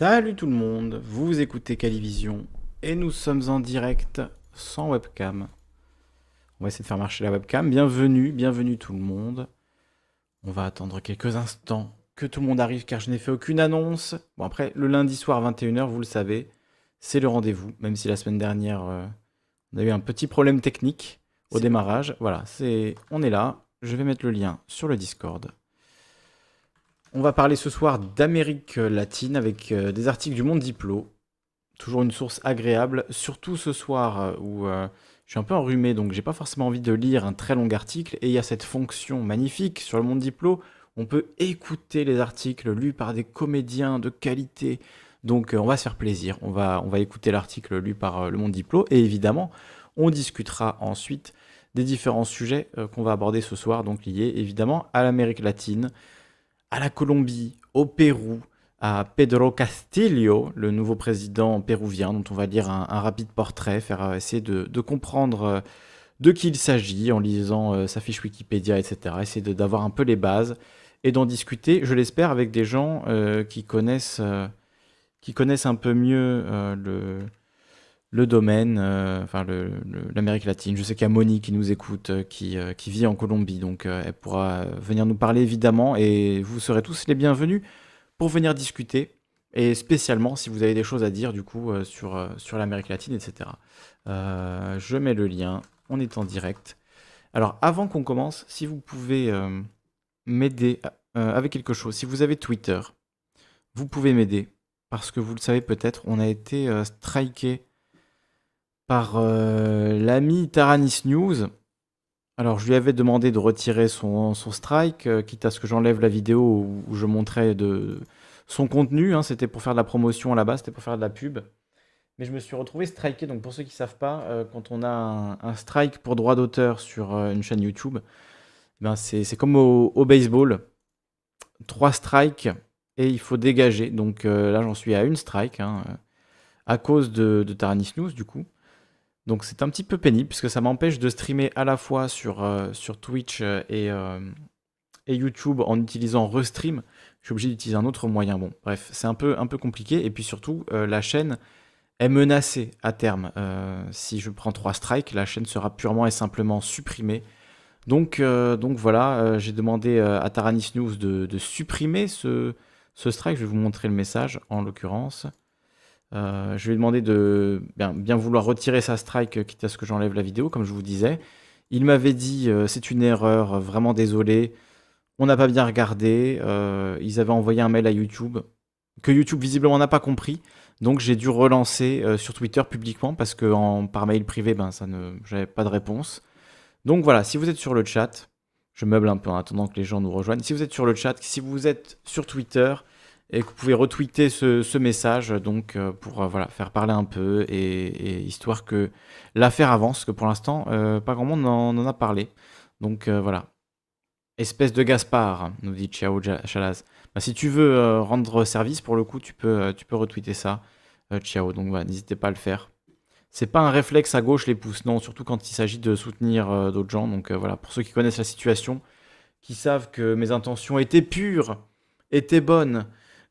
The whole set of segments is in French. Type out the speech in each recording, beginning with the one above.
Salut tout le monde, vous écoutez Calivision et nous sommes en direct sans webcam. On va essayer de faire marcher la webcam. Bienvenue, bienvenue tout le monde. On va attendre quelques instants que tout le monde arrive car je n'ai fait aucune annonce. Bon après, le lundi soir 21h, vous le savez, c'est le rendez-vous, même si la semaine dernière euh, on a eu un petit problème technique au démarrage. Voilà, c'est on est là. Je vais mettre le lien sur le Discord. On va parler ce soir d'Amérique latine avec euh, des articles du Monde Diplo. Toujours une source agréable, surtout ce soir euh, où euh, je suis un peu enrhumé, donc j'ai pas forcément envie de lire un très long article. Et il y a cette fonction magnifique sur le Monde Diplo. On peut écouter les articles lus par des comédiens de qualité. Donc on va se faire plaisir. On va, on va écouter l'article lu par le Monde Diplo. Et évidemment, on discutera ensuite des différents sujets qu'on va aborder ce soir, donc liés évidemment à l'Amérique latine à la Colombie, au Pérou, à Pedro Castillo, le nouveau président péruvien, dont on va lire un, rapide portrait, faire euh, essayer de, comprendre euh, de qui il s'agit en lisant euh, sa fiche Wikipédia, etc. Essayer d'avoir un peu les bases et d'en discuter, je l'espère, avec des gens qui, connaissent, qui connaissent un peu mieux le, le domaine, euh, enfin l'Amérique latine. Je sais qu'il y a Monique qui nous écoute, euh, qui, euh, qui, vit en Colombie, donc elle pourra venir nous parler évidemment, et vous serez tous les bienvenus pour venir discuter, et spécialement si vous avez des choses à dire du coup sur, sur l'Amérique latine, etc. je mets le lien, on est en direct. Alors avant qu'on commence, si vous pouvez m'aider avec quelque chose, si vous avez Twitter, vous pouvez m'aider, parce que vous le savez peut-être, on a été striké par euh, l'ami Taranis News. Alors, je lui avais demandé de retirer son, strike, euh, quitte à ce que j'enlève la vidéo où, je montrais de, son contenu. Hein. c'était pour faire de la promotion à la base, c'était pour faire de la pub. Mais je me suis retrouvé striké. Donc, pour ceux qui ne savent pas, euh, quand on a un, strike pour droit d'auteur sur une chaîne YouTube, eh ben c'est comme au, baseball. Trois strikes et il faut dégager. Donc là, j'en suis à une strike hein, à cause de Taranis News, du coup. Donc c'est un petit peu pénible puisque ça m'empêche de streamer à la fois sur, euh, Twitch euh, et, euh, et, YouTube en utilisant Restream. Je suis obligé d'utiliser un autre moyen. Bon, bref, c'est un peu, un peu compliqué. Et puis surtout, la chaîne est menacée à terme. si je prends trois strikes, la chaîne sera purement et simplement supprimée. Donc, donc voilà, j'ai demandé à Taranis News de, de supprimer ce, ce strike. Je vais vous montrer le message en l'occurrence. Euh, je lui ai demandé de bien, vouloir retirer sa strike, quitte à ce que j'enlève la vidéo, comme je vous disais. Il m'avait dit euh, c'est une erreur, vraiment désolé. On n'a pas bien regardé. Euh, ils avaient envoyé un mail à YouTube que YouTube visiblement n'a pas compris. Donc j'ai dû relancer sur Twitter publiquement parce que par mail privé, ben ça ne, j'avais pas de réponse. Donc voilà, si vous êtes sur le chat, je meuble un peu en attendant que les gens nous rejoignent. Si vous êtes sur le chat, si vous êtes sur Twitter, et que vous pouvez retweeter ce, message donc euh, pour euh, voilà, faire parler un peu et, histoire que l'affaire avance, que pour l'instant, euh, pas grand monde n'en a parlé. Donc voilà. Espèce de Gaspard, nous dit Ciao Chalaz. Bah, si tu veux rendre service, pour le coup, tu peux, tu peux retweeter ça. Ciao, donc voilà, n'hésitez pas à le faire. C'est pas un réflexe à gauche les pouces, non, surtout quand il s'agit de soutenir d'autres gens. Donc voilà, pour ceux qui connaissent la situation, qui savent que mes intentions étaient pures, étaient bonnes,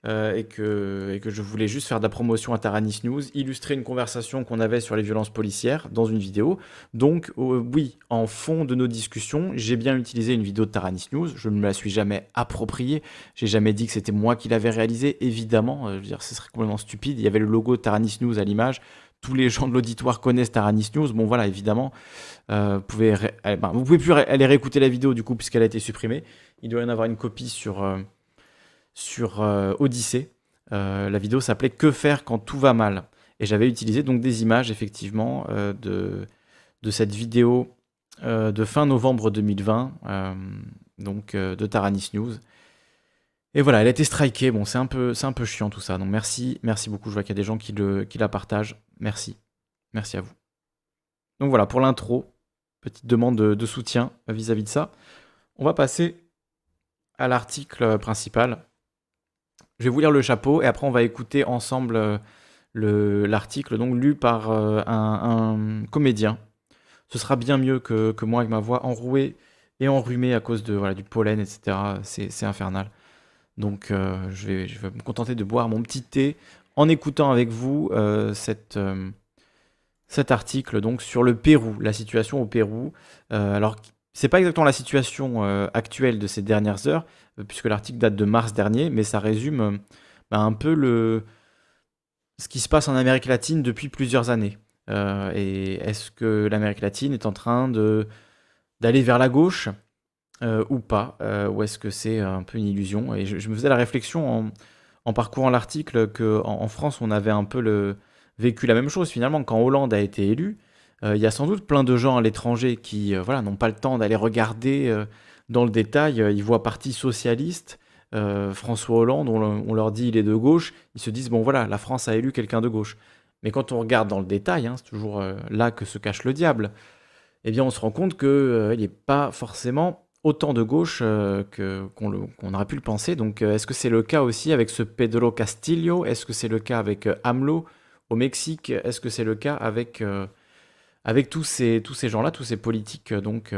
euh, et, que, je voulais juste faire de la promotion à Taranis News, illustrer une conversation qu'on avait sur les violences policières dans une vidéo. Donc oui, en fond de nos discussions, j'ai bien utilisé une vidéo de Taranis News, je ne me la suis jamais appropriée, j'ai jamais dit que c'était moi qui l'avais réalisé, évidemment, euh, je veux dire, ce serait complètement stupide, il y avait le logo Taranis News à l'image, tous les gens de l'auditoire connaissent Taranis News. Bon, voilà, évidemment, euh, vous pouvez, ben, vous pouvez plus aller réécouter la vidéo du coup puisqu'elle a été supprimée. Il doit y en avoir une copie sur euh, sur Odyssée. la vidéo s'appelait Que faire quand tout va mal et j'avais utilisé donc des images effectivement de de cette vidéo de fin novembre 2020, donc de Taranis News. Et voilà, elle a été strikée. Bon, c'est un peu, un peu chiant tout ça. Donc merci, merci beaucoup. Je vois qu'il y a des gens qui la partagent. Merci, merci à vous. Donc voilà pour l'intro. Petite demande de, soutien vis-à-vis de ça. On va passer à l'article principal. Je vais vous lire le chapeau et après on va écouter ensemble euh, l'article donc lu par euh, un, comédien. Ce sera bien mieux que, moi avec ma voix enrouée et enrhumée à cause de voilà, du pollen, etc. C'est infernal. Donc euh, je, vais, me contenter de boire mon petit thé en écoutant avec vous cet article donc sur le Pérou, la situation au Pérou. alors c'est pas exactement la situation actuelle de ces dernières heures, puisque l'article date de mars dernier, mais ça résume bah, un peu le, ce qui se passe en Amérique latine depuis plusieurs années. et est-ce que l'Amérique latine est en train d'aller vers la gauche euh, ou pas euh, Ou est-ce que c'est un peu une illusion? Et je, me faisais la réflexion en, parcourant l'article qu'en en, France, on avait un peu le, vécu la même chose finalement. Quand Hollande a été élu, euh, il y a sans doute plein de gens à l'étranger qui voilà, n'ont pas le temps d'aller regarder dans le détail. Ils voient Parti Socialiste. François Hollande, on, leur dit il est de gauche, ils se disent bon voilà, la France a élu quelqu'un de gauche. Mais quand on regarde dans le détail, hein, c'est toujours là que se cache le diable, eh bien on se rend compte qu'il n'est pas forcément autant de gauche euh, qu'on aurait pu le penser. Donc, euh, est-ce que c'est le cas aussi avec ce Pedro Castillo? Est-ce que c'est le cas avec euh, AMLO au Mexique? Est-ce que c'est le cas avec, avec tous ces, tous ces gens-là, tous ces politiques donc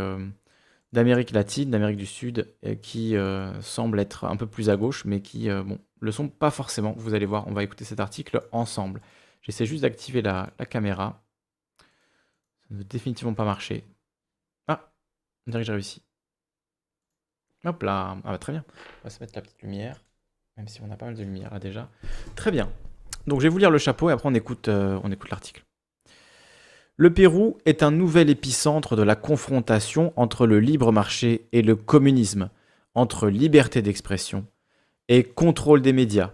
d'Amérique latine, d'Amérique du Sud, qui semblent être un peu plus à gauche, mais qui bon, le sont pas forcément. Vous allez voir, on va écouter cet article ensemble. J'essaie juste d'activer la, caméra. Ça ne veut définitivement pas marcher. Ah, on dirait que j'ai réussi. Hop là, ah bah, très bien. On va se mettre la petite lumière, même si on a pas mal de lumière là déjà. Très bien. Donc je vais vous lire le chapeau et après on euh, on écoute l'article. Le Pérou est un nouvel épicentre de la confrontation entre le libre marché et le communisme, entre liberté d'expression et contrôle des médias.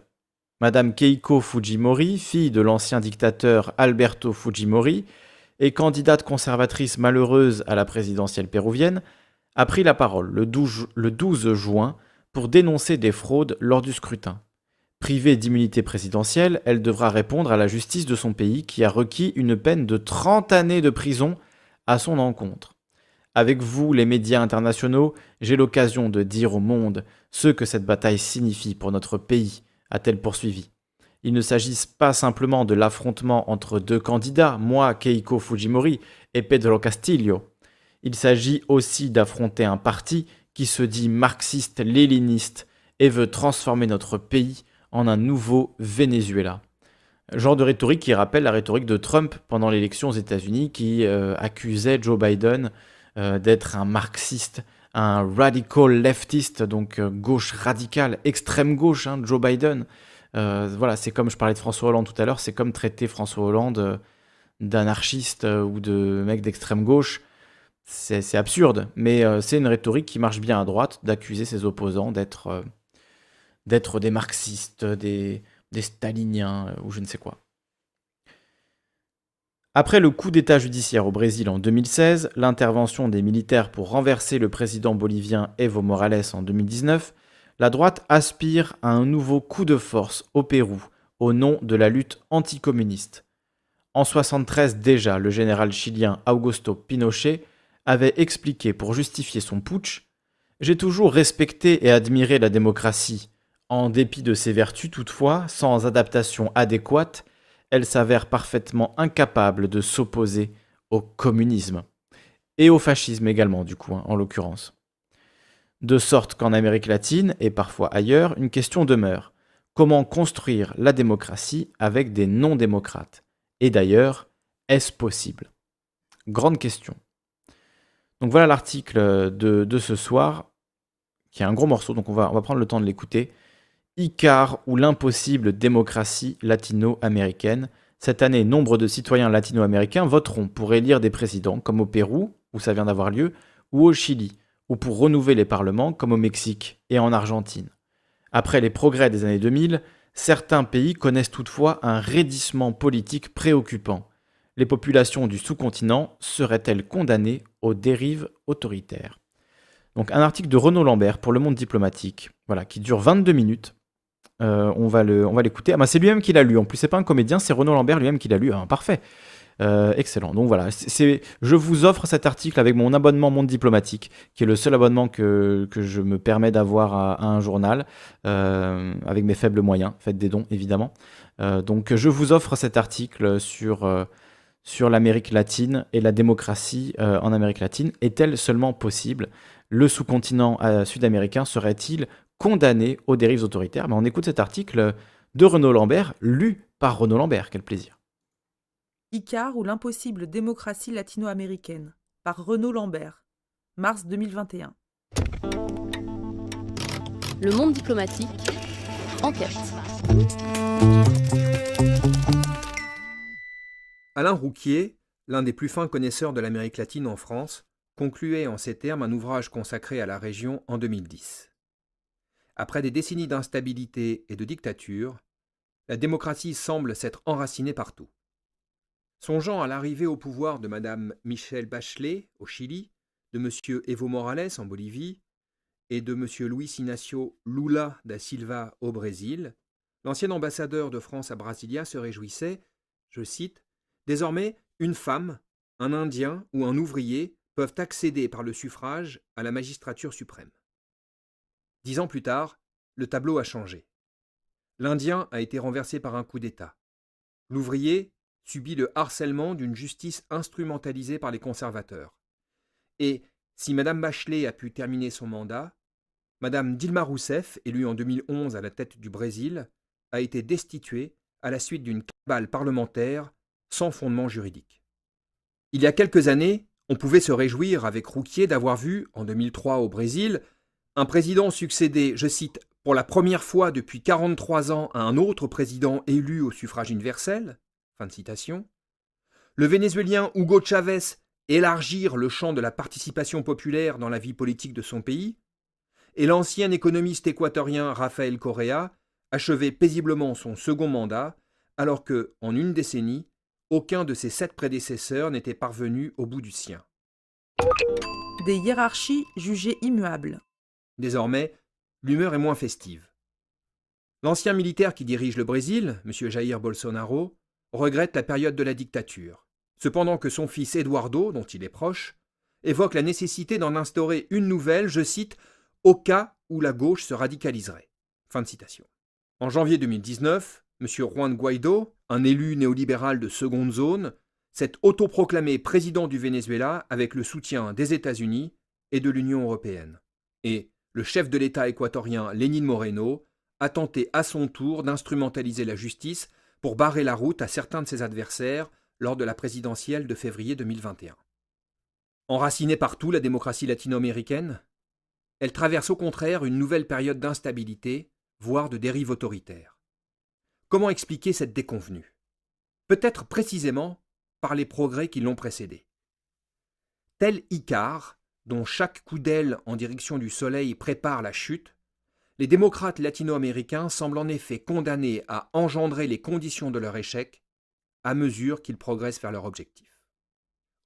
Madame Keiko Fujimori, fille de l'ancien dictateur Alberto Fujimori et candidate conservatrice malheureuse à la présidentielle péruvienne, a pris la parole le 12, juin pour dénoncer des fraudes lors du scrutin. Privée d'immunité présidentielle, elle devra répondre à la justice de son pays qui a requis une peine de 30 années de prison à son encontre. Avec vous, les médias internationaux, j'ai l'occasion de dire au monde ce que cette bataille signifie pour notre pays, a-t-elle poursuivi. Il ne s'agisse pas simplement de l'affrontement entre deux candidats, moi, Keiko Fujimori, et Pedro Castillo. Il s'agit aussi d'affronter un parti qui se dit marxiste-léniniste et veut transformer notre pays en un nouveau Venezuela. Genre de rhétorique qui rappelle la rhétorique de Trump pendant l'élection aux États-Unis qui euh, accusait Joe Biden euh, d'être un marxiste, un radical leftiste, donc euh, gauche radicale, extrême gauche, hein, Joe Biden. voilà, c'est comme je parlais de François Hollande tout à l'heure, c'est comme traiter François Hollande d'anarchiste ou de mec d'extrême gauche c'est absurde, mais c'est une rhétorique qui marche bien à droite d'accuser ses opposants d'être euh, des marxistes, des, des staliniens euh, ou je ne sais quoi. Après le coup d'État judiciaire au Brésil en 2016, l'intervention des militaires pour renverser le président bolivien Evo Morales en 2019, la droite aspire à un nouveau coup de force au Pérou au nom de la lutte anticommuniste. En 1973 déjà, le général chilien Augusto Pinochet avait expliqué pour justifier son putsch J'ai toujours respecté et admiré la démocratie. En dépit de ses vertus, toutefois, sans adaptation adéquate, elle s'avère parfaitement incapable de s'opposer au communisme. Et au fascisme également, du coup, hein, en l'occurrence. De sorte qu'en Amérique latine, et parfois ailleurs, une question demeure. Comment construire la démocratie avec des non-démocrates? Et d'ailleurs, est-ce possible? Grande question. Donc voilà l'article de, ce soir, qui est un gros morceau, donc on va, on va prendre le temps de l'écouter. Icar ou l'impossible démocratie latino-américaine, Cette année, nombre de citoyens latino-américains voteront pour élire des présidents, comme au Pérou, où ça vient d'avoir lieu, ou au Chili, ou pour renouveler les parlements, comme au Mexique et en Argentine. Après les progrès des années 2000, certains pays connaissent toutefois un raidissement politique préoccupant. Les populations du sous-continent seraient-elles condamnées aux dérives autoritaires? Donc un article de Renaud Lambert pour Le Monde diplomatique, voilà, qui dure 22 minutes. Euh, on va l'écouter. Ah bah c'est lui-même qui l'a lu. En plus, c'est pas un comédien, c'est Renaud Lambert lui-même qui l'a lu. Ah, parfait. Euh, excellent. Donc voilà, c'est, je vous offre cet article avec mon abonnement Monde Diplomatique, qui est le seul abonnement que, que je me permets d'avoir à, un journal, euh, avec mes faibles moyens. Faites des dons, évidemment. Donc je vous offre cet article sur, sur l'Amérique latine et la démocratie en Amérique latine. Est-elle seulement possible? Le sous-continent sud-américain serait-il condamné aux dérives autoritaires Mais On écoute cet article de Renaud Lambert, lu par Renaud Lambert. Quel plaisir. Icar ou l'impossible démocratie latino-américaine par Renaud Lambert, mars 2021. Le monde diplomatique, enquête. Alain Rouquier, l'un des plus fins connaisseurs de l'Amérique latine en France, concluait en ces termes un ouvrage consacré à la région en 2010. Après des décennies d'instabilité et de dictature, la démocratie semble s'être enracinée partout. Songeant à l'arrivée au pouvoir de Mme Michelle Bachelet au Chili, de M. Evo Morales en Bolivie et de M. Luis Inacio Lula da Silva au Brésil, l'ancien ambassadeur de France à Brasilia se réjouissait, je cite, Désormais, une femme, un Indien ou un ouvrier peuvent accéder par le suffrage à la magistrature suprême. Dix ans plus tard, le tableau a changé. L'Indien a été renversé par un coup d'État. L'ouvrier subit le harcèlement d'une justice instrumentalisée par les conservateurs. Et si Mme Bachelet a pu terminer son mandat, Mme Dilma Rousseff, élue en 2011 à la tête du Brésil, a été destituée à la suite d'une cabale parlementaire sans fondement juridique. Il y a quelques années, on pouvait se réjouir avec Rouquier d'avoir vu, en 2003 au Brésil, un président succéder, je cite, pour la première fois depuis 43 ans à un autre président élu au suffrage universel, Fin de citation. Le Vénézuélien Hugo Chavez élargir le champ de la participation populaire dans la vie politique de son pays, et l'ancien économiste équatorien Rafael Correa achever paisiblement son second mandat, alors que, en une décennie, aucun de ses sept prédécesseurs n'était parvenu au bout du sien. Des hiérarchies jugées immuables. Désormais, l'humeur est moins festive. L'ancien militaire qui dirige le Brésil, M. Jair Bolsonaro, regrette la période de la dictature, cependant que son fils Eduardo, dont il est proche, évoque la nécessité d'en instaurer une nouvelle, je cite, au cas où la gauche se radicaliserait. En janvier 2019, M. Juan Guaido, un élu néolibéral de seconde zone, s'est autoproclamé président du Venezuela avec le soutien des États-Unis et de l'Union européenne. Et le chef de l'État équatorien Lénine Moreno a tenté à son tour d'instrumentaliser la justice pour barrer la route à certains de ses adversaires lors de la présidentielle de février 2021. Enracinée partout la démocratie latino-américaine, elle traverse au contraire une nouvelle période d'instabilité, voire de dérive autoritaire. Comment expliquer cette déconvenue? Peut-être précisément par les progrès qui l'ont précédée. Tel Icare, dont chaque coup d'aile en direction du soleil prépare la chute, les démocrates latino-américains semblent en effet condamnés à engendrer les conditions de leur échec à mesure qu'ils progressent vers leur objectif.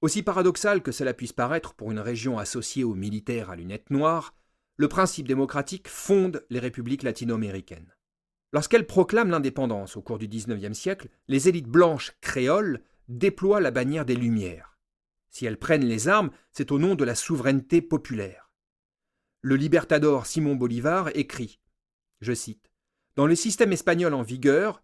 Aussi paradoxal que cela puisse paraître pour une région associée aux militaires à lunettes noires, le principe démocratique fonde les républiques latino-américaines. Lorsqu'elles proclament l'indépendance au cours du XIXe siècle, les élites blanches créoles déploient la bannière des Lumières. Si elles prennent les armes, c'est au nom de la souveraineté populaire le libertador Simon Bolivar écrit Je cite Dans le système espagnol en vigueur,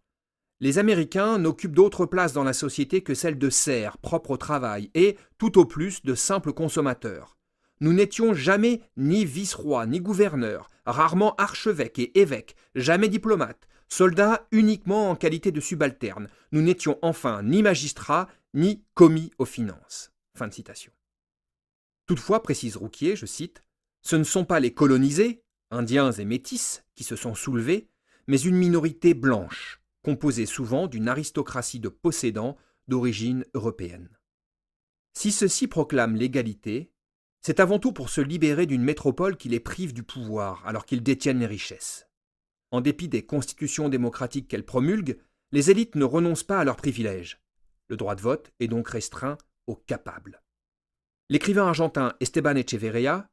les Américains n'occupent d'autre place dans la société que celle de serfs propres au travail et, tout au plus, de simples consommateurs. Nous n'étions jamais ni vice-rois ni gouverneurs, rarement archevêques et évêques, jamais diplomates, soldats uniquement en qualité de subalternes. Nous n'étions enfin ni magistrats ni commis aux finances. De citation. Toutefois, précise Rouquier, je cite, ce ne sont pas les colonisés, indiens et métis, qui se sont soulevés, mais une minorité blanche, composée souvent d'une aristocratie de possédants d'origine européenne. Si ceux-ci proclament l'égalité, c'est avant tout pour se libérer d'une métropole qui les prive du pouvoir alors qu'ils détiennent les richesses. En dépit des constitutions démocratiques qu'elles promulguent, les élites ne renoncent pas à leurs privilèges. Le droit de vote est donc restreint L'écrivain argentin Esteban Echeverría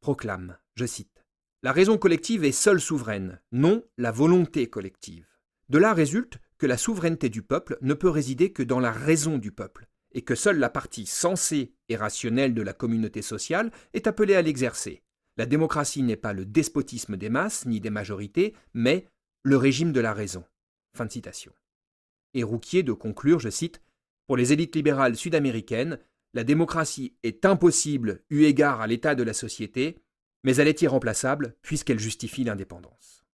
proclame, je cite, La raison collective est seule souveraine, non la volonté collective. De là résulte que la souveraineté du peuple ne peut résider que dans la raison du peuple, et que seule la partie sensée et rationnelle de la communauté sociale est appelée à l'exercer. La démocratie n'est pas le despotisme des masses ni des majorités, mais le régime de la raison. Fin de citation. Et Rouquier de conclure, je cite, Pour les élites libérales sud-américaines, la démocratie est impossible eu égard à l'état de la société, mais elle est irremplaçable puisqu'elle justifie l'indépendance.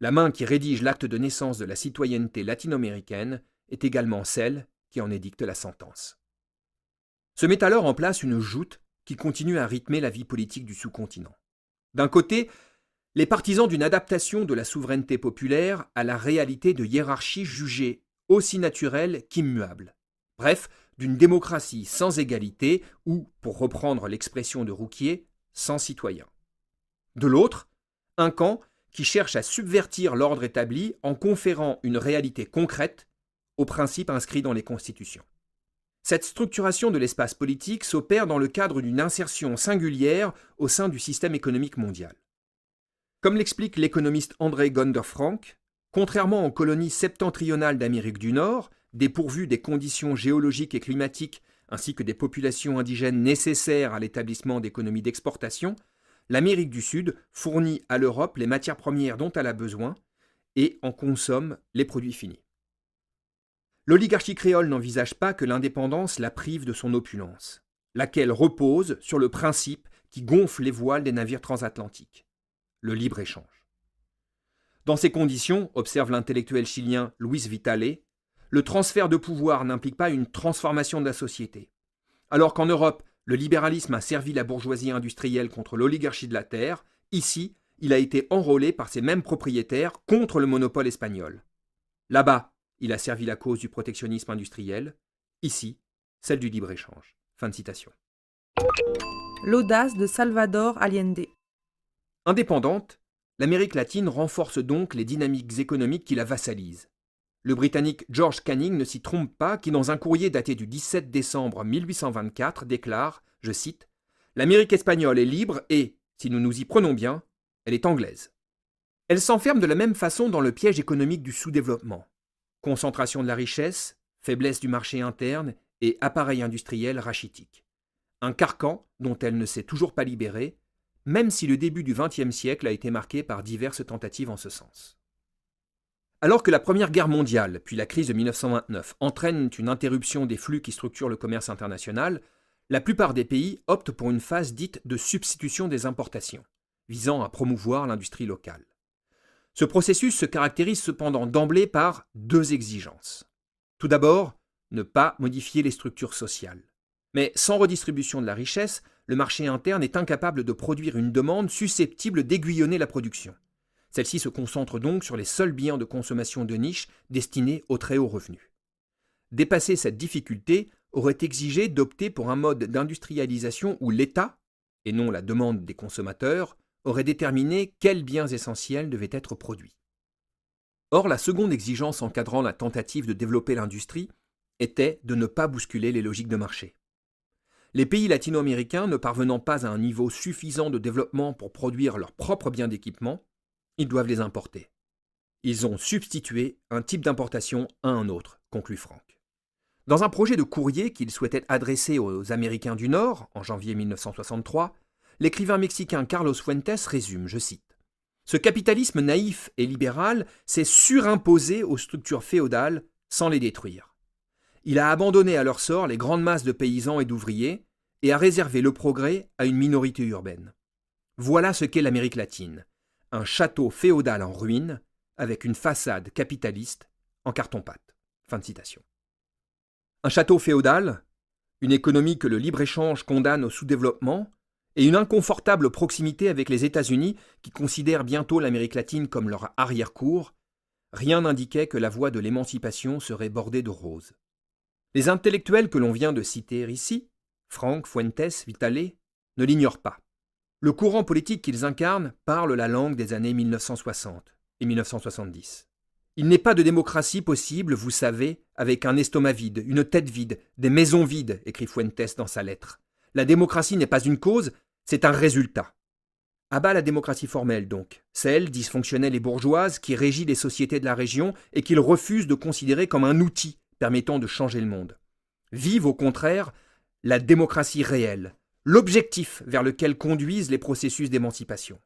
La main qui rédige l'acte de naissance de la citoyenneté latino-américaine est également celle qui en édicte la sentence. Se met alors en place une joute qui continue à rythmer la vie politique du sous-continent. D'un côté, les partisans d'une adaptation de la souveraineté populaire à la réalité de hiérarchie jugée aussi naturelle qu'immuable. Bref, d'une démocratie sans égalité ou, pour reprendre l'expression de Rouquier, sans citoyens. De l'autre, un camp qui cherche à subvertir l'ordre établi en conférant une réalité concrète aux principes inscrits dans les constitutions. Cette structuration de l'espace politique s'opère dans le cadre d'une insertion singulière au sein du système économique mondial. Comme l'explique l'économiste André Gonder-Frank, contrairement aux colonies septentrionales d'Amérique du Nord, dépourvues des conditions géologiques et climatiques ainsi que des populations indigènes nécessaires à l'établissement d'économies d'exportation, l'Amérique du Sud fournit à l'Europe les matières premières dont elle a besoin et en consomme les produits finis. L'oligarchie créole n'envisage pas que l'indépendance la prive de son opulence, laquelle repose sur le principe qui gonfle les voiles des navires transatlantiques le libre-échange. Dans ces conditions, observe l'intellectuel chilien Luis Vitale, le transfert de pouvoir n'implique pas une transformation de la société. Alors qu'en Europe, le libéralisme a servi la bourgeoisie industrielle contre l'oligarchie de la terre, ici, il a été enrôlé par ces mêmes propriétaires contre le monopole espagnol. Là-bas, il a servi la cause du protectionnisme industriel, ici, celle du libre-échange. Fin de citation. L'audace de Salvador Allende. Indépendante, l'Amérique latine renforce donc les dynamiques économiques qui la vassalisent. Le Britannique George Canning ne s'y trompe pas qui, dans un courrier daté du 17 décembre 1824, déclare, je cite, L'Amérique espagnole est libre et, si nous nous y prenons bien, elle est anglaise. Elle s'enferme de la même façon dans le piège économique du sous-développement. Concentration de la richesse, faiblesse du marché interne et appareil industriel rachitique. Un carcan dont elle ne s'est toujours pas libérée, même si le début du XXe siècle a été marqué par diverses tentatives en ce sens. Alors que la Première Guerre mondiale, puis la crise de 1929, entraînent une interruption des flux qui structurent le commerce international, la plupart des pays optent pour une phase dite de substitution des importations, visant à promouvoir l'industrie locale. Ce processus se caractérise cependant d'emblée par deux exigences. Tout d'abord, ne pas modifier les structures sociales. Mais sans redistribution de la richesse, le marché interne est incapable de produire une demande susceptible d'aiguillonner la production. Celle-ci se concentre donc sur les seuls biens de consommation de niche destinés aux très hauts revenus. Dépasser cette difficulté aurait exigé d'opter pour un mode d'industrialisation où l'État, et non la demande des consommateurs, aurait déterminé quels biens essentiels devaient être produits. Or, la seconde exigence encadrant la tentative de développer l'industrie était de ne pas bousculer les logiques de marché. Les pays latino-américains ne parvenant pas à un niveau suffisant de développement pour produire leurs propres biens d'équipement, ils doivent les importer. Ils ont substitué un type d'importation à un autre, conclut Franck. Dans un projet de courrier qu'il souhaitait adresser aux Américains du Nord, en janvier 1963, l'écrivain mexicain Carlos Fuentes résume, je cite, Ce capitalisme naïf et libéral s'est surimposé aux structures féodales sans les détruire. Il a abandonné à leur sort les grandes masses de paysans et d'ouvriers et a réservé le progrès à une minorité urbaine. Voilà ce qu'est l'Amérique latine, un château féodal en ruine avec une façade capitaliste en carton-pâte. Un château féodal, une économie que le libre-échange condamne au sous-développement, et une inconfortable proximité avec les États-Unis qui considèrent bientôt l'Amérique latine comme leur arrière-cour, rien n'indiquait que la voie de l'émancipation serait bordée de roses. Les intellectuels que l'on vient de citer ici, Franck, Fuentes, Vitale, ne l'ignorent pas. Le courant politique qu'ils incarnent parle la langue des années 1960 et 1970. Il n'est pas de démocratie possible, vous savez, avec un estomac vide, une tête vide, des maisons vides, écrit Fuentes dans sa lettre. La démocratie n'est pas une cause, c'est un résultat. À bas la démocratie formelle, donc, celle dysfonctionnelle et bourgeoise qui régit les sociétés de la région et qu'il refuse de considérer comme un outil permettant de changer le monde. Vive, au contraire, la démocratie réelle, l'objectif vers lequel conduisent les processus d'émancipation.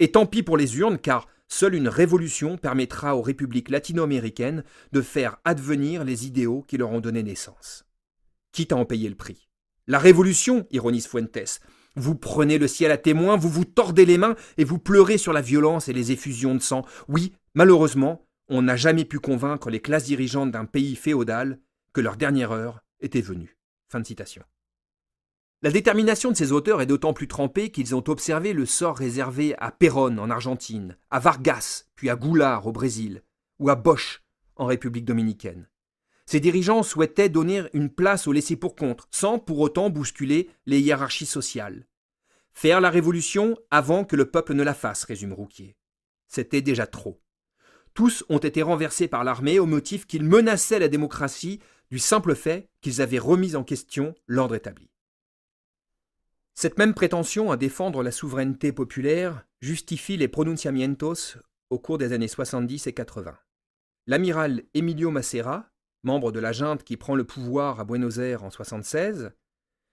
Et tant pis pour les urnes, car seule une révolution permettra aux républiques latino-américaines de faire advenir les idéaux qui leur ont donné naissance. Quitte à en payer le prix. La révolution, ironise Fuentes, vous prenez le ciel à témoin, vous vous tordez les mains et vous pleurez sur la violence et les effusions de sang. Oui, malheureusement, on n'a jamais pu convaincre les classes dirigeantes d'un pays féodal que leur dernière heure était venue. La détermination de ces auteurs est d'autant plus trempée qu'ils ont observé le sort réservé à Perón en Argentine, à Vargas, puis à Goulard au Brésil, ou à Bosch en République dominicaine. Ces dirigeants souhaitaient donner une place au laissé-pour-compte, sans pour autant bousculer les hiérarchies sociales. Faire la révolution avant que le peuple ne la fasse, résume Rouquier. C'était déjà trop. Tous ont été renversés par l'armée au motif qu'ils menaçaient la démocratie du simple fait qu'ils avaient remis en question l'ordre établi. Cette même prétention à défendre la souveraineté populaire justifie les pronunciamientos au cours des années 70 et 80. L'amiral Emilio Macera, membre de la junte qui prend le pouvoir à Buenos Aires en 76,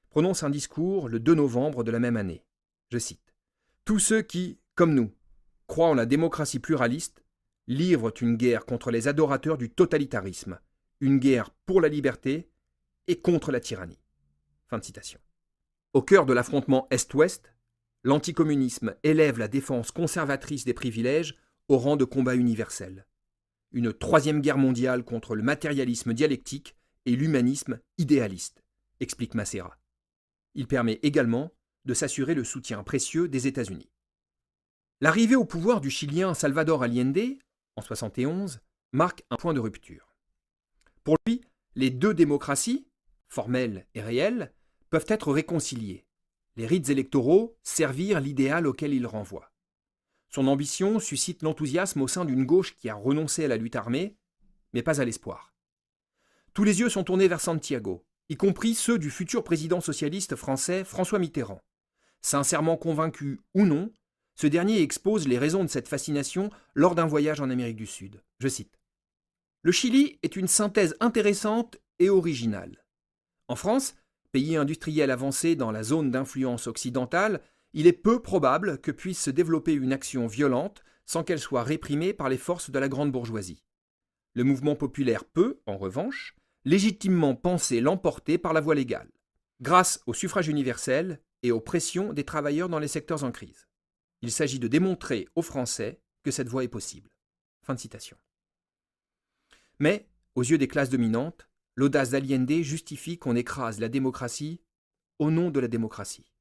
prononce un discours le 2 novembre de la même année. Je cite Tous ceux qui, comme nous, croient en la démocratie pluraliste livrent une guerre contre les adorateurs du totalitarisme, une guerre pour la liberté et contre la tyrannie. Au cœur de l'affrontement Est-Ouest, l'anticommunisme élève la défense conservatrice des privilèges au rang de combat universel. Une troisième guerre mondiale contre le matérialisme dialectique et l'humanisme idéaliste, explique Macera. Il permet également de s'assurer le soutien précieux des États-Unis. L'arrivée au pouvoir du Chilien Salvador Allende, en 71, marque un point de rupture. Pour lui, les deux démocraties, formelles et réelles, peuvent être réconciliés. Les rites électoraux servirent l'idéal auquel il renvoie. Son ambition suscite l'enthousiasme au sein d'une gauche qui a renoncé à la lutte armée, mais pas à l'espoir. Tous les yeux sont tournés vers Santiago, y compris ceux du futur président socialiste français François Mitterrand. Sincèrement convaincu ou non, ce dernier expose les raisons de cette fascination lors d'un voyage en Amérique du Sud. Je cite. Le Chili est une synthèse intéressante et originale. En France, pays industriel avancé dans la zone d'influence occidentale, il est peu probable que puisse se développer une action violente sans qu'elle soit réprimée par les forces de la grande bourgeoisie. Le mouvement populaire peut, en revanche, légitimement penser l'emporter par la voie légale, grâce au suffrage universel et aux pressions des travailleurs dans les secteurs en crise. Il s'agit de démontrer aux Français que cette voie est possible. Mais, aux yeux des classes dominantes, l'audace d'Allende justifie qu'on écrase la démocratie au nom de la démocratie.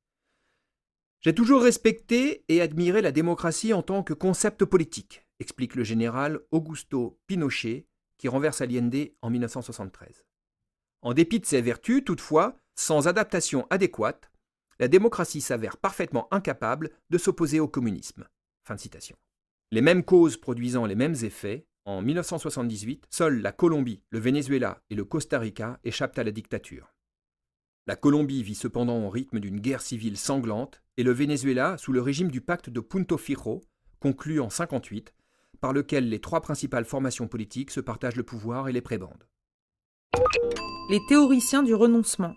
J'ai toujours respecté et admiré la démocratie en tant que concept politique, explique le général Augusto Pinochet, qui renverse Allende en 1973. En dépit de ses vertus, toutefois, sans adaptation adéquate, la démocratie s'avère parfaitement incapable de s'opposer au communisme. Fin de citation. Les mêmes causes produisant les mêmes effets, en 1978, seuls la Colombie, le Venezuela et le Costa Rica échappent à la dictature. La Colombie vit cependant au rythme d'une guerre civile sanglante et le Venezuela sous le régime du pacte de Punto Fijo, conclu en 1958, par lequel les trois principales formations politiques se partagent le pouvoir et les prébendes. Les théoriciens du renoncement.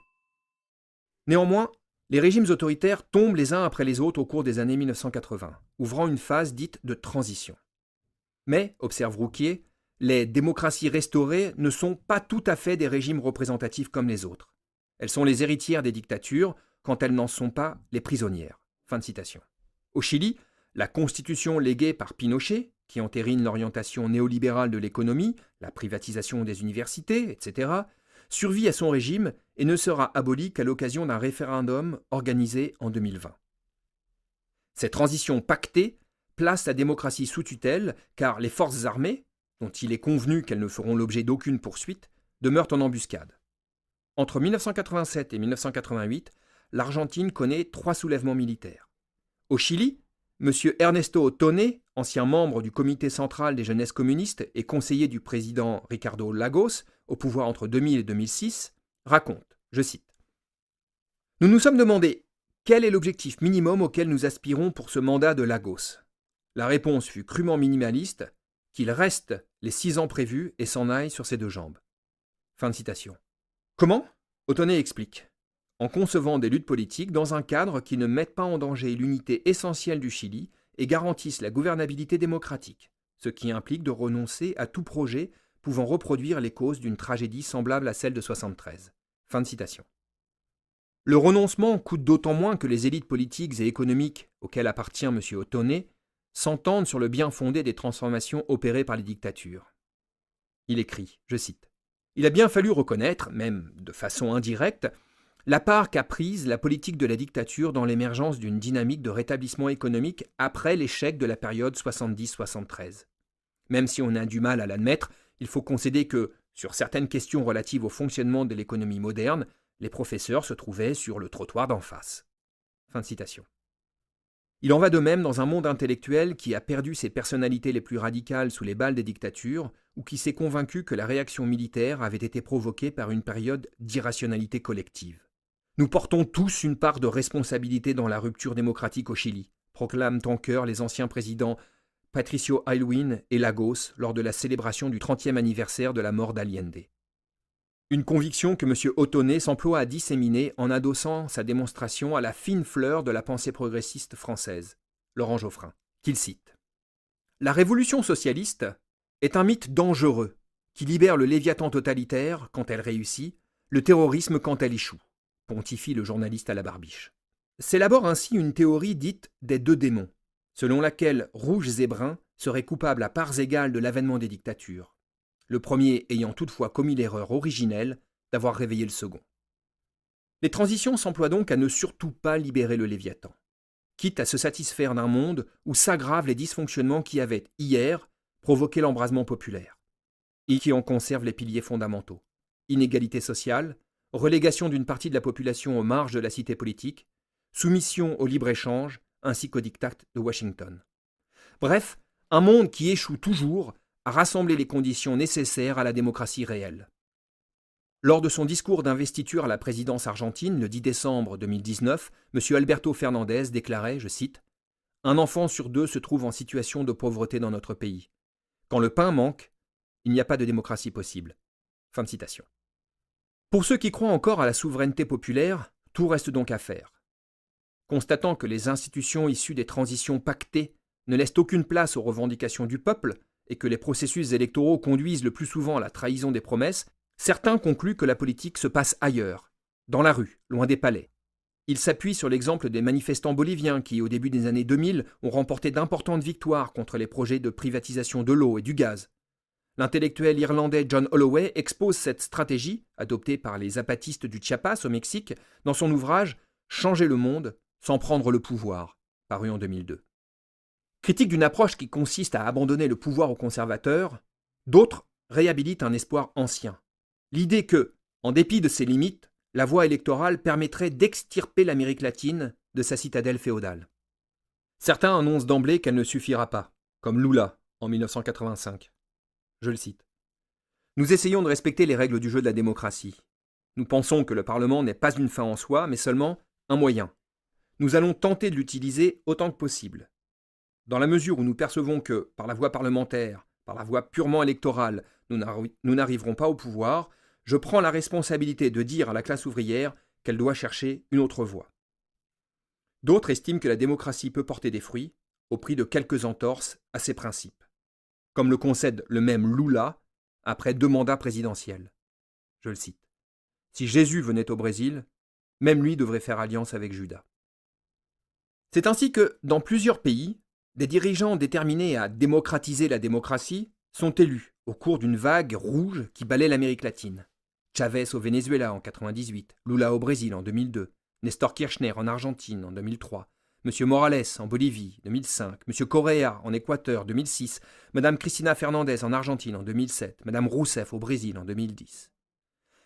Néanmoins, les régimes autoritaires tombent les uns après les autres au cours des années 1980, ouvrant une phase dite de transition. Mais, observe Rouquier, les démocraties restaurées ne sont pas tout à fait des régimes représentatifs comme les autres. Elles sont les héritières des dictatures quand elles n'en sont pas les prisonnières. Fin de citation. Au Chili, la constitution léguée par Pinochet, qui entérine l'orientation néolibérale de l'économie, la privatisation des universités, etc., survit à son régime et ne sera abolie qu'à l'occasion d'un référendum organisé en 2020. Cette transition pactée place la démocratie sous tutelle, car les forces armées, dont il est convenu qu'elles ne feront l'objet d'aucune poursuite, demeurent en embuscade. Entre 1987 et 1988, l'Argentine connaît trois soulèvements militaires. Au Chili, M. Ernesto Tone, ancien membre du comité central des jeunesses communistes et conseiller du président Ricardo Lagos, au pouvoir entre 2000 et 2006, raconte, je cite, Nous nous sommes demandé quel est l'objectif minimum auquel nous aspirons pour ce mandat de Lagos. La réponse fut crûment minimaliste, qu'il reste les six ans prévus et s'en aille sur ses deux jambes. Fin de citation. Comment? Otone explique en concevant des luttes politiques dans un cadre qui ne mette pas en danger l'unité essentielle du Chili et garantisse la gouvernabilité démocratique, ce qui implique de renoncer à tout projet pouvant reproduire les causes d'une tragédie semblable à celle de 73. Fin. Le renoncement coûte d'autant moins que les élites politiques et économiques auxquelles appartient M. Otone s'entendent sur le bien fondé des transformations opérées par les dictatures. Il écrit, je cite, Il a bien fallu reconnaître, même de façon indirecte, la part qu'a prise la politique de la dictature dans l'émergence d'une dynamique de rétablissement économique après l'échec de la période 70-73. Même si on a du mal à l'admettre, il faut concéder que, sur certaines questions relatives au fonctionnement de l'économie moderne, les professeurs se trouvaient sur le trottoir d'en face. Fin de citation. Il en va de même dans un monde intellectuel qui a perdu ses personnalités les plus radicales sous les balles des dictatures, ou qui s'est convaincu que la réaction militaire avait été provoquée par une période d'irrationalité collective. Nous portons tous une part de responsabilité dans la rupture démocratique au Chili, proclament en chœur les anciens présidents Patricio Aylwin et Lagos lors de la célébration du 30e anniversaire de la mort d'Allende. Une conviction que M. Otone s'emploie à disséminer en adossant sa démonstration à la fine fleur de la pensée progressiste française, Laurent Geoffrin, qu'il cite. La révolution socialiste est un mythe dangereux qui libère le léviathan totalitaire quand elle réussit, le terrorisme quand elle échoue pontifie le journaliste à la barbiche. S'élabore ainsi une théorie dite des deux démons, selon laquelle rouges et bruns seraient coupables à parts égales de l'avènement des dictatures, le premier ayant toutefois commis l'erreur originelle d'avoir réveillé le second. Les transitions s'emploient donc à ne surtout pas libérer le Léviathan, quitte à se satisfaire d'un monde où s'aggravent les dysfonctionnements qui avaient, hier, provoqué l'embrasement populaire, et qui en conservent les piliers fondamentaux. Inégalité sociale, relégation d'une partie de la population aux marges de la cité politique, soumission au libre-échange ainsi qu'au diktat de Washington. Bref, un monde qui échoue toujours à rassembler les conditions nécessaires à la démocratie réelle. Lors de son discours d'investiture à la présidence argentine le 10 décembre 2019, M. Alberto Fernandez déclarait, je cite, Un enfant sur deux se trouve en situation de pauvreté dans notre pays. Quand le pain manque, il n'y a pas de démocratie possible. Fin de citation. Pour ceux qui croient encore à la souveraineté populaire, tout reste donc à faire. Constatant que les institutions issues des transitions pactées ne laissent aucune place aux revendications du peuple et que les processus électoraux conduisent le plus souvent à la trahison des promesses, certains concluent que la politique se passe ailleurs, dans la rue, loin des palais. Ils s'appuient sur l'exemple des manifestants boliviens qui, au début des années 2000, ont remporté d'importantes victoires contre les projets de privatisation de l'eau et du gaz, L'intellectuel irlandais John Holloway expose cette stratégie, adoptée par les zapatistes du Chiapas au Mexique, dans son ouvrage Changer le monde sans prendre le pouvoir, paru en 2002. Critique d'une approche qui consiste à abandonner le pouvoir aux conservateurs, d'autres réhabilitent un espoir ancien. L'idée que, en dépit de ses limites, la voie électorale permettrait d'extirper l'Amérique latine de sa citadelle féodale. Certains annoncent d'emblée qu'elle ne suffira pas, comme Lula en 1985. Je le cite. Nous essayons de respecter les règles du jeu de la démocratie. Nous pensons que le Parlement n'est pas une fin en soi, mais seulement un moyen. Nous allons tenter de l'utiliser autant que possible. Dans la mesure où nous percevons que, par la voie parlementaire, par la voie purement électorale, nous n'arriverons pas au pouvoir, je prends la responsabilité de dire à la classe ouvrière qu'elle doit chercher une autre voie. D'autres estiment que la démocratie peut porter des fruits, au prix de quelques entorses à ses principes comme le concède le même Lula après deux mandats présidentiels. Je le cite. Si Jésus venait au Brésil, même lui devrait faire alliance avec Judas. C'est ainsi que, dans plusieurs pays, des dirigeants déterminés à démocratiser la démocratie sont élus au cours d'une vague rouge qui balaie l'Amérique latine. Chavez au Venezuela en 1998, Lula au Brésil en 2002, Nestor Kirchner en Argentine en 2003, M. Morales en Bolivie, 2005, M. Correa en Équateur, 2006, Mme Cristina Fernandez en Argentine en 2007, Mme Rousseff au Brésil en 2010.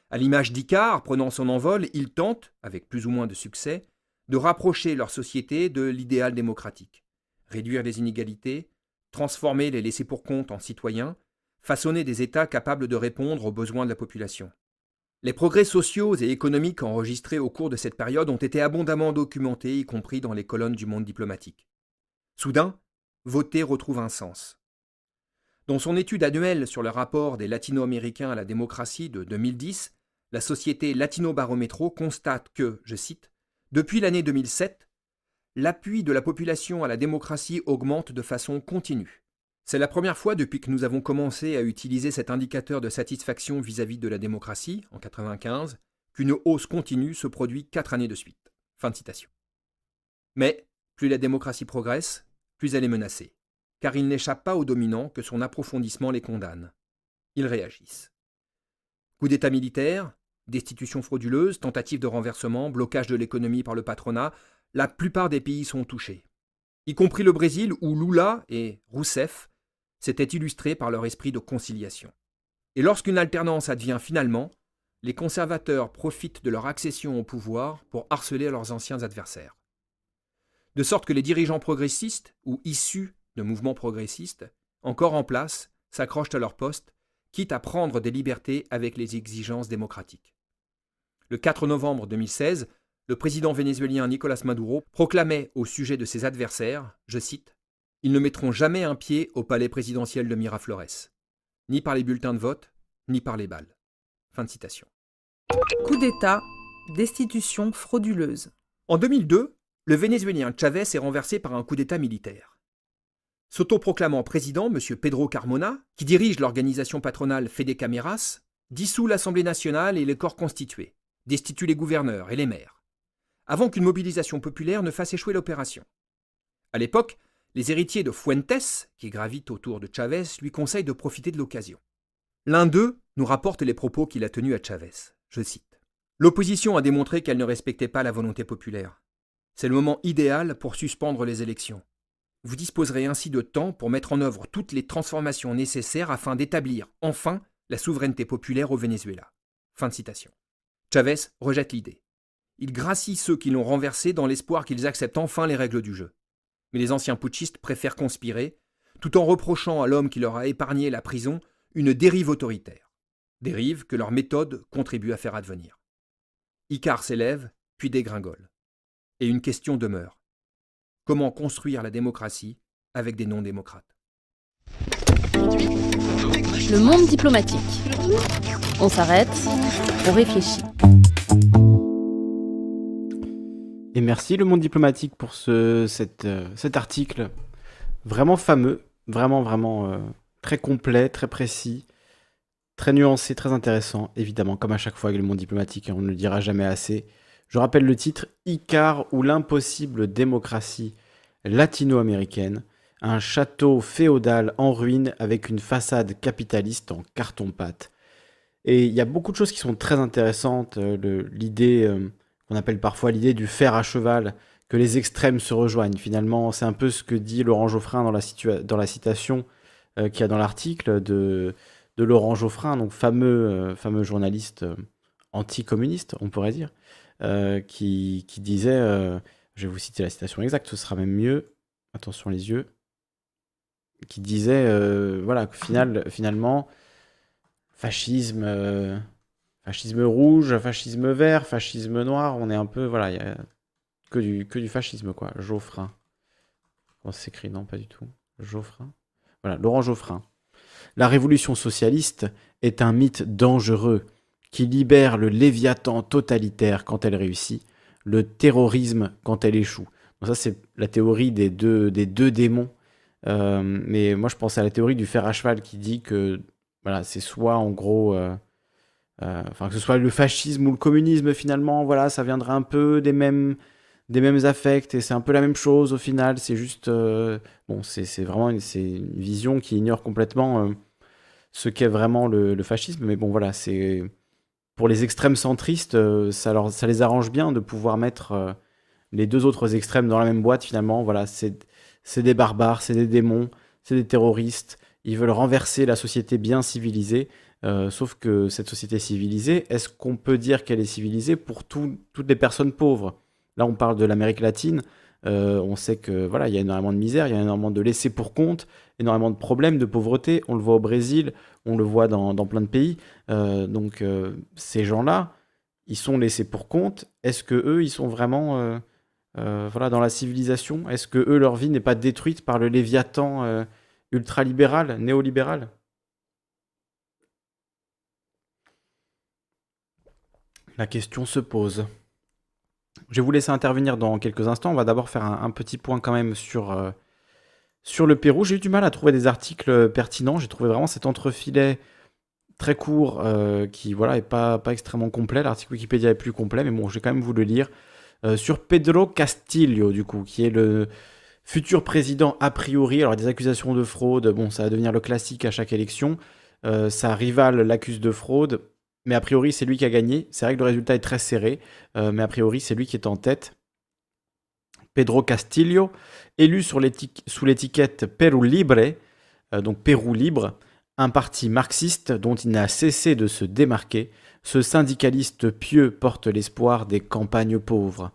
À l'image d'Icare, prenant son envol, ils tentent, avec plus ou moins de succès, de rapprocher leur société de l'idéal démocratique, réduire les inégalités, transformer les laissés pour compte en citoyens, façonner des États capables de répondre aux besoins de la population. Les progrès sociaux et économiques enregistrés au cours de cette période ont été abondamment documentés, y compris dans les colonnes du monde diplomatique. Soudain, voter retrouve un sens. Dans son étude annuelle sur le rapport des latino-américains à la démocratie de 2010, la société Latino Barometro constate que, je cite, Depuis l'année 2007, l'appui de la population à la démocratie augmente de façon continue. C'est la première fois depuis que nous avons commencé à utiliser cet indicateur de satisfaction vis-à-vis de la démocratie, en 1995, qu'une hausse continue se produit quatre années de suite. Fin de citation. Mais plus la démocratie progresse, plus elle est menacée, car il n'échappe pas aux dominants que son approfondissement les condamne. Ils réagissent. Coup d'État militaire, destitution frauduleuse, tentative de renversement, blocage de l'économie par le patronat, la plupart des pays sont touchés. Y compris le Brésil où Lula et Rousseff s'étaient illustrés par leur esprit de conciliation. Et lorsqu'une alternance advient finalement, les conservateurs profitent de leur accession au pouvoir pour harceler leurs anciens adversaires. De sorte que les dirigeants progressistes, ou issus de mouvements progressistes, encore en place, s'accrochent à leur poste, quitte à prendre des libertés avec les exigences démocratiques. Le 4 novembre 2016, le président vénézuélien Nicolas Maduro proclamait au sujet de ses adversaires, je cite, Ils ne mettront jamais un pied au palais présidentiel de Miraflores, ni par les bulletins de vote, ni par les balles. Fin de citation. Coup d'État, destitution frauduleuse. En 2002, le Vénézuélien Chavez est renversé par un coup d'État militaire. S'autoproclamant président, M. Pedro Carmona, qui dirige l'organisation patronale Fede Cameras, dissout l'Assemblée nationale et les corps constitués, destitue les gouverneurs et les maires, avant qu'une mobilisation populaire ne fasse échouer l'opération. À l'époque, les héritiers de Fuentes, qui gravitent autour de Chavez, lui conseillent de profiter de l'occasion. L'un d'eux nous rapporte les propos qu'il a tenus à Chavez. Je cite. L'opposition a démontré qu'elle ne respectait pas la volonté populaire. C'est le moment idéal pour suspendre les élections. Vous disposerez ainsi de temps pour mettre en œuvre toutes les transformations nécessaires afin d'établir enfin la souveraineté populaire au Venezuela. Chavez rejette l'idée. Il gracie ceux qui l'ont renversé dans l'espoir qu'ils acceptent enfin les règles du jeu. Mais les anciens putschistes préfèrent conspirer, tout en reprochant à l'homme qui leur a épargné la prison une dérive autoritaire. Dérive que leur méthode contribue à faire advenir. Icar s'élève, puis dégringole. Et une question demeure. Comment construire la démocratie avec des non-démocrates? Le monde diplomatique. On s'arrête, on réfléchit. Et merci le monde diplomatique pour ce, cet, euh, cet article vraiment fameux, vraiment vraiment euh, très complet, très précis, très nuancé, très intéressant, évidemment, comme à chaque fois avec le monde diplomatique, on ne le dira jamais assez. Je rappelle le titre Icar ou l'impossible démocratie latino-américaine, un château féodal en ruine avec une façade capitaliste en carton-pâte. Et il y a beaucoup de choses qui sont très intéressantes. euh, L'idée, qu'on appelle parfois l'idée du fer à cheval, que les extrêmes se rejoignent. Finalement, c'est un peu ce que dit Laurent Geoffrin dans la, citation euh, qu'il y a dans l'article de, Laurent Geoffrin, donc fameux, euh, journaliste euh, anticommuniste, on pourrait dire, qui, disait, je vais vous citer la citation exacte, ce sera même mieux, attention les yeux, qui disait, voilà, finalement, fascisme, fascisme rouge, fascisme vert, fascisme noir, on est un peu, voilà, il y a que du, que du fascisme, quoi. Geoffrin. Comment s'écrit? Non, pas du tout. Geoffrin. Voilà, Laurent Geoffrin. La révolution socialiste est un mythe dangereux qui libère le léviathan totalitaire quand elle réussit, le terrorisme quand elle échoue. Donc ça, c'est la théorie des deux, des deux démons. Euh, mais moi, je pense à la théorie du fer à cheval qui dit que voilà, c'est soit en gros, euh, enfin que ce soit le fascisme ou le communisme finalement, voilà, ça viendra un peu des mêmes, des mêmes affects et c'est un peu la même chose au final. C'est juste, euh, bon, c'est vraiment une, une vision qui ignore complètement euh, ce qu'est vraiment le, fascisme. Mais bon, voilà, c'est pour les extrêmes centristes, euh, ça, leur, ça les arrange bien de pouvoir mettre euh, les deux autres extrêmes dans la même boîte, finalement, voilà, c'est des barbares, c'est des démons, c'est des terroristes. Ils veulent renverser la société bien civilisée. Euh, sauf que cette société civilisée, est-ce qu'on peut dire qu'elle est civilisée pour toutes les personnes pauvres? Là, on parle de l'Amérique latine. Euh, on sait que voilà, il y a énormément de misère, il y a énormément de laissés pour compte, énormément de problèmes, de pauvreté. On le voit au Brésil, on le voit dans, plein de pays. Euh, donc ces gens-là, ils sont laissés pour compte. Est-ce que eux, ils sont vraiment voilà dans la civilisation? Est-ce que eux, leur vie n'est pas détruite par le Léviathan ultralibéral, néolibéral? La question se pose. Je vais vous laisser intervenir dans quelques instants. On va d'abord faire un, petit point quand même sur, euh, sur le Pérou. J'ai eu du mal à trouver des articles pertinents. J'ai trouvé vraiment cet entrefilet très court euh, qui voilà est pas, pas extrêmement complet. L'article Wikipédia est plus complet, mais bon, j'ai quand même voulu le lire. Euh, sur Pedro Castillo, du coup, qui est le futur président a priori. Alors, des accusations de fraude, bon, ça va devenir le classique à chaque élection. sa rivale l'accuse de fraude mais a priori, c'est lui qui a gagné. C'est vrai que le résultat est très serré, euh, mais a priori, c'est lui qui est en tête. Pedro Castillo, élu sous l'étiquette Pérou Libre, euh, donc Pérou Libre, un parti marxiste dont il n'a cessé de se démarquer, ce syndicaliste pieux porte l'espoir des campagnes pauvres.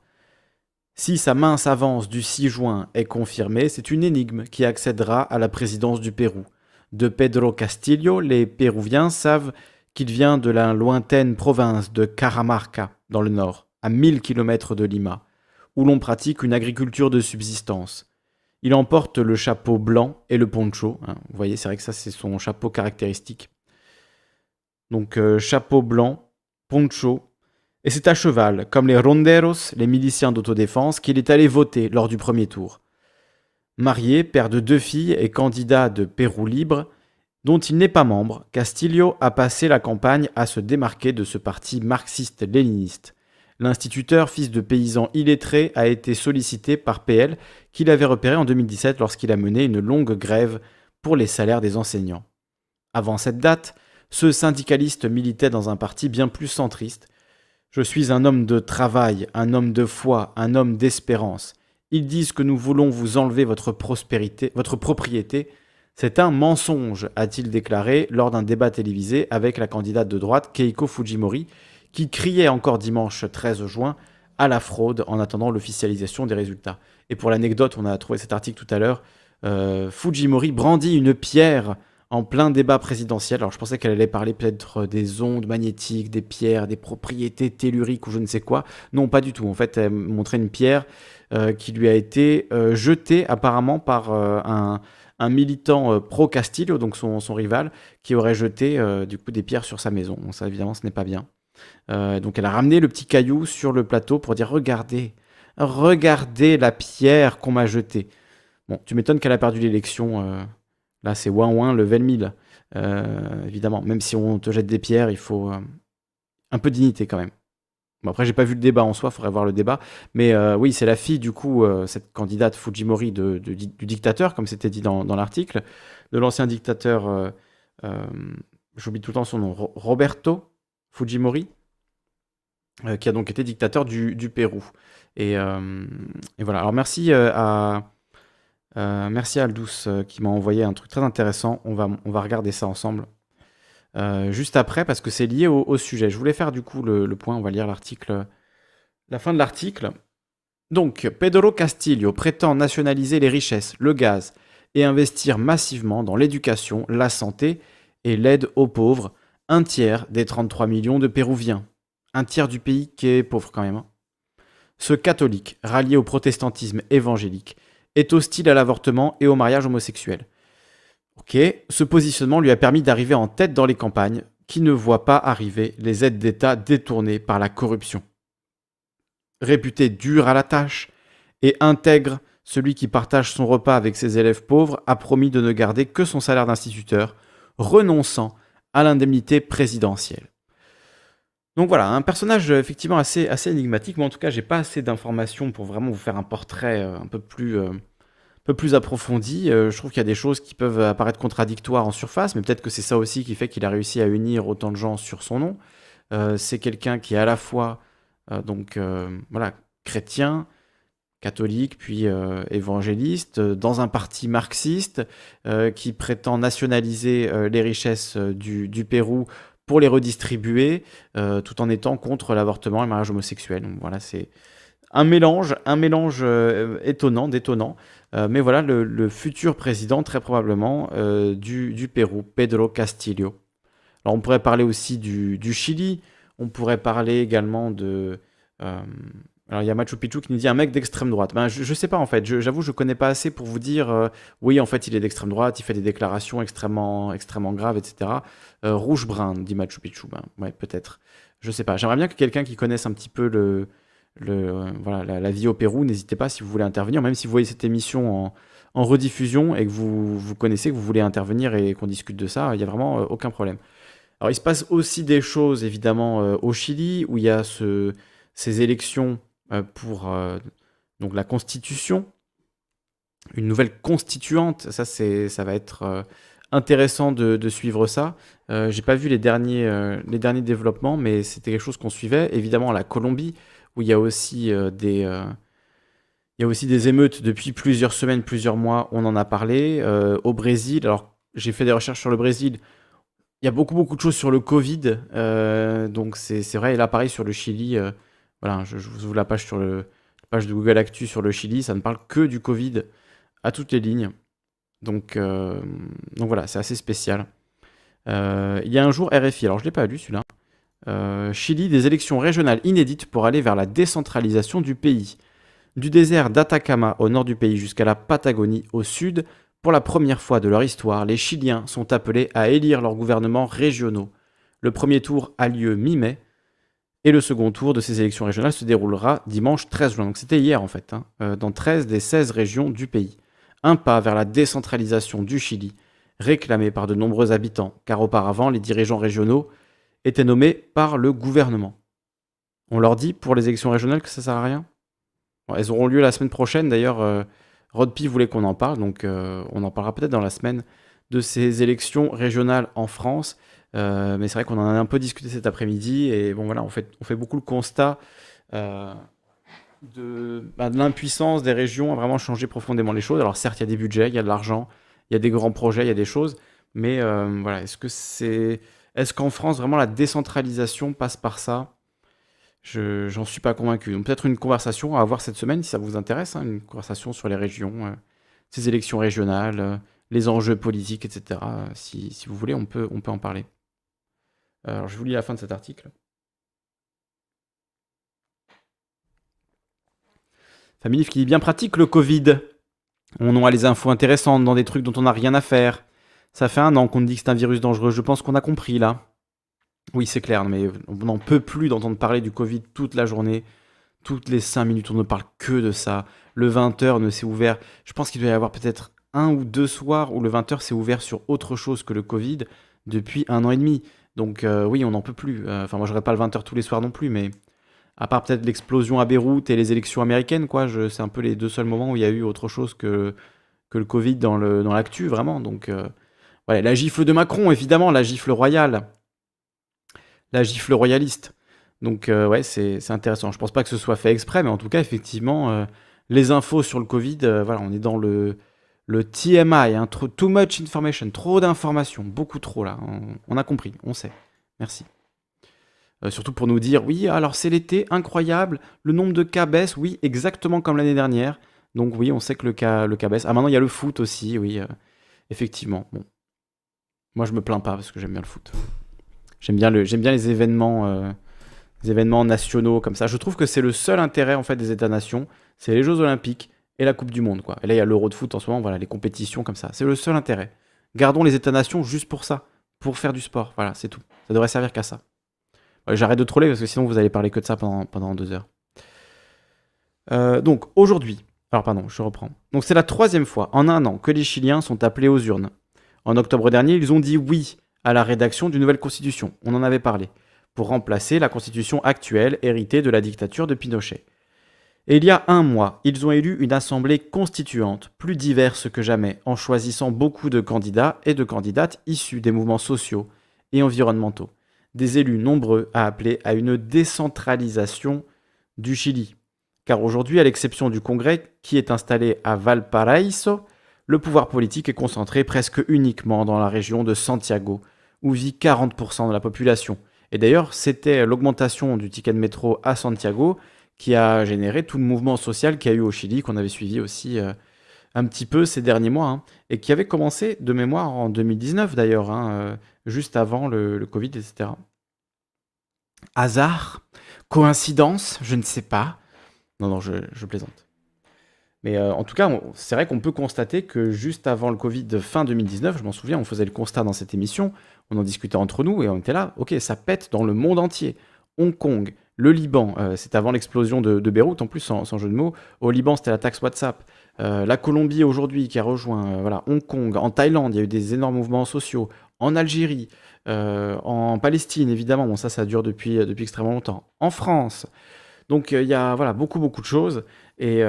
Si sa mince avance du 6 juin est confirmée, c'est une énigme qui accédera à la présidence du Pérou. De Pedro Castillo, les Pérouviens savent qu'il vient de la lointaine province de Caramarca, dans le nord, à 1000 km de Lima, où l'on pratique une agriculture de subsistance. Il emporte le chapeau blanc et le poncho. Hein. Vous voyez, c'est vrai que ça, c'est son chapeau caractéristique. Donc, euh, chapeau blanc, poncho. Et c'est à cheval, comme les ronderos, les miliciens d'autodéfense, qu'il est allé voter lors du premier tour. Marié, père de deux filles et candidat de Pérou libre, dont il n'est pas membre, Castillo a passé la campagne à se démarquer de ce parti marxiste-léniniste. L'instituteur, fils de paysan illettré, a été sollicité par PL, qu'il avait repéré en 2017 lorsqu'il a mené une longue grève pour les salaires des enseignants. Avant cette date, ce syndicaliste militait dans un parti bien plus centriste. Je suis un homme de travail, un homme de foi, un homme d'espérance. Ils disent que nous voulons vous enlever votre prospérité, votre propriété, c'est un mensonge, a-t-il déclaré lors d'un débat télévisé avec la candidate de droite Keiko Fujimori, qui criait encore dimanche 13 juin à la fraude en attendant l'officialisation des résultats. Et pour l'anecdote, on a trouvé cet article tout à l'heure, euh, Fujimori brandit une pierre en plein débat présidentiel. Alors je pensais qu'elle allait parler peut-être des ondes magnétiques, des pierres, des propriétés telluriques ou je ne sais quoi. Non, pas du tout. En fait, elle montrait une pierre euh, qui lui a été euh, jetée apparemment par un, un militant euh, pro-Castillo, donc son, rival, qui aurait jeté euh, du coup des pierres sur sa maison. ça, évidemment, ce n'est pas bien. Euh, donc elle a ramené le petit caillou sur le plateau pour dire regardez, regardez la pierre qu'on m'a jetée. Bon, tu m'étonnes qu'elle a perdu l'élection. là, c'est ouin ouin level 1000. évidemment, même si on te jette des pierres, il faut un peu de dignité quand même. Bon, après, j'ai pas vu le débat en soi, faudrait voir le débat. Mais euh, oui, c'est la fille, du coup, euh, cette candidate Fujimori de, du dictateur, comme c'était dit dans, l'article, de l'ancien dictateur, euh, j'oublie tout le temps son nom, Roberto Fujimori, qui a donc été dictateur du, Pérou. Et, voilà. Alors, merci à. merci Aldous qui m'a envoyé un truc très intéressant. On va, on va regarder ça ensemble. Euh, juste après parce que c'est lié au, sujet. Je voulais faire du coup le, point, on va lire l'article, la fin de l'article. Donc, Pedro Castillo prétend nationaliser les richesses, le gaz, et investir massivement dans l'éducation, la santé et l'aide aux pauvres, un tiers des 33 millions de Péruviens. Un tiers du pays qui est pauvre quand même. Hein. Ce catholique, rallié au protestantisme évangélique, est hostile à l'avortement et au mariage homosexuel. Ce positionnement lui a permis d'arriver en tête dans les campagnes qui ne voient pas arriver les aides d'État détournées par la corruption. Réputé dur à la tâche et intègre, celui qui partage son repas avec ses élèves pauvres a promis de ne garder que son salaire d'instituteur, renonçant à l'indemnité présidentielle. Donc voilà, un personnage effectivement assez, assez énigmatique, mais en tout cas, j'ai pas assez d'informations pour vraiment vous faire un portrait euh, un peu plus euh, peu plus approfondi. Euh, je trouve qu'il y a des choses qui peuvent apparaître contradictoires en surface, mais peut-être que c'est ça aussi qui fait qu'il a réussi à unir autant de gens sur son nom. Euh, c'est quelqu'un qui est à la fois euh, donc voilà chrétien, catholique puis évangéliste, dans un parti marxiste qui prétend nationaliser les richesses du, du, Pérou pour les redistribuer, tout en étant contre l'avortement et le mariage homosexuel. Donc voilà, c'est un mélange, un mélange euh, étonnant, détonnant. Euh, mais voilà le, futur président, très probablement, euh, du, Pérou, Pedro Castillo. Alors on pourrait parler aussi du, Chili, on pourrait parler également de... alors il y a Machu Picchu qui nous dit un mec d'extrême droite. Ben, je ne sais pas en fait, j'avoue je ne connais pas assez pour vous dire oui en fait il est d'extrême droite, il fait des déclarations extrêmement, graves, etc. Rouge-brun, dit Machu Picchu. Ben, ouais, peut-être. Je sais pas. J'aimerais bien que quelqu'un qui connaisse un petit peu le, voilà, la, vie au Pérou. N'hésitez pas si vous voulez intervenir, même si vous voyez cette émission en, rediffusion et que vous, vous connaissez, que vous voulez intervenir et qu'on discute de ça, il n'y a vraiment euh, aucun problème. Alors il se passe aussi des choses évidemment euh, au Chili où il y a ce, ces élections euh, pour donc la constitution, une nouvelle constituante. Ça ça va être intéressant de, de, suivre ça. J'ai pas vu les derniers les derniers développements, mais c'était quelque chose qu'on suivait. Évidemment la Colombie où il y a aussi euh, des euh, il y a aussi des émeutes depuis plusieurs semaines, plusieurs mois, on en a parlé. Euh, au Brésil, alors j'ai fait des recherches sur le Brésil, il y a beaucoup beaucoup de choses sur le Covid, donc c'est vrai, et là pareil sur le Chili, voilà, je, vous ouvre la page sur le la page de Google Actu sur le Chili, ça ne parle que du Covid à toutes les lignes. Donc, donc voilà, c'est assez spécial. il y a un jour RFI, alors je ne l'ai pas lu celui-là. Euh, Chili, des élections régionales inédites pour aller vers la décentralisation du pays. Du désert d'Atacama au nord du pays jusqu'à la Patagonie au sud, pour la première fois de leur histoire, les Chiliens sont appelés à élire leurs gouvernements régionaux. Le premier tour a lieu mi-mai et le second tour de ces élections régionales se déroulera dimanche 13 juin. Donc c'était hier en fait, hein, euh, dans 13 des 16 régions du pays. Un pas vers la décentralisation du Chili, réclamé par de nombreux habitants, car auparavant les dirigeants régionaux étaient nommés par le gouvernement. On leur dit pour les élections régionales que ça sert à rien Elles auront lieu la semaine prochaine. D'ailleurs, euh, Rodpi voulait qu'on en parle, donc euh, on en parlera peut-être dans la semaine de ces élections régionales en France. Euh, mais c'est vrai qu'on en a un peu discuté cet après-midi et bon voilà, on fait, beaucoup le constat de, bah, de l'impuissance des régions à vraiment changer profondément les choses. Alors certes, il y a des budgets, il y a de l'argent, il y a des grands projets, il y a des choses, mais voilà, est-ce que c'est est-ce qu'en France, vraiment, la décentralisation passe par ça? Je J'en suis pas convaincu. Donc peut-être une conversation à avoir cette semaine, si ça vous intéresse, hein, une conversation sur les régions, euh, ces élections régionales, euh, les enjeux politiques, etc. Si, si, vous voulez, on peut, on peut en parler. Alors, je vous lis la fin de cet article. Famille qui dit bien pratique le Covid. On a les infos intéressantes dans des trucs dont on n'a rien à faire. Ça fait un an qu'on dit que c'est un virus dangereux. Je pense qu'on a compris là. Oui, c'est clair, mais on n'en peut plus d'entendre parler du Covid toute la journée. Toutes les 5 minutes, on ne parle que de ça. Le 20h ne s'est ouvert. Je pense qu'il doit y avoir peut-être un ou deux soirs où le 20h s'est ouvert sur autre chose que le Covid depuis un an et demi. Donc euh, oui, on n'en peut plus. Euh, enfin, moi, je pas le 20h tous les soirs non plus, mais à part peut-être l'explosion à Beyrouth et les élections américaines, quoi, c'est un peu les deux seuls moments où il y a eu autre chose que, que le Covid dans l'actu, dans vraiment. Donc, euh, la gifle de Macron, évidemment, la gifle royale. La gifle royaliste. Donc, euh, ouais, c'est intéressant. Je pense pas que ce soit fait exprès, mais en tout cas, effectivement, euh, les infos sur le Covid, euh, voilà, on est dans le, TMI, hein, too much information, trop d'informations, beaucoup trop là. On, a compris, on sait. Merci. surtout pour nous dire, oui, alors c'est l'été, incroyable, le nombre de cas baisse, oui, exactement comme l'année dernière. Donc oui, on sait que le cas, le cas baisse. Ah, maintenant, il y a le foot aussi, oui, effectivement. Bon, moi, je me plains pas parce que j'aime bien le foot. J'aime bien, le, bien les événements, euh, événements nationaux comme ça. Je trouve que c'est le seul intérêt en fait des États-nations, c'est les Jeux Olympiques et la Coupe du Monde, quoi. Et là, il y a l'Euro de foot en ce moment, voilà, les compétitions comme ça. C'est le seul intérêt. Gardons les États-nations juste pour ça, pour faire du sport. Voilà, c'est tout. Ça devrait servir qu'à ça. J'arrête de troller parce que sinon vous allez parler que de ça pendant, pendant deux heures. Euh, donc aujourd'hui, alors pardon, je reprends. Donc c'est la troisième fois en un an que les Chiliens sont appelés aux urnes en octobre dernier, ils ont dit oui à la rédaction d'une nouvelle constitution, on en avait parlé, pour remplacer la constitution actuelle héritée de la dictature de Pinochet. Et il y a un mois, ils ont élu une assemblée constituante, plus diverse que jamais, en choisissant beaucoup de candidats et de candidates issus des mouvements sociaux et environnementaux. Des élus nombreux à appeler à une décentralisation du Chili. car aujourd'hui, à l'exception du Congrès qui est installé à Valparaiso, le pouvoir politique est concentré presque uniquement dans la région de Santiago, où vit 40% de la population. Et d'ailleurs, c'était l'augmentation du ticket de métro à Santiago qui a généré tout le mouvement social qu'il y a eu au Chili, qu'on avait suivi aussi euh, un petit peu ces derniers mois, hein, et qui avait commencé de mémoire en 2019 d'ailleurs, hein, euh, juste avant le, Covid, etc. Hasard? Coïncidence? Je ne sais pas. Non, non, je, plaisante. Mais euh, en tout cas, c'est vrai qu'on peut constater que juste avant le Covid, fin 2019, je m'en souviens, on faisait le constat dans cette émission, on en discutait entre nous et on était là, ok, ça pète dans le monde entier. Hong Kong, le Liban, euh, c'est avant l'explosion de, Beyrouth, en plus, sans, jeu de mots. Au Liban, c'était la taxe WhatsApp. Euh, la Colombie aujourd'hui qui a rejoint voilà, Hong Kong. En Thaïlande, il y a eu des énormes mouvements sociaux. En Algérie, en Palestine, évidemment. Bon, ça, ça dure depuis, depuis extrêmement longtemps. En France. Donc, il y a voilà, beaucoup, beaucoup de choses. Et,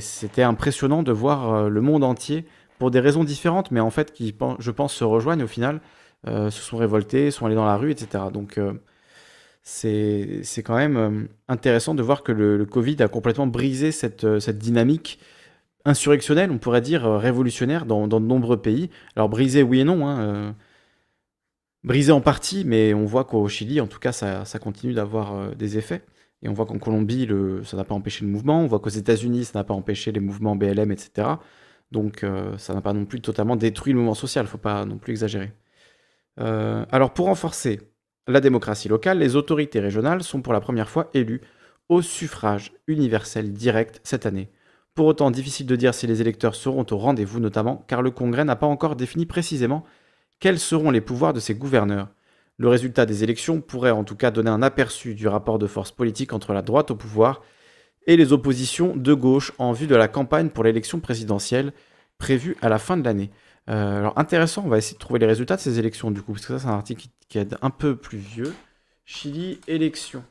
c'était impressionnant de voir le monde entier, pour des raisons différentes, mais en fait, qui, je pense, se rejoignent au final, se sont révoltés, sont allés dans la rue, etc. Donc, c'est quand même euh, intéressant de voir que le, Covid a complètement brisé cette, euh, cette, dynamique insurrectionnelle, on pourrait dire euh, révolutionnaire dans, dans de nombreux pays. Alors brisé, oui et non. Hein, brisé en partie, mais on voit qu'au Chili, en tout cas, ça, ça continue d'avoir des effets. Et on voit qu'en Colombie, ça n'a pas empêché le mouvement. On voit qu'aux États-Unis, ça n'a pas empêché les mouvements BLM, etc. Donc ça n'a pas non plus totalement détruit le mouvement social. Il ne faut pas non plus exagérer. alors pour renforcer la démocratie locale, les autorités régionales sont pour la première fois élues au suffrage universel direct cette année. Pour autant, difficile de dire si les électeurs seront au rendez-vous, notamment car le Congrès n'a pas encore défini précisément quels seront les pouvoirs de ses gouverneurs. Le résultat des élections pourrait en tout cas donner un aperçu du rapport de force politique entre la droite au pouvoir et les oppositions de gauche en vue de la campagne pour l'élection présidentielle prévue à la fin de l'année. Euh, alors intéressant, on va essayer de trouver les résultats de ces élections du coup, parce que ça c'est un article qui, est un peu plus vieux. Chili, élections.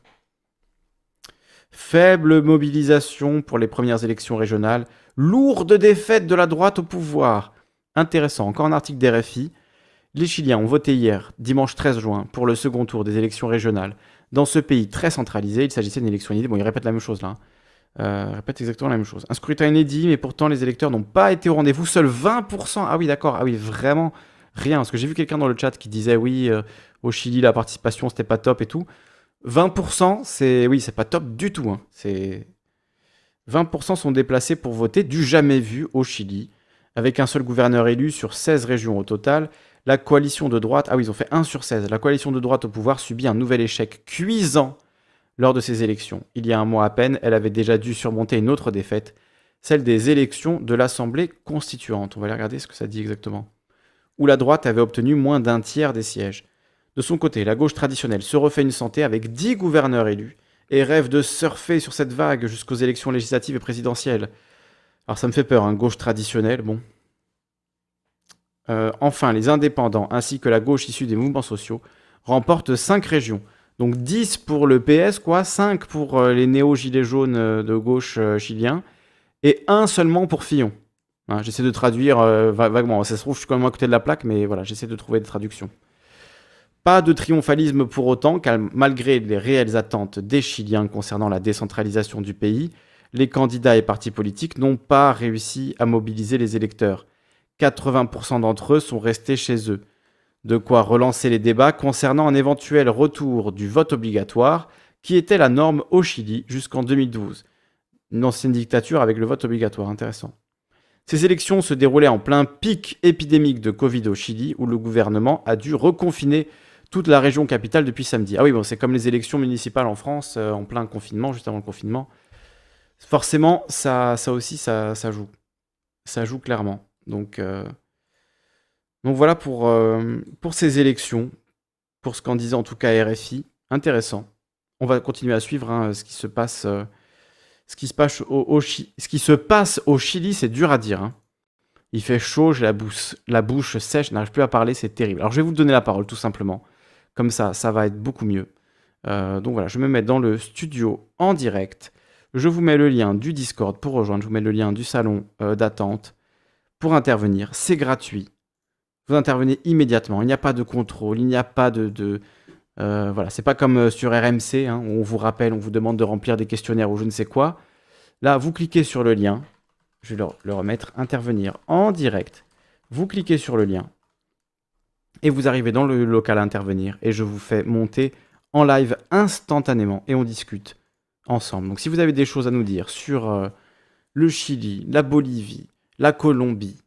Faible mobilisation pour les premières élections régionales. Lourde défaite de la droite au pouvoir. Intéressant, encore un article d'RFI. Les Chiliens ont voté hier, dimanche 13 juin, pour le second tour des élections régionales. Dans ce pays très centralisé, il s'agissait d'une élection inédite. Bon, il répète la même chose là. Hein. Euh, répète exactement la même chose. Un scrutin inédit, mais pourtant les électeurs n'ont pas été au rendez-vous. Seuls 20%. Ah oui, d'accord. Ah oui, vraiment rien. Parce que j'ai vu quelqu'un dans le chat qui disait oui, euh, au Chili, la participation, c'était pas top et tout. 20%, c'est oui, c'est pas top du tout. Hein. C'est 20% sont déplacés pour voter, du jamais vu au Chili, avec un seul gouverneur élu sur 16 régions au total. La coalition de droite, ah oui, ils ont fait 1 sur 16. La coalition de droite au pouvoir subit un nouvel échec cuisant lors de ces élections. Il y a un mois à peine, elle avait déjà dû surmonter une autre défaite, celle des élections de l'Assemblée constituante. On va aller regarder ce que ça dit exactement. Où la droite avait obtenu moins d'un tiers des sièges. De son côté, la gauche traditionnelle se refait une santé avec dix gouverneurs élus et rêve de surfer sur cette vague jusqu'aux élections législatives et présidentielles. Alors ça me fait peur, hein, gauche traditionnelle, bon. Euh, enfin, les indépendants ainsi que la gauche issue des mouvements sociaux remportent cinq régions, donc 10 pour le PS, quoi, 5 pour euh, les néo-gilets jaunes euh, de gauche chiliens, et 1 seulement pour Fillon. Hein, j'essaie de traduire vaguement. Ça se trouve, je suis quand même à côté de la plaque, mais voilà, j'essaie de trouver des traductions. Pas de triomphalisme pour autant, car malgré les réelles attentes des Chiliens concernant la décentralisation du pays, les candidats et partis politiques n'ont pas réussi à mobiliser les électeurs. 80% d'entre eux sont restés chez eux. De quoi relancer les débats concernant un éventuel retour du vote obligatoire, qui était la norme au Chili jusqu'en 2012. Une ancienne dictature avec le vote obligatoire, intéressant. Ces élections se déroulaient en plein pic épidémique de Covid au Chili, où le gouvernement a dû reconfiner toute la région capitale depuis samedi. Ah oui, bon, c'est comme les élections municipales en France, euh, en plein confinement, juste avant le confinement. Forcément, ça, ça aussi, ça, ça joue. Ça joue clairement. Donc, euh, donc voilà pour, euh, pour ces élections, pour ce qu'en disait en tout cas RFI. Intéressant. On va continuer à suivre ce qui se passe. Ce, qui se passe au, ce qui se passe au Chili, c'est dur à dire. Hein. Il fait chaud, j'ai la bouche, la bouche sèche, je n'arrive plus à parler, c'est terrible. Alors je vais vous donner la parole tout simplement. Comme ça, ça va être beaucoup mieux. Euh, donc voilà, je me mets dans le studio en direct. Je vous mets le lien du Discord pour rejoindre. Je vous mets le lien du salon d'attente pour intervenir. C'est gratuit vous intervenez immédiatement. Il n'y a pas de contrôle, il n'y a pas de... euh, voilà, c'est pas comme euh, sur RMC, hein, où on vous rappelle, on vous demande de remplir des questionnaires ou je ne sais quoi. Là, vous cliquez sur le lien. Je vais le, le remettre, intervenir en direct. Vous cliquez sur le lien. Et vous arrivez dans le local à intervenir. Et je vous fais monter en live instantanément. Et on discute ensemble. Donc si vous avez des choses à nous dire sur euh, le Chili, la Bolivie, la Colombie,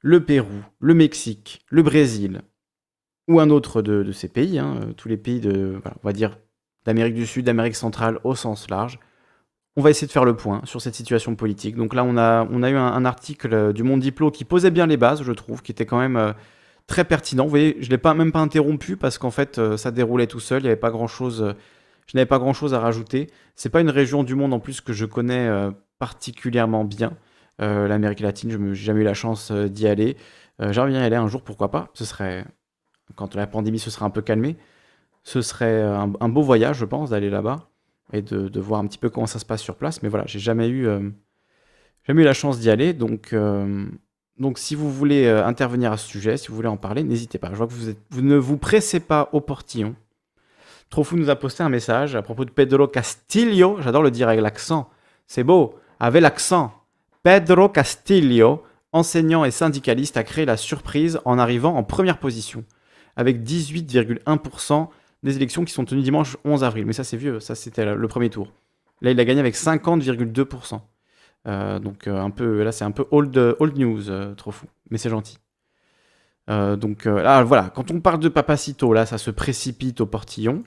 le Pérou, le Mexique, le Brésil, ou un autre de, ces pays, hein, euh, tous les pays de, va dire, d'Amérique du Sud, d'Amérique centrale au sens large, on va essayer de faire le point sur cette situation politique. Donc là, on a, eu un, article euh, du Monde Diplo qui posait bien les bases, je trouve, qui était quand même euh, très pertinent. Vous voyez, je ne l'ai pas, même pas interrompu parce qu'en fait, ça déroulait tout seul, il avait pas grand-chose... je n'avais pas grand-chose à rajouter. C'est pas une région du monde en plus que je connais particulièrement bien. Euh, L'Amérique latine, je n'ai jamais eu la chance euh, d'y aller. Euh, J'aimerais bien y aller un jour, pourquoi pas. Ce serait, quand la pandémie se sera un peu calmée, ce serait un, beau voyage, je pense, d'aller là-bas et de, voir un petit peu comment ça se passe sur place. Mais voilà, j'ai jamais eu, jamais eu la chance d'y aller. Donc, donc, si vous voulez intervenir à ce sujet, si vous voulez en parler, n'hésitez pas. Je vois que vous, êtes, vous ne vous pressez pas au portillon. Trofou nous a posté un message à propos de Pedro Castillo. J'adore le dire avec l'accent. C'est beau, avec l'accent. Pedro Castillo, enseignant et syndicaliste, a créé la surprise en arrivant en première position, avec 18,1% des élections qui sont tenues dimanche 11 avril. Mais ça, c'est vieux, ça, c'était le premier tour. Là, il a gagné avec 50,2%. Euh, donc, euh, un peu, là, c'est un peu old, news, euh, trop fou. Mais c'est gentil. Donc, là, voilà, quand on parle de Papacito, là, ça se précipite au portillon.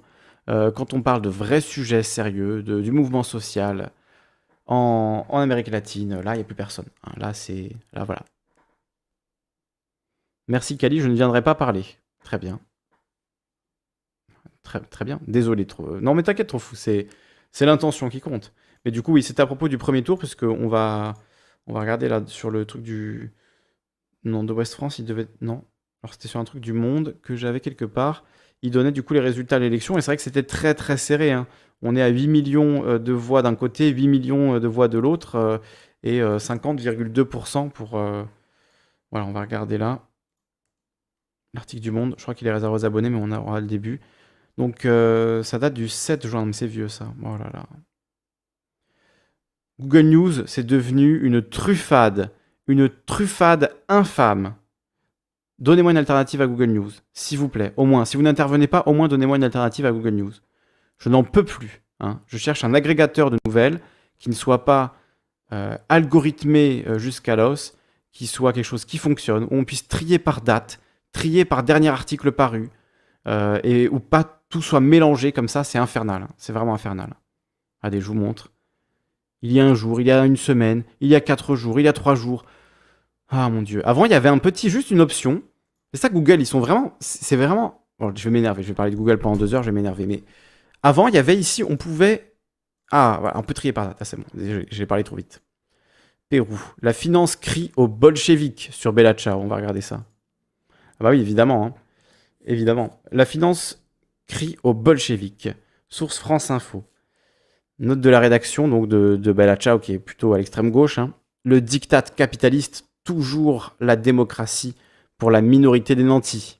Quand on parle de vrais sujets sérieux, du mouvement social en, Amérique latine, là, il n'y a plus personne. hein. Là, c'est. Là, voilà. Merci, Kali, je ne viendrai pas parler. Très bien. Très, bien. Désolé, trop. Non, mais t'inquiète, trop fou. C'est, c'est l'intention qui compte. Mais du coup, oui, c'était à propos du premier tour, parce qu'on va, on va regarder là sur le truc du. Non, de West France, il devait. Non. Alors, c'était sur un truc du Monde que j'avais quelque part. Il donnait du coup les résultats de l'élection, et c'est vrai que c'était très très serré. hein. On est à 8 millions euh, de voix d'un côté, 8 millions euh, de voix de l'autre, euh, et euh, 50,2% pour. Voilà, on va regarder là. L'article du Monde, je crois qu'il est réservé aux abonnés, mais on aura le début. Donc, ça date du 7 juin, c'est vieux ça. Oh là là. Google News, c'est devenu une truffade. Une truffade infâme. Donnez-moi une alternative à Google News, s'il vous plaît. Au moins, si vous n'intervenez pas, au moins donnez-moi une alternative à Google News. Je n'en peux plus. hein. Je cherche un agrégateur de nouvelles qui ne soit pas euh, algorithmé euh, jusqu'à l'os, qui soit quelque chose qui fonctionne, où on puisse trier par date, trier par dernier article paru, euh, et où pas tout soit mélangé comme ça, c'est infernal. hein. C'est vraiment infernal. Allez, je vous montre. Il y a un jour, il y a une semaine, il y a quatre jours, il y a trois jours. Ah mon dieu. Avant, il y avait un petit, juste une option. C'est ça, Google, ils sont vraiment. C'est vraiment. Je vais m'énerver, je vais parler de Google pendant deux heures, je vais m'énerver. Mais avant, il y avait ici, on pouvait. Ah, voilà, on peut trier par. Ah, c'est bon, j'ai parlé trop vite. Pérou. La finance crie aux bolcheviks sur Bella Ciao. On va regarder ça. Ah bah oui, évidemment. hein. Évidemment. La finance crie aux bolcheviks. Source France Info. Note de la rédaction donc de, de qui est plutôt à l'extrême gauche. hein. Le diktat capitaliste, toujours la démocratie pour la minorité des nantis.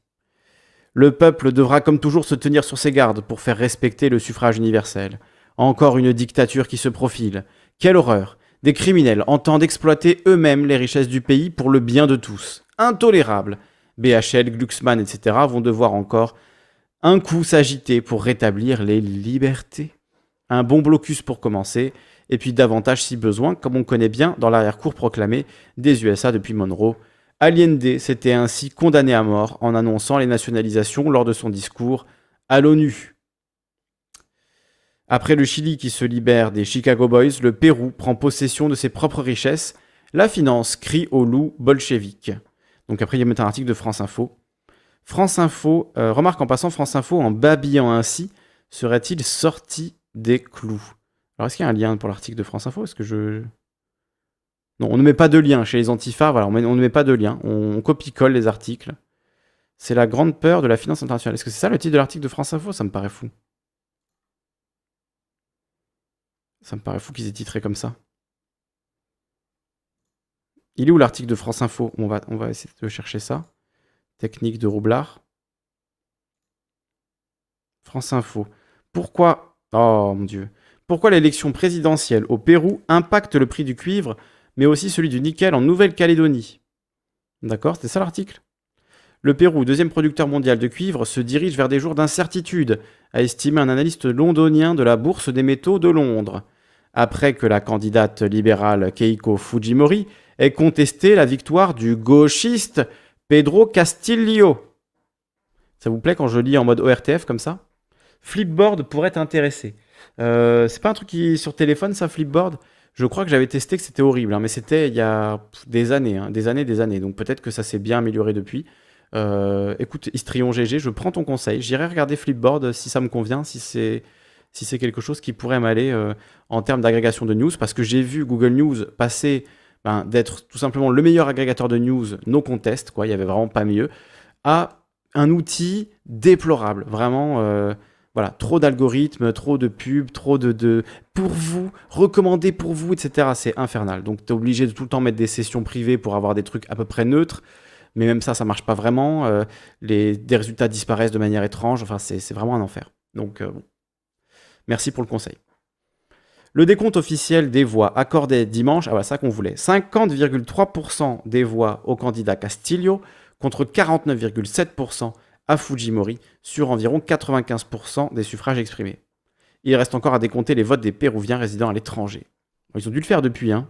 Le peuple devra comme toujours se tenir sur ses gardes pour faire respecter le suffrage universel. Encore une dictature qui se profile. Quelle horreur Des criminels entendent exploiter eux-mêmes les richesses du pays pour le bien de tous. Intolérable BHL, Glucksmann, etc. vont devoir encore un coup s'agiter pour rétablir les libertés. Un bon blocus pour commencer, et puis davantage si besoin, comme on connaît bien dans l'arrière-cour proclamé des USA depuis Monroe. Allende s'était ainsi condamné à mort en annonçant les nationalisations lors de son discours à l'ONU. Après le Chili qui se libère des Chicago Boys, le Pérou prend possession de ses propres richesses. La finance crie au loup bolchevique. Donc après, il y a un article de France Info. France Info, euh, remarque en passant, France Info, en babillant ainsi, serait-il sorti des clous? Alors est-ce qu'il y a un lien pour l'article de France Info? Est-ce que je... On ne met pas de lien chez les antifas, voilà, on, on ne met pas de lien, on, copie-colle les articles. C'est la grande peur de la finance internationale. Est-ce que c'est ça le titre de l'article de France Info? Ça me paraît fou. Ça me paraît fou qu'ils aient titré comme ça. Il est où l'article de France Info? On va, on va essayer de chercher ça. Technique de roublard. France Info. Pourquoi Oh mon dieu. Pourquoi l'élection présidentielle au Pérou impacte le prix du cuivre, mais aussi celui du nickel en Nouvelle-Calédonie. D'accord, c'était ça l'article? Le Pérou, deuxième producteur mondial de cuivre, se dirige vers des jours d'incertitude, a estimé un analyste londonien de la Bourse des métaux de Londres, après que la candidate libérale Keiko Fujimori ait contesté la victoire du gauchiste Pedro Castillo. Ça vous plaît quand je lis en mode ORTF comme ça? Flipboard pourrait t'intéresser. Euh, c'est pas un truc qui sur téléphone ça, Flipboard? Je crois que j'avais testé que c'était horrible, hein, mais c'était il y a des années, hein, des années, des années. Donc peut-être que ça s'est bien amélioré depuis. Euh, écoute, Istrion GG, je prends ton conseil. J'irai regarder Flipboard si ça me convient, si c'est si c'est quelque chose qui pourrait m'aller euh, en termes d'agrégation de news, parce que j'ai vu Google News passer ben, d'être tout simplement le meilleur agrégateur de news, no contest, quoi, il n'y avait vraiment pas mieux, à un outil déplorable, vraiment. Euh, voilà, trop d'algorithmes, trop de pubs, trop de, de pour vous, recommandé pour vous, etc. C'est infernal. Donc, tu es obligé de tout le temps mettre des sessions privées pour avoir des trucs à peu près neutres. Mais même ça, ça marche pas vraiment. Euh, les, des résultats disparaissent de manière étrange. Enfin, c'est vraiment un enfer. Donc, euh, bon. Merci pour le conseil. Le décompte officiel des voix accordées dimanche, ah voilà ça qu'on voulait. 50,3% des voix au candidat Castillo contre 49,7% à Fujimori sur environ 95% des suffrages exprimés. Il reste encore à décompter les votes des Pérouviens résidant à l'étranger. Ils ont dû le faire depuis, hein.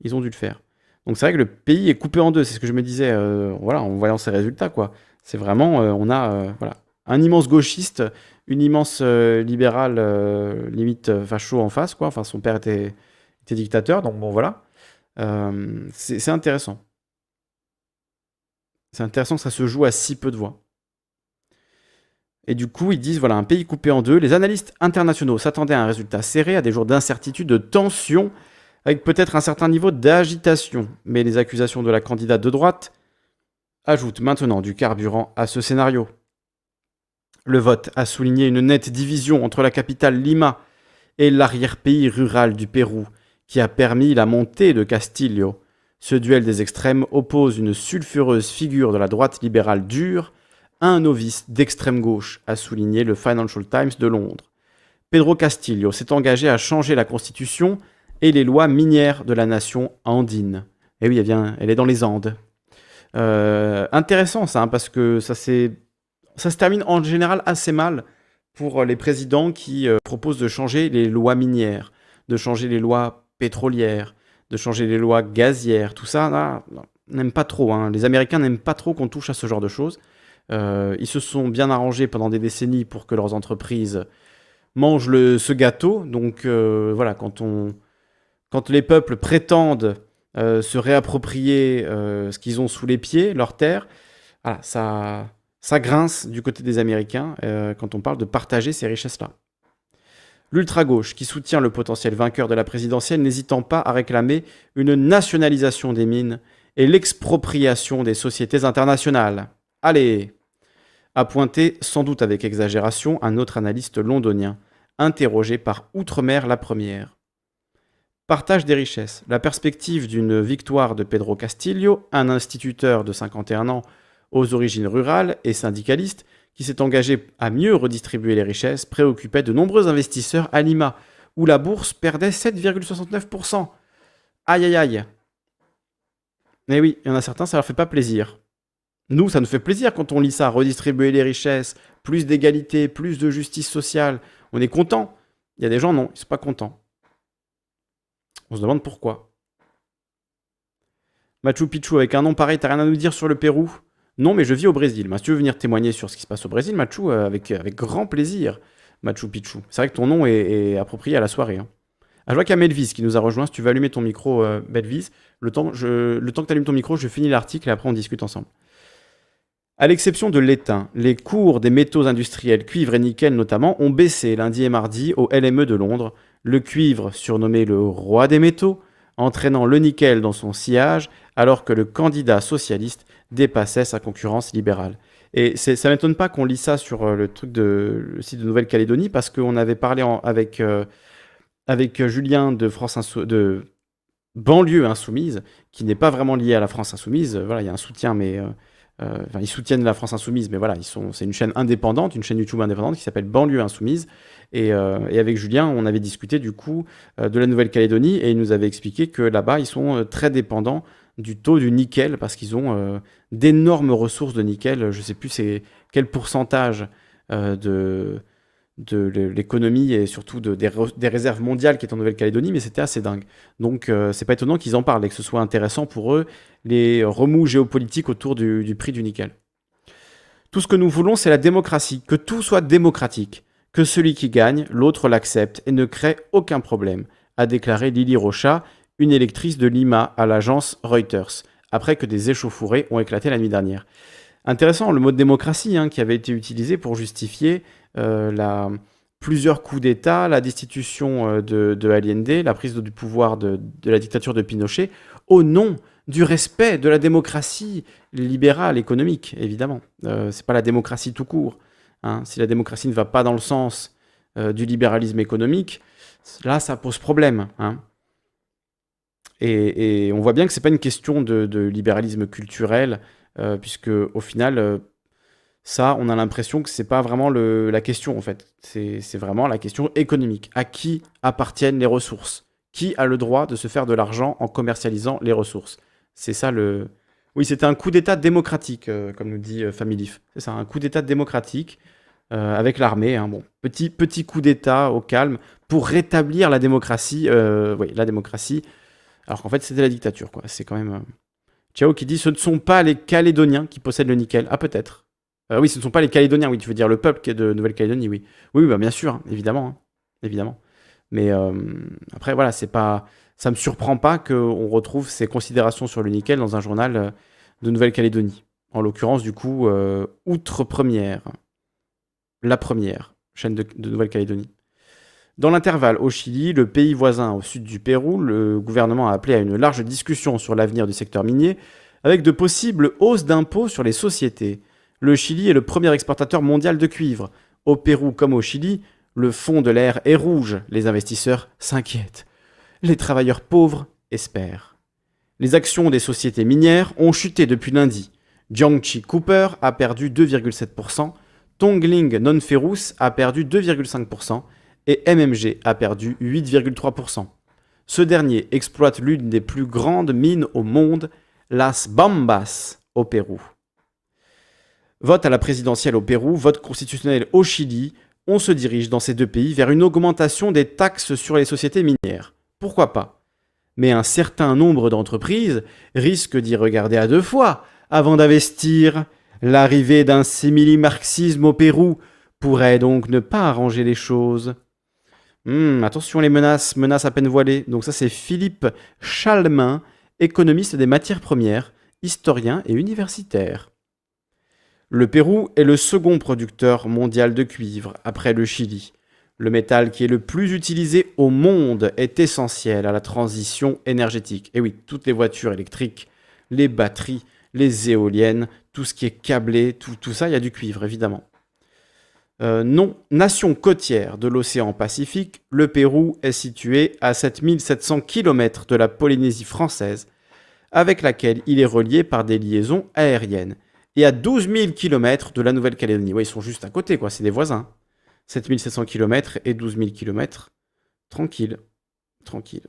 Ils ont dû le faire. Donc c'est vrai que le pays est coupé en deux, c'est ce que je me disais euh, voilà, en voyant ces résultats. quoi. C'est vraiment, euh, on a euh, voilà, un immense gauchiste, une immense libérale, limite facho en face. quoi. Enfin, son père était, était dictateur, donc bon voilà. c'est intéressant. C'est intéressant que ça se joue à si peu de voix. Et du coup, ils disent voilà, un pays coupé en deux. Les analystes internationaux s'attendaient à un résultat serré, à des jours d'incertitude, de tension, avec peut-être un certain niveau d'agitation. Mais les accusations de la candidate de droite ajoutent maintenant du carburant à ce scénario. Le vote a souligné une nette division entre la capitale Lima et l'arrière-pays rural du Pérou, qui a permis la montée de Castillo. Ce duel des extrêmes oppose une sulfureuse figure de la droite libérale dure un novice d'extrême gauche, a souligné le Financial Times de Londres. Pedro Castillo s'est engagé à changer la constitution et les lois minières de la nation andine. Et eh oui, elle, est dans les Andes. Euh, intéressant ça, hein, parce que ça, ça se termine en général assez mal pour les présidents qui euh, proposent de changer les lois minières, de changer les lois pétrolières, de changer les lois gazières. Tout ça, n'aime pas trop. Hein. Les Américains n'aiment pas trop qu'on touche à ce genre de choses. Euh, ils se sont bien arrangés pendant des décennies pour que leurs entreprises mangent ce gâteau. Donc euh, voilà, quand, les peuples prétendent euh, se réapproprier ce qu'ils ont sous les pieds, leur terre, ça, ça grince du côté des Américains quand on parle de partager ces richesses-là. L'ultra-gauche, qui soutient le potentiel vainqueur de la présidentielle, n'hésitant pas à réclamer une nationalisation des mines et l'expropriation des sociétés internationales. Allez a pointé, sans doute avec exagération, un autre analyste londonien, interrogé par Outre-mer la première. Partage des richesses. La perspective d'une victoire de Pedro Castillo, un instituteur de 51 ans aux origines rurales et syndicaliste, qui s'est engagé à mieux redistribuer les richesses, préoccupait de nombreux investisseurs à Lima, où la bourse perdait 7,69%. Aïe aïe aïe. Mais oui, il y en a certains, ça leur fait pas plaisir. Nous, ça nous fait plaisir quand on lit ça, redistribuer les richesses, plus d'égalité, plus de justice sociale. On est content. Il y a des gens, non, ils ne sont pas contents. On se demande pourquoi. Machu Picchu, avec un nom pareil, t'as rien à nous dire sur le Pérou? Non, mais je vis au Brésil. si tu veux venir témoigner sur ce qui se passe au Brésil, Machu, euh, avec, avec grand plaisir. Machu Picchu. C'est vrai que ton nom est, approprié à la soirée. Hein. Ah, je vois qu'il y a Melvis qui nous a rejoint. Si tu veux allumer ton micro, euh, Melvis, le temps, le temps que tu allumes ton micro, je finis l'article et après on discute ensemble. À l'exception de l'étain, les cours des métaux industriels, cuivre et nickel notamment, ont baissé lundi et mardi au LME de Londres. Le cuivre, surnommé le roi des métaux, entraînant le nickel dans son sillage, alors que le candidat socialiste dépassait sa concurrence libérale. Et ça ne m'étonne pas qu'on lit ça sur euh, le truc de site de Nouvelle-Calédonie, parce qu'on avait parlé avec, euh, avec Julien de France de banlieue insoumise, qui n'est pas vraiment lié à la France insoumise. Voilà, il y a un soutien, mais euh, euh, enfin, ils soutiennent la France Insoumise, mais voilà, c'est une chaîne indépendante, une chaîne YouTube indépendante qui s'appelle Banlieue Insoumise. Et, euh, et avec Julien, on avait discuté du coup euh, de la Nouvelle-Calédonie et il nous avait expliqué que là-bas, ils sont euh, très dépendants du taux du nickel parce qu'ils ont euh, d'énormes ressources de nickel. Je sais plus c'est quel pourcentage euh, de de l'é- l'économie et surtout de, des, réserves mondiales qui est en Nouvelle-Calédonie, mais c'était assez dingue. Donc euh, c'est pas étonnant qu'ils en parlent et que ce soit intéressant pour eux les remous géopolitiques autour du, prix du nickel. Tout ce que nous voulons, c'est la démocratie, que tout soit démocratique, que celui qui gagne, l'autre l'accepte et ne crée aucun problème, a déclaré Lily Rocha, une électrice de Lima à l'agence Reuters, après que des échauffourées ont éclaté la nuit dernière. Intéressant le mot démocratie hein, qui avait été utilisé pour justifier la, plusieurs coups d'État, la destitution euh, de, de Allende, la prise du pouvoir de, la dictature de Pinochet, au nom du respect de la démocratie libérale économique, évidemment. Euh, c'est pas la démocratie tout court. hein. Si la démocratie ne va pas dans le sens euh, du libéralisme économique, là, ça pose problème. hein. Et, on voit bien que c'est pas une question de, libéralisme culturel, euh, puisque au final, euh, ça, on a l'impression que c'est pas vraiment le- la question en fait. C'est vraiment la question économique. À qui appartiennent les ressources? Qui a le droit de se faire de l'argent en commercialisant les ressources? C'est ça le. Oui, c'était un coup d'État démocratique, euh, comme nous dit euh, Familif. C'est ça, un coup d'État démocratique euh, avec l'armée. hein. Bon, petit petit coup d'État au calme pour rétablir la démocratie. euh, oui, la démocratie. Alors qu'en fait, c'était la dictature, quoi. C'est quand même. Ciao qui dit ce ne sont pas les Calédoniens qui possèdent le nickel. Ah, peut-être. Euh, oui, ce ne sont pas les Calédoniens, oui, tu veux dire le peuple de Nouvelle-Calédonie, oui. Oui, bah, bien sûr, hein, évidemment. hein, évidemment. Mais euh, après, voilà, c'est pas. Ça me surprend pas qu'on retrouve ces considérations sur le nickel dans un journal euh, de Nouvelle-Calédonie. En l'occurrence, du coup, euh, Outre Première. La première chaîne de Nouvelle-Calédonie. Dans l'intervalle, au Chili, le pays voisin au sud du Pérou, le gouvernement a appelé à une large discussion sur l'avenir du secteur minier, avec de possibles hausses d'impôts sur les sociétés. Le Chili est le premier exportateur mondial de cuivre. Au Pérou comme au Chili, le fond de l'air est rouge. Les investisseurs s'inquiètent. Les travailleurs pauvres espèrent. Les actions des sociétés minières ont chuté depuis lundi. Jiangxi Cooper a perdu 2,7%, Tongling Non-Ferrous a perdu 2,5% et MMG a perdu 8,3%. Ce dernier exploite l'une des plus grandes mines au monde, Las Bambas, au Pérou. Vote à la présidentielle au Pérou, vote constitutionnel au Chili, on se dirige dans ces deux pays vers une augmentation des taxes sur les sociétés minières. Pourquoi pas? Mais un certain nombre d'entreprises risquent d'y regarder à deux fois avant d'investir. L'arrivée d'un simili-marxisme au Pérou pourrait donc ne pas arranger les choses. Hmm, attention les menaces, menaces à peine voilées. Donc ça c'est Philippe Chalmin, économiste des matières premières, historien et universitaire. Le Pérou est le second producteur mondial de cuivre, après le Chili. Le métal qui est le plus utilisé au monde est essentiel à la transition énergétique. Et oui, toutes les voitures électriques, les batteries, les éoliennes, tout ce qui est câblé, tout, ça, il y a du cuivre, évidemment. Euh, nation côtière de l'océan Pacifique, le Pérou est situé à 7700 km de la Polynésie française, avec laquelle il est relié par des liaisons aériennes, et à 12 000 km de la Nouvelle-Calédonie. Ils sont juste à côté, quoi, c'est des voisins. 7700 km et 12 000 km, tranquille, tranquille.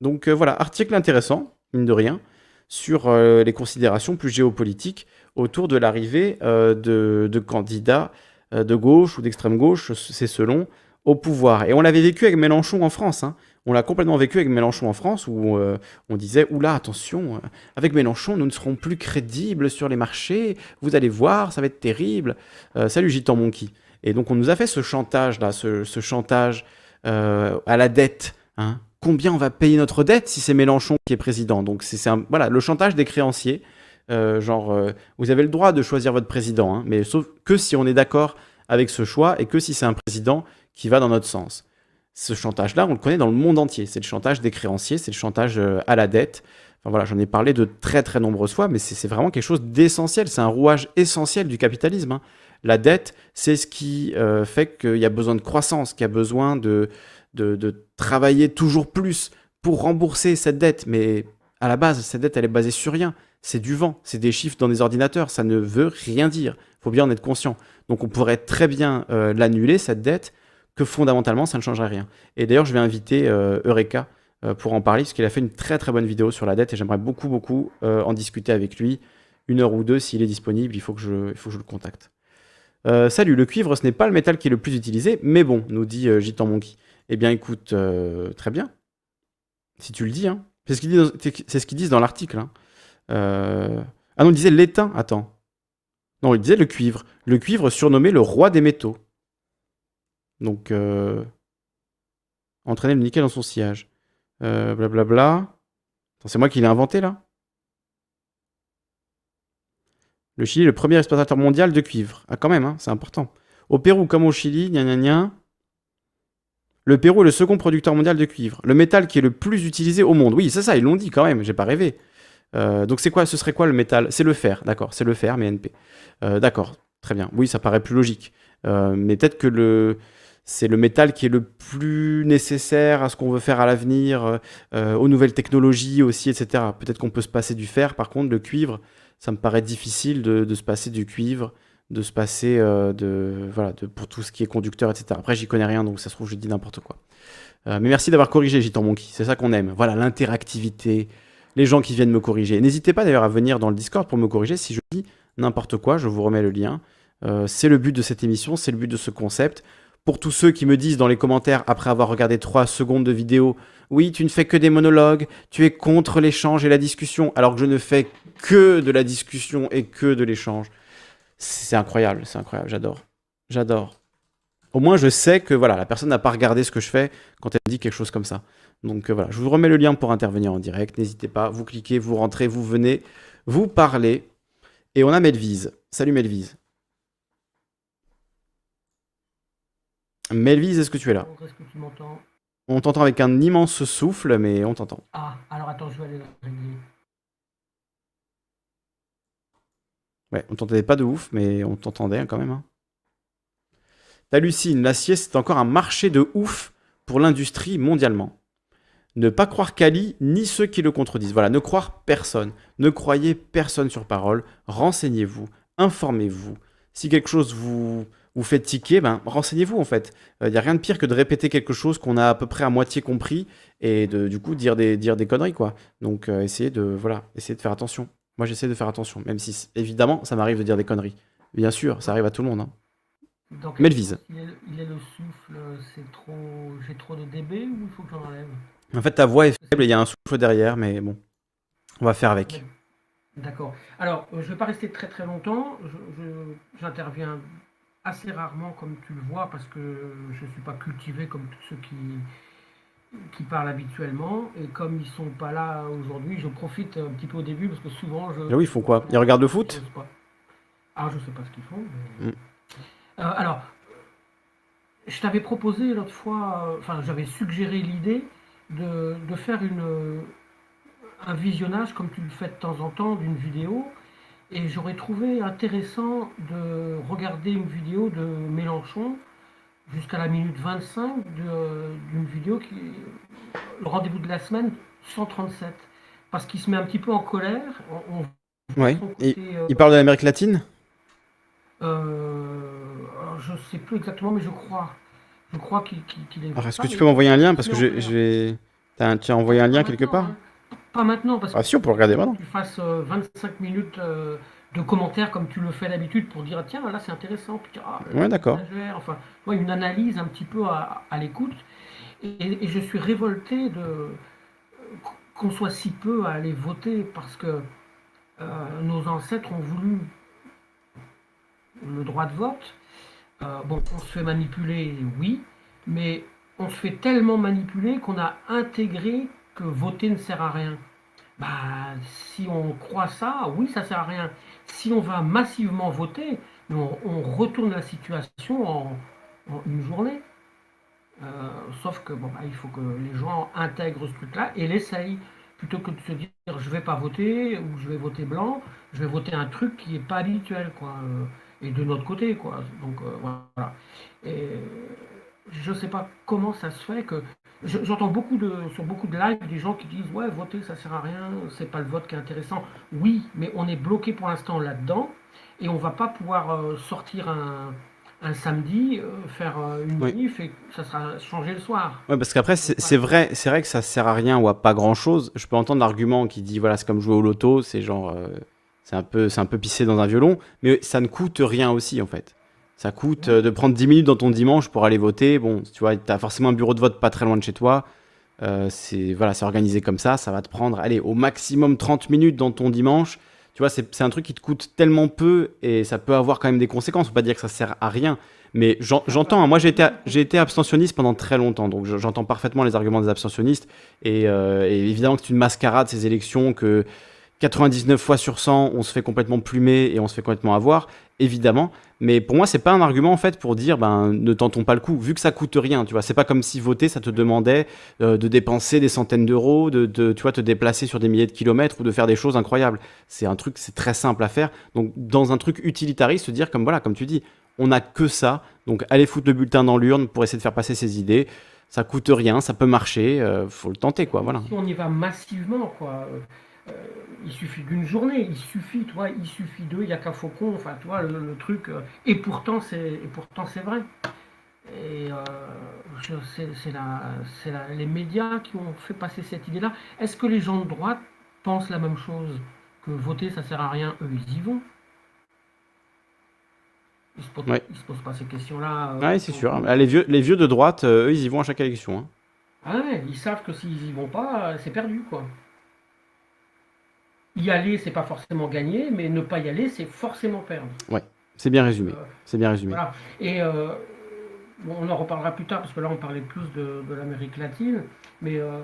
Donc euh, voilà, article intéressant, mine de rien, sur euh, les considérations plus géopolitiques autour de l'arrivée euh, de, de candidats de gauche ou d'extrême gauche, c'est selon, au pouvoir. Et on l'avait vécu avec Mélenchon en France. hein. On l'a complètement vécu avec Mélenchon en France, où euh, on disait Oula, attention, euh, avec Mélenchon, nous ne serons plus crédibles sur les marchés, vous allez voir, ça va être terrible. Euh, salut Gitan Monkey. Et donc on nous a fait ce chantage-là, ce, ce chantage à la dette. hein. Combien on va payer notre dette si c'est Mélenchon qui est président? Donc c'est voilà, le chantage des créanciers. Genre, vous avez le droit de choisir votre président, hein, mais sauf que si on est d'accord avec ce choix et que si c'est un président qui va dans notre sens. Ce chantage-là, on le connaît dans le monde entier. C'est le chantage des créanciers, c'est le chantage euh, à la dette. Enfin voilà, j'en ai parlé de très très nombreuses fois, mais c'est vraiment quelque chose d'essentiel. C'est un rouage essentiel du capitalisme. hein. La dette, c'est ce qui euh, fait qu'il y a besoin de croissance, qu'il y a besoin de travailler toujours plus pour rembourser cette dette. Mais À la base, cette dette, elle est basée sur rien. C'est du vent, c'est des chiffres dans des ordinateurs, ça ne veut rien dire. Il faut bien en être conscient. Donc on pourrait très bien euh, l'annuler, cette dette, que fondamentalement, ça ne changerait rien. Et d'ailleurs, je vais inviter euh, Eureka euh, pour en parler, parce qu'il a fait une très très bonne vidéo sur la dette, et j'aimerais beaucoup beaucoup en discuter avec lui, une heure ou deux, s'il est disponible, il faut que je, il faut le contacte. salut, le cuivre, ce n'est pas le métal qui est le plus utilisé, mais bon, nous dit Gitan Monkey. Eh bien écoute, très bien. Si tu le dis, hein. C'est ce qu'ils disent, dans l'article. Hein. Euh, ah non, il disait l'étain. Attends. Non, il disait le cuivre. Le cuivre surnommé le roi des métaux. Donc, euh... entraîner le nickel dans son sillage. Euh, blablabla. C'est moi qui l'ai inventé là Le Chili est le premier exportateur mondial de cuivre. Ah, quand même, hein, c'est important. Au Pérou comme au Chili, gna gna gna. Le Pérou est le second producteur mondial de cuivre. Le métal qui est le plus utilisé au monde. Oui, c'est ça, ils l'ont dit quand même, j'ai pas rêvé. Euh, donc c'est quoi, ce serait quoi le métal? C'est le fer, d'accord, c'est le fer, mais NP. Euh, d'accord, très bien. Oui, ça paraît plus logique. Euh, mais peut-être que le, c'est le métal qui est le plus nécessaire à ce qu'on veut faire à l'avenir, aux nouvelles technologies aussi, etc. Peut-être qu'on peut se passer du fer, par contre, le cuivre, ça me paraît difficile de, se passer du cuivre de se passer euh, de voilà de, pour tout ce qui est conducteur, etc. Après, j'y connais rien, donc ça se trouve, je dis n'importe quoi. Euh, mais merci d'avoir corrigé Gitan Monkey, c'est ça qu'on aime. Voilà, l'interactivité, les gens qui viennent me corriger. N'hésitez pas d'ailleurs à venir dans le Discord pour me corriger si je dis n'importe quoi, je vous remets le lien. Euh, c'est le but de cette émission, c'est le but de ce concept. Pour tous ceux qui me disent dans les commentaires, après avoir regardé 3 secondes de vidéo, oui, tu ne fais que des monologues, tu es contre l'échange et la discussion, alors que je ne fais que de la discussion et que de l'échange. C'est incroyable, c'est incroyable, j'adore. J'adore. Au moins, je sais que voilà, la personne n'a pas regardé ce que je fais quand elle dit quelque chose comme ça. Donc euh, voilà, je vous remets le lien pour intervenir en direct. N'hésitez pas, vous cliquez, vous rentrez, vous venez, vous parlez. Et on a Melvise. Salut Melvise. Melvise, est-ce que tu es là? Est-ce que tu m'entends? On t'entend avec un immense souffle, mais on t'entend. Ah, alors attends, je vais aller régler. Ouais, on t'entendait pas de ouf, mais on t'entendait hein, quand même. Hein. T'hallucines, l'acier c'est encore un marché de ouf pour l'industrie mondialement. Ne pas croire Kali ni ceux qui le contredisent. Voilà, ne croire personne. Ne croyez personne sur parole. Renseignez-vous, informez-vous. Si quelque chose vous, vous fait tiquer, ben, renseignez-vous en fait. Il euh, n'y a rien de pire que de répéter quelque chose qu'on a à peu près à moitié compris et de du coup dire des, dire des conneries quoi. Donc euh, essayez de voilà, essayez de faire attention. Moi, j'essaie de faire attention, même si, évidemment, ça m'arrive de dire des conneries. Bien sûr, ça arrive à tout le monde. Hein. Donc, Melvise. Il est, il est le souffle, c'est trop. J'ai trop de dB ou il faut que j'en enlève? En fait, ta voix est faible et il y a un souffle derrière, mais bon, on va faire avec. D'accord. Alors, euh, je ne vais pas rester très très longtemps. J'interviens assez rarement, comme tu le vois, parce que je ne suis pas cultivé comme tous ceux qui, qui parlent habituellement. Et comme ils sont pas là aujourd'hui, je profite un petit peu au début parce que souvent je. Ah oui, ils font quoi? Ils regardent le foot? Ah, je sais pas ce qu'ils font. Mm. Euh, alors, je t'avais proposé l'autre fois, euh, enfin, j'avais suggéré l'idée de, de, faire une, un visionnage, comme tu le fais de temps en temps, d'une vidéo. Et j'aurais trouvé intéressant de regarder une vidéo de Mélenchon jusqu'à la minute 25 d'une vidéo qui le rendez-vous de la semaine 137 parce qu'il se met un petit peu en colère. ouais. Et, euh, il parle de l'Amérique latine? Euh, Je sais plus exactement, mais je crois. Je crois qu'il est. est-ce que tu peux m'envoyer un lien? Parce que je, vais. tu as envoyé un lien quelque part? hein. Pas maintenant parce ah si, on peut regarder maintenant. Tu fasses 25 euh, minutes euh, de commentaires comme tu le fais d'habitude pour dire tiens là c'est intéressant puis ah, ouais d'accord. enfin moi une analyse un petit peu à, l'écoute. Et, je suis révolté de qu'on soit si peu à aller voter parce que euh, nos ancêtres ont voulu le droit de vote. Euh, bon on se fait manipuler oui mais on se fait tellement manipuler qu'on a intégré que voter ne sert à rien bah, si on croit ça, oui, ça sert à rien. Si on va massivement voter, on, retourne la situation en, une journée. Euh, sauf que bon, bah, il faut que les gens intègrent ce truc-là et l'essayent. Plutôt que de se dire je vais pas voter ou je vais voter blanc, je vais voter un truc qui n'est pas habituel. Quoi, euh, et de notre côté. Quoi. Donc euh, voilà. Et je ne sais pas comment ça se fait que j'entends beaucoup de, sur beaucoup de lives des gens qui disent ouais voter ça sert à rien, c'est pas le vote qui est intéressant. Oui, mais on est bloqué pour l'instant là-dedans et on va pas pouvoir euh, sortir un, un samedi, euh, faire euh, une Oui. manif et ça sera changé le soir. Ouais, parce qu'après, c'est vrai, c'est vrai que ça sert à rien ou à pas grand chose. Je peux entendre l'argument qui dit, voilà, c'est comme jouer au loto, c'est genre, euh, c'est un peu, c'est un peu pisser dans un violon, mais ça ne coûte rien aussi, en fait. Ça coûte euh, de prendre 10 minutes dans ton dimanche pour aller voter. Bon, tu vois, tu as forcément un bureau de vote pas très loin de chez toi. Euh, c'est voilà, organisé comme ça. Ça va te prendre, allez, au maximum 30 minutes dans ton dimanche. Tu vois, c'est un truc qui te coûte tellement peu et ça peut avoir quand même des conséquences. Faut pas dire que ça sert à rien. Mais j'en- j'entends, hein, moi j'ai été, abstentionniste pendant très longtemps, donc je- j'entends parfaitement les arguments des abstentionnistes. Et, euh, et évidemment que c'est une mascarade ces élections, que 99 fois sur 100, on se fait complètement plumer et on se fait complètement avoir, évidemment. Mais pour moi, c'est pas un argument en fait pour dire ben ne tentons pas le coup, vu que ça coûte rien. Tu vois, c'est pas comme si voter ça te demandait euh, de dépenser des centaines d'euros, de, de tu vois te déplacer sur des milliers de kilomètres ou de faire des choses incroyables. C'est un truc, c'est très simple à faire. Donc dans un truc utilitariste, se dire comme voilà, comme tu dis, on n'a que ça. Donc allez foutre le bulletin dans l'urne pour essayer de faire passer ses idées. Ça coûte rien, ça peut marcher, euh, faut le tenter quoi. Voilà. Si on y va massivement, quoi, euh, euh, il suffit d'une journée, il suffit, toi, il suffit d'eux, il n'y a qu'un faucon, enfin, tu vois, le, le truc. euh, et pourtant, c'est, et pourtant, c'est vrai. Et euh, c'est, c'est la, c'est la- les médias qui ont fait passer cette idée-là. Est-ce que les gens de droite pensent la même chose que voter, ça sert à rien Eux, ils y vont? Ils se posent, Ouais. ils se posent pas ces questions-là. euh, Ouais, c'est sûr. Ah, Les vieux, les vieux de droite, eux, ils y vont à chaque élection. hein. Ah ouais, ils savent que s'ils y vont pas, c'est perdu, quoi. Y aller, c'est pas forcément gagner, mais ne pas y aller, c'est forcément perdre. C'est bien résumé. Euh, C'est bien résumé. Voilà. Et euh, bon, on en reparlera plus tard, parce que là, on parlait plus de, de l'Amérique latine. Mais euh,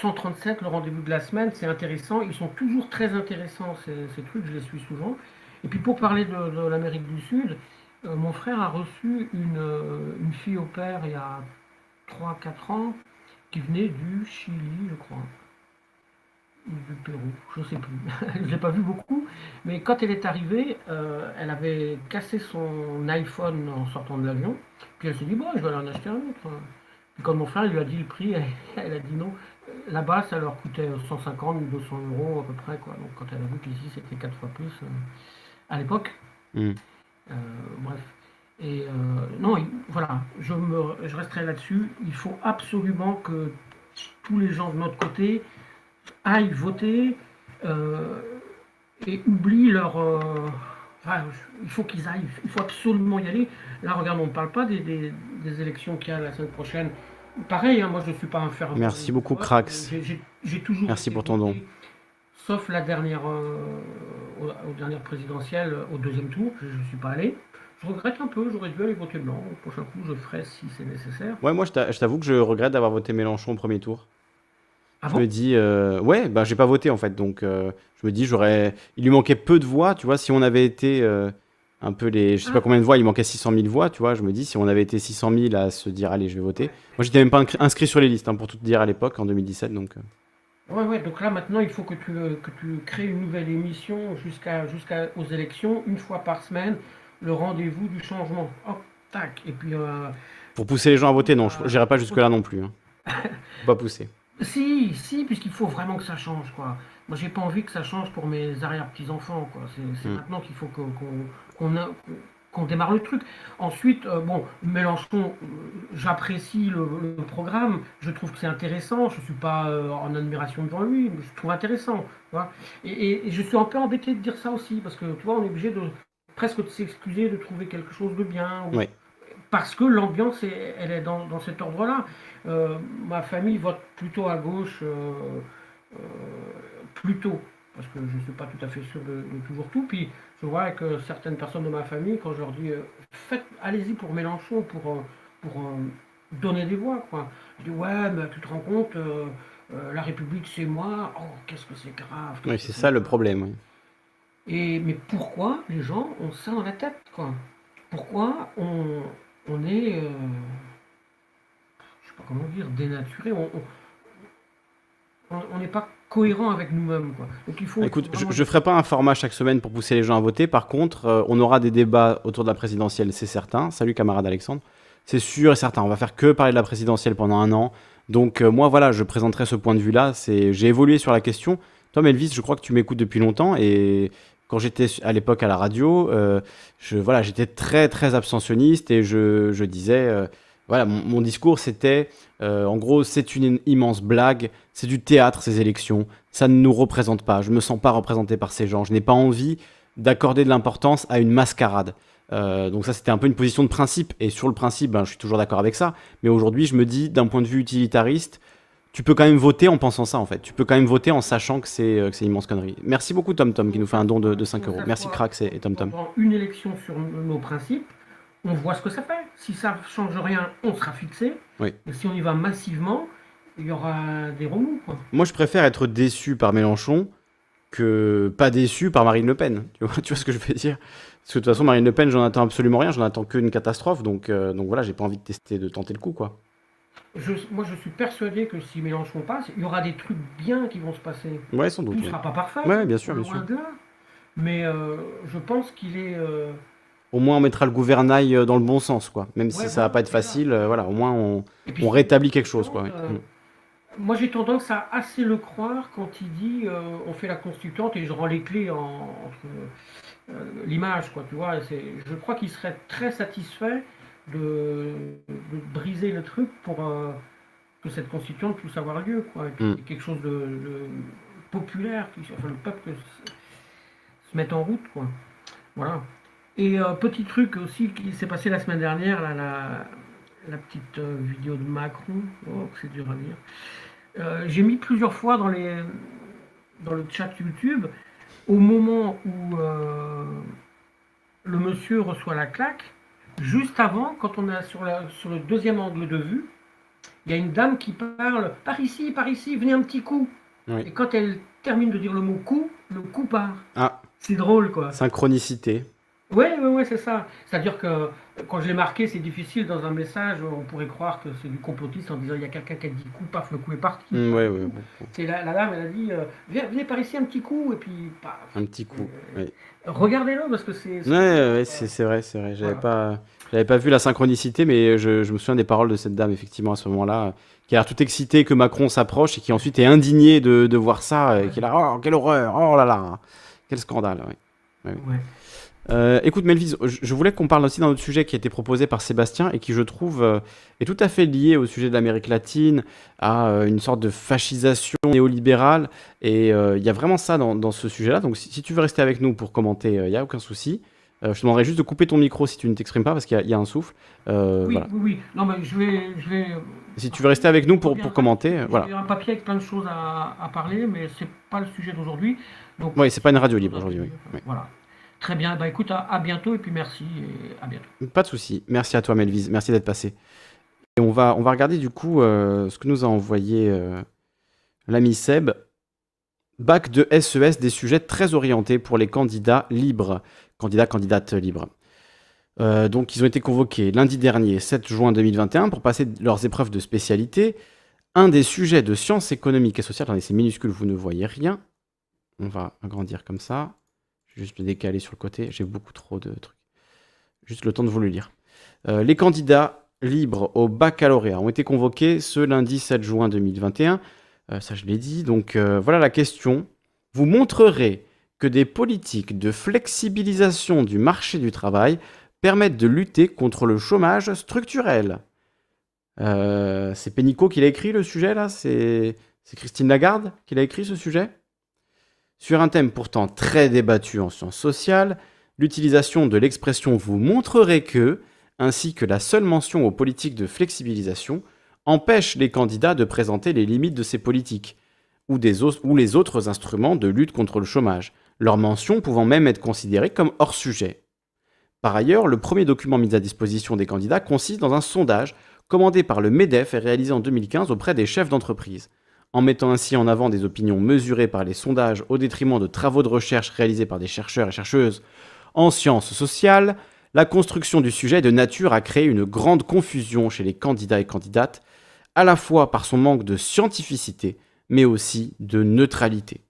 137, le rendez-vous de la semaine, c'est intéressant. Ils sont toujours très intéressants, ces, ces trucs, je les suis souvent. Et puis, pour parler de, de l'Amérique du Sud, euh, mon frère a reçu une, euh, une fille au père il y a 3-4 ans, qui venait du Chili, je crois. Du Pérou, je sais plus. je ne l'ai pas vu beaucoup. Mais quand elle est arrivée, euh, elle avait cassé son iPhone en sortant de l'avion. Puis elle s'est dit, bon, je vais aller en acheter un autre. Puis quand mon frère lui a dit le prix, elle, elle a dit non. Là-bas, ça leur coûtait 150 ou 200 euros à peu près. Quoi. Donc quand elle a vu qu'ici, c'était quatre fois plus euh, à l'époque. Mm. Euh, bref. Et non, il- voilà, je, me, je resterai là-dessus. Il faut absolument que tous les gens de notre côté aillent voter euh, et oublient leur. euh, enfin, il faut qu'ils aillent, il faut absolument y aller. Là, regarde, on ne parle pas des, des- des élections qu'il y a la semaine prochaine. Pareil, hein, moi je ne suis pas un fervent. Merci beaucoup, vote. Crax. J'ai- J'ai toujours. Merci pour ton don. Sauf la dernière, euh, aux, aux dernières présidentielles, au deuxième tour, je ne suis pas allé. Je regrette un peu, j'aurais dû aller voter blanc. Au prochain coup, je ferai si c'est nécessaire. Ouais, moi, je t'avoue que je regrette d'avoir voté Mélenchon au premier tour. Ah je bon me dis, euh, ouais, bah, j'ai pas voté en fait, donc euh, je me dis, j'aurais. Il lui manquait peu de voix, tu vois, si on avait été euh, un peu les. Je sais pas Ah. combien de voix, il manquait 600 000 voix, tu vois, je me dis, si on avait été 600 000 à se dire, allez, je vais voter. Moi, j'étais même pas inscrit- sur les listes, hein, pour tout te dire à l'époque, en 2017, donc. Ouais, ouais, donc là maintenant il faut que tu, que tu crées une nouvelle émission jusqu'à jusqu'aux élections, une fois par semaine, le rendez-vous du changement. Hop, tac. Et puis, Pour pousser les gens à voter, non, j'irai pas jusque-là non plus. Hein. Pas pousser. Si, si, puisqu'il faut vraiment que ça change, quoi. Moi j'ai pas envie que ça change pour mes arrière-petits-enfants, quoi. C'est c'est Mm. maintenant qu'il faut qu'on qu'on a- qu'on démarre le truc. Ensuite, euh, bon, Mélenchon, euh, j'apprécie le, le programme, je trouve que c'est intéressant, je suis pas euh, en admiration devant lui, mais je trouve intéressant. tu vois. Et, et- et je suis un peu embêté de dire ça aussi, parce que tu vois, on est obligé de presque de s'excuser de trouver quelque chose de bien. ou- Ouais. Parce que l'ambiance, est- elle est dans, dans cet ordre-là. Euh, ma famille vote plutôt à gauche, euh, euh, plutôt, parce que je ne suis pas tout à fait sûr de, de toujours tout. Puis je vois que certaines personnes de ma famille, quand je leur dis, faites, allez-y pour Mélenchon, pour, pour donner des voix, quoi. Je dis, ouais, mais tu te rends compte, la République, c'est moi. Oh, qu'est-ce que c'est grave. Oui, c'est ça le problème. oui. Et, mais pourquoi les gens ont ça dans la tête, quoi? Pourquoi on, on est, euh, je sais pas comment dire, dénaturé On n'est pas cohérent avec nous-mêmes, quoi. Donc il faut. Écoute, je, je ferai pas un format chaque semaine pour pousser les gens à voter. Par contre, euh, on aura des débats autour de la présidentielle, c'est certain. Salut camarade Alexandre. C'est sûr et certain. On va faire que parler de la présidentielle pendant un an. Donc euh, moi voilà, je présenterai ce point de vue-là. C'est, j'ai évolué sur la question. Toi, Melvis, je crois que tu m'écoutes depuis longtemps et quand j'étais à l'époque à la radio, euh, je, voilà, j'étais très très abstentionniste et je, je disais, euh, voilà, mon, discours c'était, euh, en gros, c'est une immense blague, c'est du théâtre ces élections, ça ne nous représente pas, je me sens pas représenté par ces gens, je n'ai pas envie d'accorder de l'importance à une mascarade. Donc ça c'était un peu une position de principe et sur le principe, ben, je suis toujours d'accord avec ça. Mais aujourd'hui, je me dis d'un point de vue utilitariste, tu peux quand même voter en pensant ça en fait. Tu peux quand même voter en sachant que c'est euh, une immense connerie. Merci beaucoup Tom Tom qui nous fait un don de, de 5 euros. Merci Crax et, et Tom Tom. Une élection sur nos principes, on voit ce que ça fait. Si ça change rien, on sera fixé. Oui. Et si on y va massivement, il y aura des remous. Quoi. Moi, je préfère être déçu par Mélenchon que pas déçu par Marine Le Pen. Tu vois, tu vois ce que je veux dire? Parce que de toute façon, Marine Le Pen, j'en attends absolument rien. J'en attends qu'une catastrophe. Donc, euh, donc voilà, j'ai pas envie de tester, de tenter le coup, quoi. Je, moi, je suis persuadé que si Mélenchon passe, il y aura des trucs bien qui vont se passer. Ouais, sans doute. Tout ne sera pas parfait. Ouais, bien sûr, bien sûr. de là. Mais euh, je pense qu'il est. euh, Au moins, on mettra le gouvernail euh, dans le bon sens, quoi. Même si Ouais, ça va voilà, pas être facile, euh, voilà, au moins on, et puis, on rétablit quelque chose, quoi. Moi, j'ai tendance à assez le croire quand il dit on fait la constituante et je rends les clés en, entre l'image, quoi. Tu vois, je crois qu'il serait très satisfait de, de briser le truc pour euh, que cette constituante puisse avoir lieu, quoi. Et puis, Mm. quelque chose de, de populaire, qui, enfin, le peuple se, se mette en route, quoi. Voilà. Et euh, petit truc aussi qui s'est passé la semaine dernière, là, la, la petite euh, vidéo de Macron, oh, c'est dur à dire. Euh, j'ai mis plusieurs fois dans, les, dans le chat YouTube, au moment où le monsieur reçoit la claque, juste avant, quand on est sur, la, sur le deuxième angle de vue, il y a une dame qui parle par ici, par ici, venez un petit coup. Oui. Et quand elle termine de dire le mot coup, le coup part. Ah, C'est drôle quoi. synchronicité. Oui, oui, oui, c'est ça. C'est-à-dire que quand je l'ai marqué, c'est difficile dans un message, on pourrait croire que c'est du complotiste en disant il y a quelqu'un qui a dit coup, paf, le coup est parti. Mm, ouais, bon, bon. C'est la, la dame, elle a dit euh, Viens- venez par ici un petit coup, et puis paf. un petit coup. ouais. Regardez-le parce que c'est. Ouais, ouais, ouais, c'est c'est vrai, c'est vrai. J'avais Voilà. pas, j'avais pas vu la synchronicité, mais je, je me souviens des paroles de cette dame, effectivement, à ce moment-là, euh, qui a l'air tout excitée que Macron s'approche et qui ensuite est indignée de, de voir ça, et qui est là, oh, quelle horreur, oh là là, quel scandale. ouais. Ouais. Euh, écoute, Melvise, je, voulais qu'on parle aussi d'un autre sujet qui a été proposé par Sébastien et qui, je trouve, euh, est tout à fait lié au sujet de l'Amérique latine, à euh, une sorte de fascisation néolibérale. Et il y a vraiment ça dans, dans ce sujet-là. Donc, si, si tu veux rester avec nous pour commenter, il n'y a aucun souci. Je te demanderai juste de couper ton micro si tu ne t'exprimes pas parce qu'il y, a- il y a un souffle. Oui, voilà. oui, oui. Non, mais je vais. Je vais Si tu veux rester avec nous pour, pour un- commenter, euh, voilà. J'ai un papier avec plein de choses à, à parler, mais c'est pas le sujet d'aujourd'hui. Oui, c'est pas une radio libre aujourd'hui. Oui. Voilà. Très bien. Bah écoute, à, bientôt et puis merci à bientôt. Pas de souci. Merci à toi, Melvise. Merci d'être passé. Et on va, on va regarder du coup euh, ce que nous a envoyé euh, l'ami Seb. Bac de SES, des sujets très orientés pour les candidats libres. Candidats, candidates libres. Euh, donc, ils ont été convoqués lundi dernier, 7 juin 2021, pour passer leurs épreuves de spécialité. Un des sujets de sciences économiques et sociales, attendez, c'est minuscule, vous ne voyez rien. On va agrandir comme ça. Juste me décaler sur le côté, j'ai beaucoup trop de trucs. Juste le temps de vous le lire. Euh, les candidats libres au baccalauréat ont été convoqués ce lundi 7 juin 2021. Euh, ça, je l'ai dit. Donc, euh, voilà la question. Vous montrerez que des politiques de flexibilisation du marché du travail permettent de lutter contre le chômage structurel. C'est Pénicaud qui l'a écrit le sujet là? C'est Christine Lagarde qui l'a écrit ce sujet? Sur un thème pourtant très débattu en sciences sociales, l'utilisation de l'expression vous montrerez que, ainsi que la seule mention aux politiques de flexibilisation, empêche les candidats de présenter les limites de ces politiques ou, ou les autres instruments de lutte contre le chômage, leur mention pouvant même être considérée comme hors sujet. Par ailleurs, le premier document mis à disposition des candidats consiste dans un sondage commandé par le MEDEF et réalisé en 2015 auprès des chefs d'entreprise. En mettant ainsi en avant des opinions mesurées par les sondages au détriment de travaux de recherche réalisés par des chercheurs et chercheuses en sciences sociales, la construction du sujet est de nature à créer une grande confusion chez les candidats et candidates, à la fois par son manque de scientificité, mais aussi de neutralité.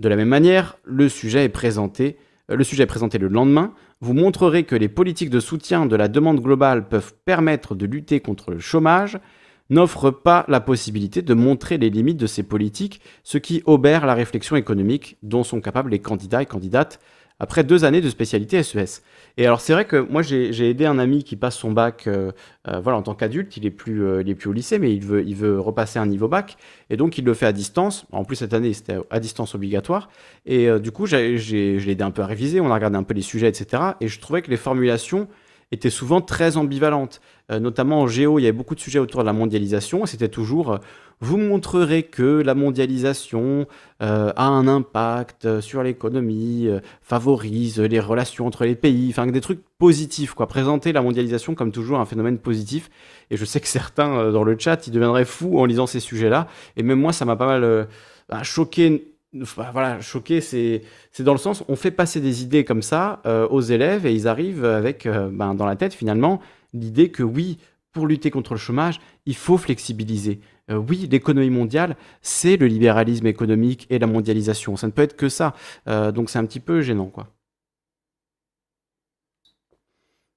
De la même manière, le sujet est présenté, euh, le sujet est présenté le lendemain. Vous montrerez que les politiques de soutien de la demande globale peuvent permettre de lutter contre le chômage. N'offre pas la possibilité de montrer les limites de ces politiques, ce qui obère la réflexion économique dont sont capables les candidats et candidates après deux années de spécialité SES. Et alors c'est vrai que moi j'ai aidé un ami qui passe son bac euh, euh, voilà, en tant qu'adulte, il, est plus, euh, il est plus au lycée, mais il veut, il veut repasser un niveau bac, et donc il le fait à distance. En plus cette année c'était à distance obligatoire, et du coup j'ai l'ai aidé un peu à réviser, on a regardé un peu les sujets, etc. Et je trouvais que les formulations étaient souvent très ambivalentes. notamment en géo, il y avait beaucoup de sujets autour de la mondialisation, c'était toujours vous montrerez que la mondialisation euh, a un impact sur l'économie, euh, favorise les relations entre les pays, enfin des trucs positifs, quoi. Présenter la mondialisation comme toujours un phénomène positif. Et je sais que certains euh, dans le chat, ils deviendraient fous en lisant ces sujets-là. Et même moi, ça m'a pas mal bah, choqué. Voilà, choqué, c'est dans le sens, on fait passer des idées comme ça aux élèves et ils arrivent avec ben, dans la tête finalement l'idée que oui, pour lutter contre le chômage, il faut flexibiliser. Euh, oui, l'économie mondiale, c'est le libéralisme économique et la mondialisation. Ça ne peut être que ça. Euh, donc c'est un petit peu gênant, quoi.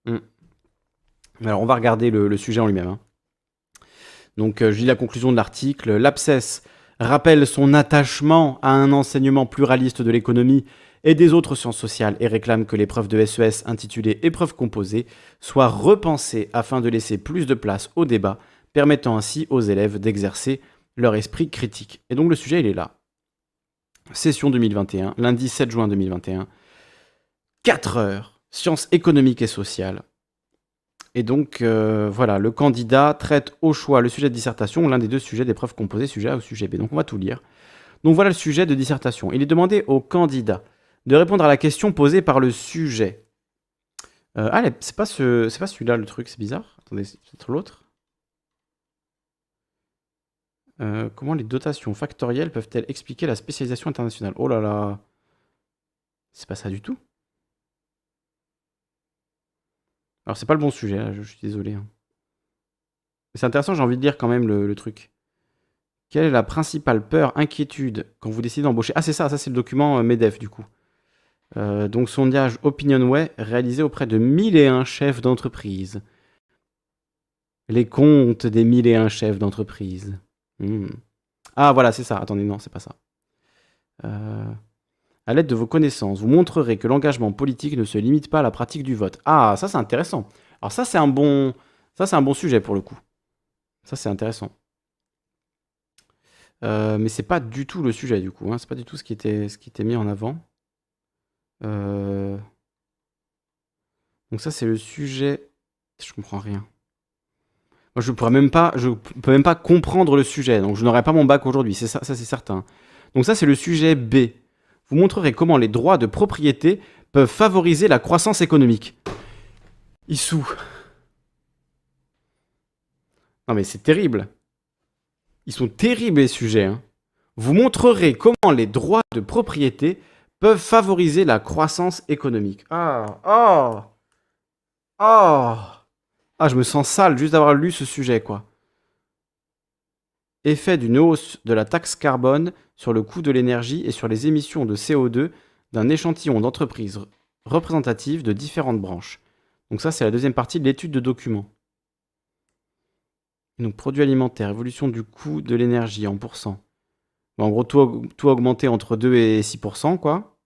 Hmm. Alors on va regarder le, sujet en lui-même. Hein. Donc euh, je lis la conclusion de l'article. L'abscesse rappelle son attachement à un enseignement pluraliste de l'économie et des autres sciences sociales et réclame que l'épreuve de SES e intitulée épreuve composée soit repensée afin de laisser plus de place au débat permettant ainsi aux élèves d'exercer leur esprit critique. Et donc le sujet, il est là. Session 2021, lundi 7 juin 2021, 4 heures, sciences économiques et sociales. Et donc, euh, voilà, le candidat traite au choix le sujet de dissertation, l'un des deux sujets d'épreuve composée, sujet A ou sujet B. Donc, on va tout lire. Donc, voilà le sujet de dissertation. Il est demandé au candidat de répondre à la question posée par le sujet. Euh, allez, c'est pas, ce, pas celui-là le truc, c'est bizarre. Attendez, c'est peut-être l'autre. Euh, comment les dotations factorielles peuvent-elles expliquer la spécialisation internationale? Oh là là C'est pas ça du tout. Alors c'est pas le bon sujet, je, suis désolé. Hein. C'est intéressant, j'ai envie de lire quand même le, truc. Quelle est la principale peur, inquiétude quand vous décidez d'embaucher? Ah c'est ça, ça c'est le document euh, MEDEF du coup. Euh, donc sondage OpinionWay réalisé auprès de 1001 chefs d'entreprise. Les comptes des 1001 chefs d'entreprise. Hmm. Ah voilà, c'est ça. Attendez, non, c'est pas ça. Euh, à l'aide de vos connaissances, vous montrerez que l'engagement politique ne se limite pas à la pratique du vote. Ah, ça c'est intéressant. Alors ça c'est un bon, ça c'est un bon sujet pour le coup. Ça c'est intéressant. Euh, mais c'est pas du tout le sujet du coup. Hein. C'est pas du tout ce qui était, ce qui était mis en avant. Euh, donc ça c'est le sujet. Je comprends rien je pourrais même pas, je peux même pas comprendre le sujet, donc je n'aurai pas mon bac aujourd'hui, c'est ça, ça c'est certain. Donc ça c'est le sujet B. Vous montrerez comment les droits de propriété peuvent favoriser la croissance économique. Issou. Non mais c'est terrible. Ils sont terribles les sujets. Hein. Vous montrerez comment les droits de propriété peuvent favoriser la croissance économique. Ah, oh, oh. Ah, je me sens sale juste d'avoir lu ce sujet, quoi. Effet d'une hausse de la taxe carbone sur le coût de l'énergie et sur les émissions de CO2 d'un échantillon d'entreprises représentatives de différentes branches. Donc ça, c'est la deuxième partie de l'étude de documents. Donc produits alimentaires, évolution du coût de l'énergie en pourcent. en gros, tout, tout augmenté entre 2 et 6%, quoi.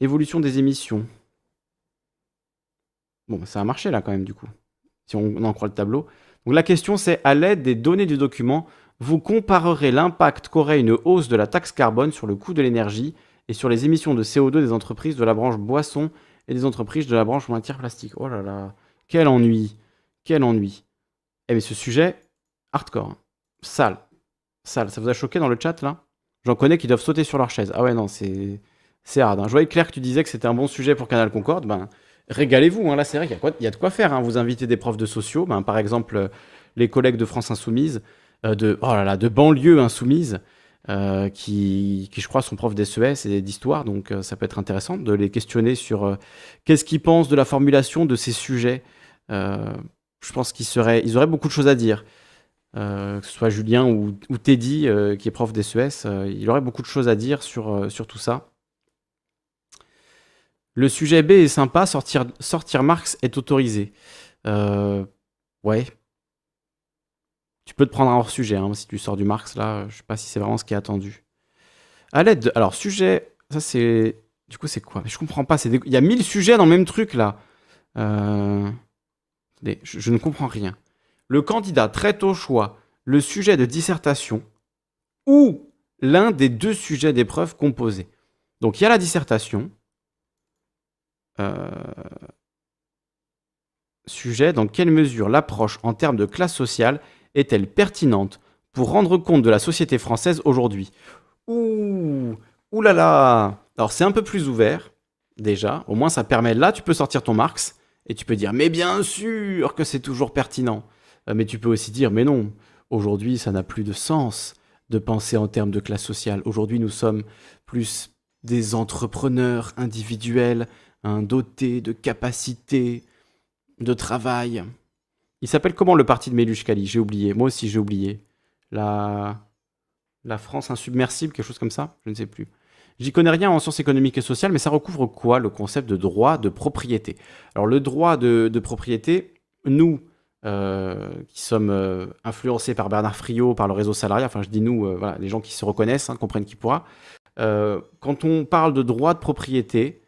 Évolution des émissions. Bon, ça a marché là quand même, du coup si on en croit le tableau. Donc la question c'est, à l'aide des données du document, vous comparerez l'impact qu'aurait une hausse de la taxe carbone sur le coût de l'énergie et sur les émissions de CO2 des entreprises de la branche boisson et des entreprises de la branche matière plastique. Oh là là, quel ennui, quel ennui. Eh mais ce sujet, hardcore, hein. sale, sale. Ça vous a choqué dans le chat là? J'en connais qui doivent sauter sur leur chaise. Ah ouais non, c'est c'est hard. Hein. Je voyais Claire que tu disais que c'était un bon sujet pour Canal Concorde. Ben, régalez-vous. Hein. Là, c'est vrai qu'il y, a de quoi faire. Vous invitez des profs de sociaux, ben, par exemple euh, les collègues de France Insoumise, de, oh là là, de banlieue insoumise, euh, qui, qui, je crois, sont profs d'SES et d'histoire. Donc, ça peut être intéressant de les questionner sur qu'est-ce qu'ils pensent de la formulation de ces sujets. je pense qu'ils ils auraient beaucoup de choses à dire. que ce soit Julien ou, Teddy, qui est prof d'SES, il aurait beaucoup de choses à dire sur, sur tout ça. Le sujet B est sympa, sortir, sortir Marx est autorisé. Euh, ouais. Tu peux te prendre un hors-sujet, hein, si tu sors du Marx, là, je sais pas si c'est vraiment ce qui est attendu. À l'aide de... Alors, sujet, ça c'est... Du coup, c'est quoi? Je comprends pas, il y a 1000 sujets dans le même truc, là. Euh, je, je ne comprends rien. Le candidat traite au choix le sujet de dissertation ou l'un des deux sujets d'épreuve composés. Donc il y a la dissertation. Euh, sujet, dans quelle mesure l'approche en termes de classe sociale est-elle pertinente pour rendre compte de la société française aujourd'hui Ouh, ouh là là Alors c'est un peu plus ouvert, déjà. Au moins ça permet, là tu peux sortir ton Marx et tu peux dire, mais bien sûr que c'est toujours pertinent. Euh, mais tu peux aussi dire, mais non, aujourd'hui ça n'a plus de sens de penser en termes de classe sociale. Aujourd'hui nous sommes plus des entrepreneurs individuels, un dotés de capacités, de travail. Il s'appelle comment le parti de Méluche J'ai oublié. Moi aussi, j'ai oublié. La... La France insubmersible, quelque chose comme ça? Je ne sais plus. J'y connais rien en sciences économiques et sociales, mais ça recouvre quoi le concept de droit de propriété? Alors le droit de, propriété, nous, euh, qui sommes euh, influencés par Bernard Friot, par le réseau salarial, enfin je dis nous, euh, voilà, les gens qui se reconnaissent, hein, comprennent qui pourra, quand on parle de droit de propriété,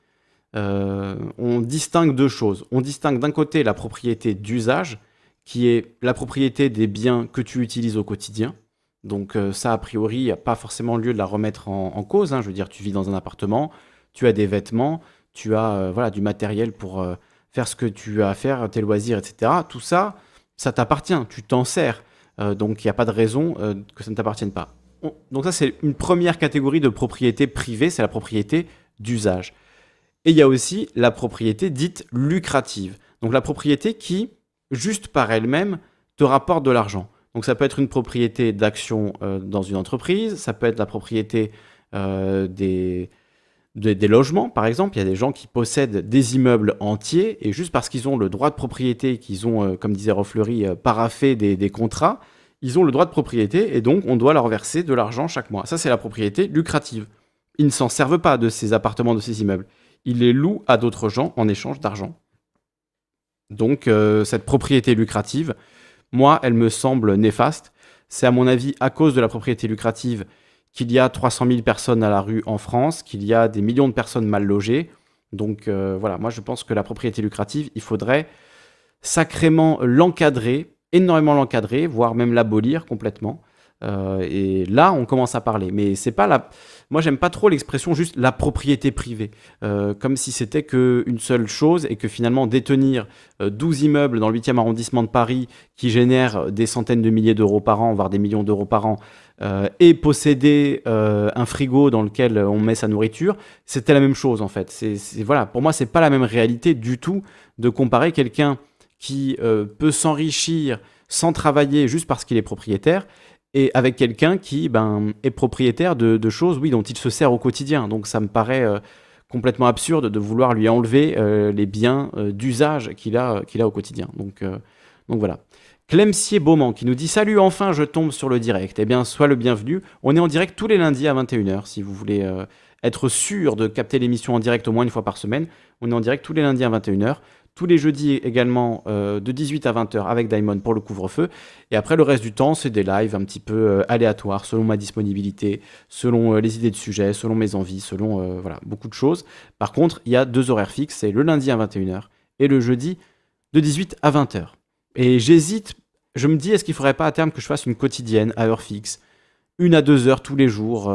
on distingue deux choses. On distingue d'un côté la propriété d'usage, qui est la propriété des biens que tu utilises au quotidien. Donc euh, ça, a priori, il n'y a pas forcément lieu de la remettre en, cause. Hein. Je veux dire, tu vis dans un appartement, tu as des vêtements, tu as euh, voilà, du matériel pour faire ce que tu as à faire, tes loisirs, etc. Tout ça, ça t'appartient, tu t'en sers. donc il n'y a pas de raison que ça ne t'appartienne pas. donc ça, c'est une première catégorie de propriété privée, c'est la propriété d'usage. Et il y a aussi la propriété dite lucrative. Donc la propriété qui, juste par elle-même, te rapporte de l'argent. Donc ça peut être une propriété d'action euh, dans une entreprise, ça peut être la propriété euh, des, logements, par exemple. Il y a des gens qui possèdent des immeubles entiers et juste parce qu'ils ont le droit de propriété, qu'ils ont, euh, comme disait Roffleury, paraffé des, contrats, ils ont le droit de propriété et donc on doit leur verser de l'argent chaque mois. Ça, c'est la propriété lucrative. Ils ne s'en servent pas de ces appartements, de ces immeubles il les loue à d'autres gens en échange d'argent. Donc euh, cette propriété lucrative, moi, elle me semble néfaste. C'est à mon avis à cause de la propriété lucrative qu'il y a 300 000 personnes à la rue en France, qu'il y a des millions de personnes mal logées. Donc euh, voilà, moi je pense que la propriété lucrative, il faudrait sacrément l'encadrer, énormément l'encadrer, voire même l'abolir complètement. Euh, et là, on commence à parler. Mais c'est pas la. Moi, j'aime pas trop l'expression juste la propriété privée, euh, comme si c'était qu'une seule chose et que finalement détenir 12 euh, immeubles dans le 8e arrondissement de Paris qui génèrent des centaines de milliers d'euros par an, voire des millions d'euros par an, et posséder un frigo dans lequel on met sa nourriture, c'était la même chose en fait. C'est, voilà, pour moi, c'est pas la même réalité du tout de comparer quelqu'un qui peut s'enrichir sans travailler juste parce qu'il est propriétaire et avec quelqu'un qui ben, est propriétaire de, choses oui, dont il se sert au quotidien. Donc ça me paraît euh, complètement absurde de vouloir lui enlever euh, les biens euh, d'usage qu'il a, qu'il a au quotidien. Donc, donc voilà. Clemsier Beaumont qui nous dit Salut, enfin je tombe sur le direct. Eh bien, sois le bienvenu. On est en direct tous les lundis à 21h si vous voulez être sûr de capter l'émission en direct au moins une fois par semaine. On est en direct tous les lundis à 21h tous les jeudis également euh, de 18 à 20h avec Diamond pour le couvre-feu. Et après, le reste du temps, c'est des lives un petit peu euh, aléatoires selon ma disponibilité, selon euh, les idées de sujets, selon mes envies, selon voilà, beaucoup de choses. Par contre, il y a deux horaires fixes, c'est le lundi à 21h et le jeudi de 18 à 20h. Et j'hésite, je me dis, est-ce qu'il ne faudrait pas à terme que je fasse une quotidienne à heure fixe, une à deux heures tous les jours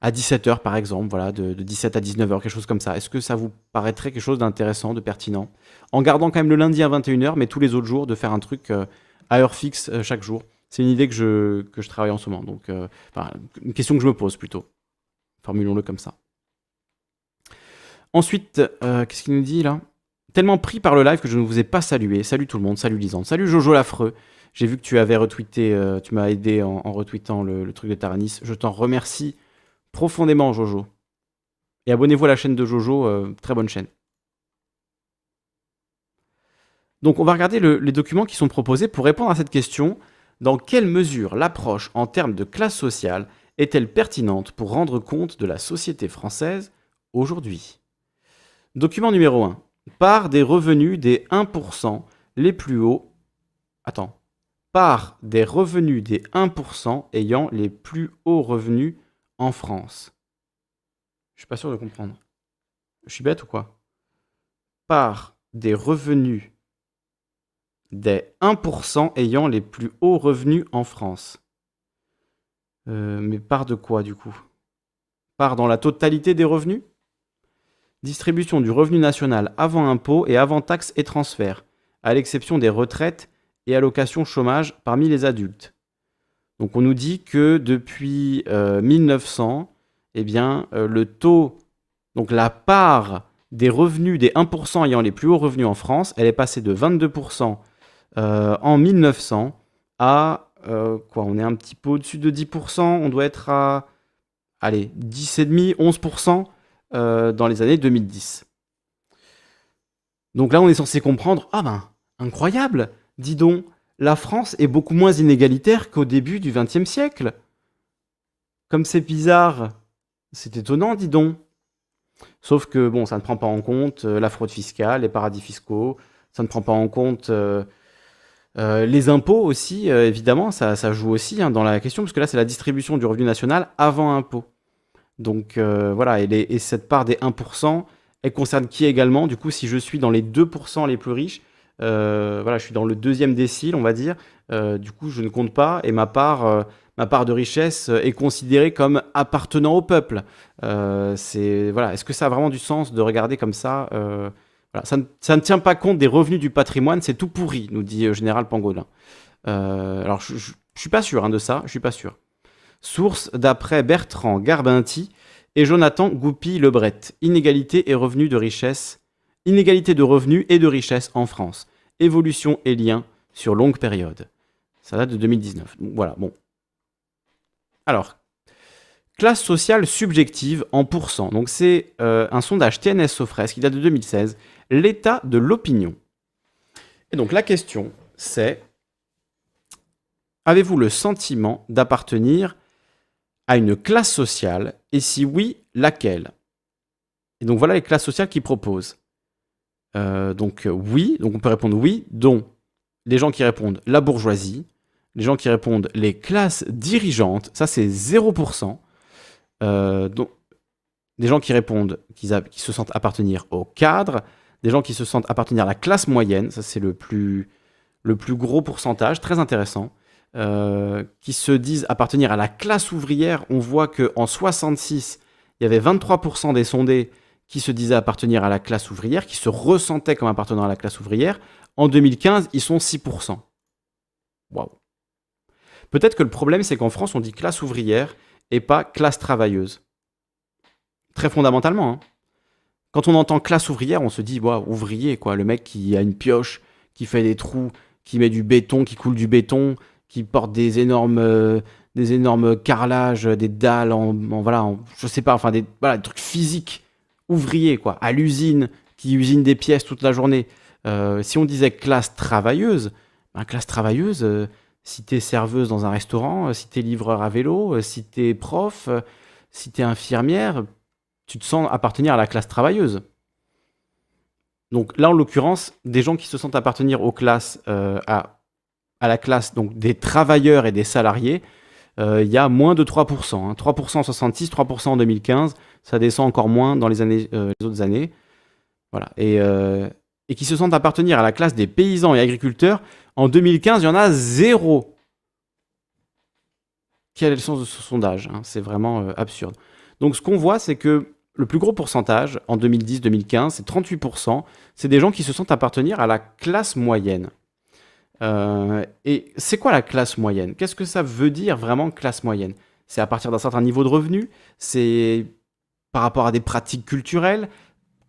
à 17h par exemple, voilà, de, 17 à 19h, quelque chose comme ça. Est-ce que ça vous paraîtrait quelque chose d'intéressant, de pertinent? En gardant quand même le lundi à 21h, mais tous les autres jours, de faire un truc euh, à heure fixe euh, chaque jour. C'est une idée que je, que je travaille en ce moment. Donc, euh, une question que je me pose plutôt. Formulons-le comme ça. Ensuite, qu'est-ce qu'il nous dit là? Tellement pris par le live que je ne vous ai pas salué. Salut tout le monde, salut Lisande, salut Jojo Lafreux. J'ai vu que tu avais retweeté, tu m'as aidé en, retweetant le, le, truc de Taranis. Je t'en remercie profondément Jojo. Et abonnez-vous à la chaîne de Jojo, euh, très bonne chaîne. Donc on va regarder les documents qui sont proposés pour répondre à cette question. Dans quelle mesure l'approche en termes de classe sociale est-elle pertinente pour rendre compte de la société française aujourd'hui? Document numéro 1. Par des revenus des 1% les plus hauts. Attends. part des revenus des 1% ayant les plus hauts revenus en France. Je suis pas sûr de comprendre. Je suis bête ou quoi? Part des revenus des 1% ayant les plus hauts revenus en France. Euh, mais part de quoi du coup? Part dans la totalité des revenus? Distribution du revenu national avant impôt et avant taxes et transferts, à l'exception des retraites et allocations chômage parmi les adultes. Donc on nous dit que depuis 1900, eh bien, euh, le taux, donc la part des revenus des 1% ayant les plus hauts revenus en France, elle est passée de 22% euh, en 1900 à euh, quoi On est un petit peu au-dessus de 10%, on doit être à allez, 10,5, 11% euh, dans les années 2010. Donc là, on est censé comprendre, ah ben, incroyable, dis donc, la France est beaucoup moins inégalitaire qu'au début du XXe siècle. Comme c'est bizarre, c'est étonnant, dis donc. Sauf que, bon, ça ne prend pas en compte euh, la fraude fiscale, les paradis fiscaux, ça ne prend pas en compte euh, euh, les impôts aussi, évidemment, ça, joue aussi hein, dans la question, parce que là, c'est la distribution du revenu national avant impôt. Donc voilà, et, et, cette part des 1%, elle concerne qui également? Du coup, si je suis dans les 2% les plus riches, voilà, je suis dans le deuxième décile, on va dire, du coup, je ne compte pas, et ma part ma part de richesse euh, est considérée comme appartenant au peuple. Euh, c'est voilà, est-ce que ça a vraiment du sens de regarder comme ça euh, ça, ne, tient pas compte des revenus du patrimoine, c'est tout pourri, nous dit Général Pangolin. alors je, ne suis pas sûr hein, de ça, je suis pas sûr. Source d'après Bertrand Garbinti et Jonathan Goupy-Lebret. Inégalité et revenus de richesse, inégalité de revenus et de richesse en France. Évolution et lien sur longue période. Ça date de 2019. voilà, bon, alors, classe sociale subjective en pourcent. Donc c'est euh, un sondage TNS Sofres qui date de 2016, l'état de l'opinion. Et donc la question c'est, avez-vous le sentiment d'appartenir à une classe sociale? Et si oui, laquelle? Et donc voilà les classes sociales qui proposent. Euh, donc oui, donc on peut répondre oui, dont les gens qui répondent la bourgeoisie, les gens qui répondent les classes dirigeantes, ça c'est 0%. Euh, donc, des gens qui répondent qui, qui, se sentent appartenir au cadre, des gens qui se sentent appartenir à la classe moyenne, ça c'est le plus, le plus gros pourcentage, très intéressant. Euh, qui se disent appartenir à la classe ouvrière. On voit qu'en 66, il y avait 23% des sondés qui se disaient appartenir à la classe ouvrière, qui se ressentaient comme appartenant à la classe ouvrière. En 2015, ils sont 6%. Waouh. Peut-être que le problème, c'est qu'en France, on dit classe ouvrière et pas classe travailleuse. Très fondamentalement. Hein. Quand on entend classe ouvrière, on se dit, ouvrier, quoi. Le mec qui a une pioche, qui fait des trous, qui met du béton, qui coule du béton, qui porte des énormes, euh, des énormes carrelages, des dalles, en, voilà, je sais pas, enfin des, des trucs physiques. Ouvrier, quoi. À l'usine, qui usine des pièces toute la journée. Euh, si on disait classe travailleuse, ben, classe travailleuse, euh, si tu es serveuse dans un restaurant, euh, si tu es livreur à vélo, euh, si tu es prof, euh, si tu es infirmière, tu te sens appartenir à la classe travailleuse. Donc là, en l'occurrence, des gens qui se sentent appartenir aux classes, à, la classe donc des travailleurs et des salariés, il y a moins de 3%. 3% en 66, 3% en 2015, ça descend encore moins dans les, les autres années. Voilà. Et, et qui se sentent appartenir à la classe des paysans et agriculteurs, en 2015, il y en a zéro. Quel est le sens de ce sondage hein? C'est vraiment euh, absurde. Donc ce qu'on voit, c'est que le plus gros pourcentage en 2010-2015, c'est 38%. C'est des gens qui se sentent appartenir à la classe moyenne. Euh, et c'est quoi la classe moyenne? Qu'est-ce que ça veut dire vraiment classe moyenne? C'est à partir d'un certain niveau de revenu? C'est par rapport à des pratiques culturelles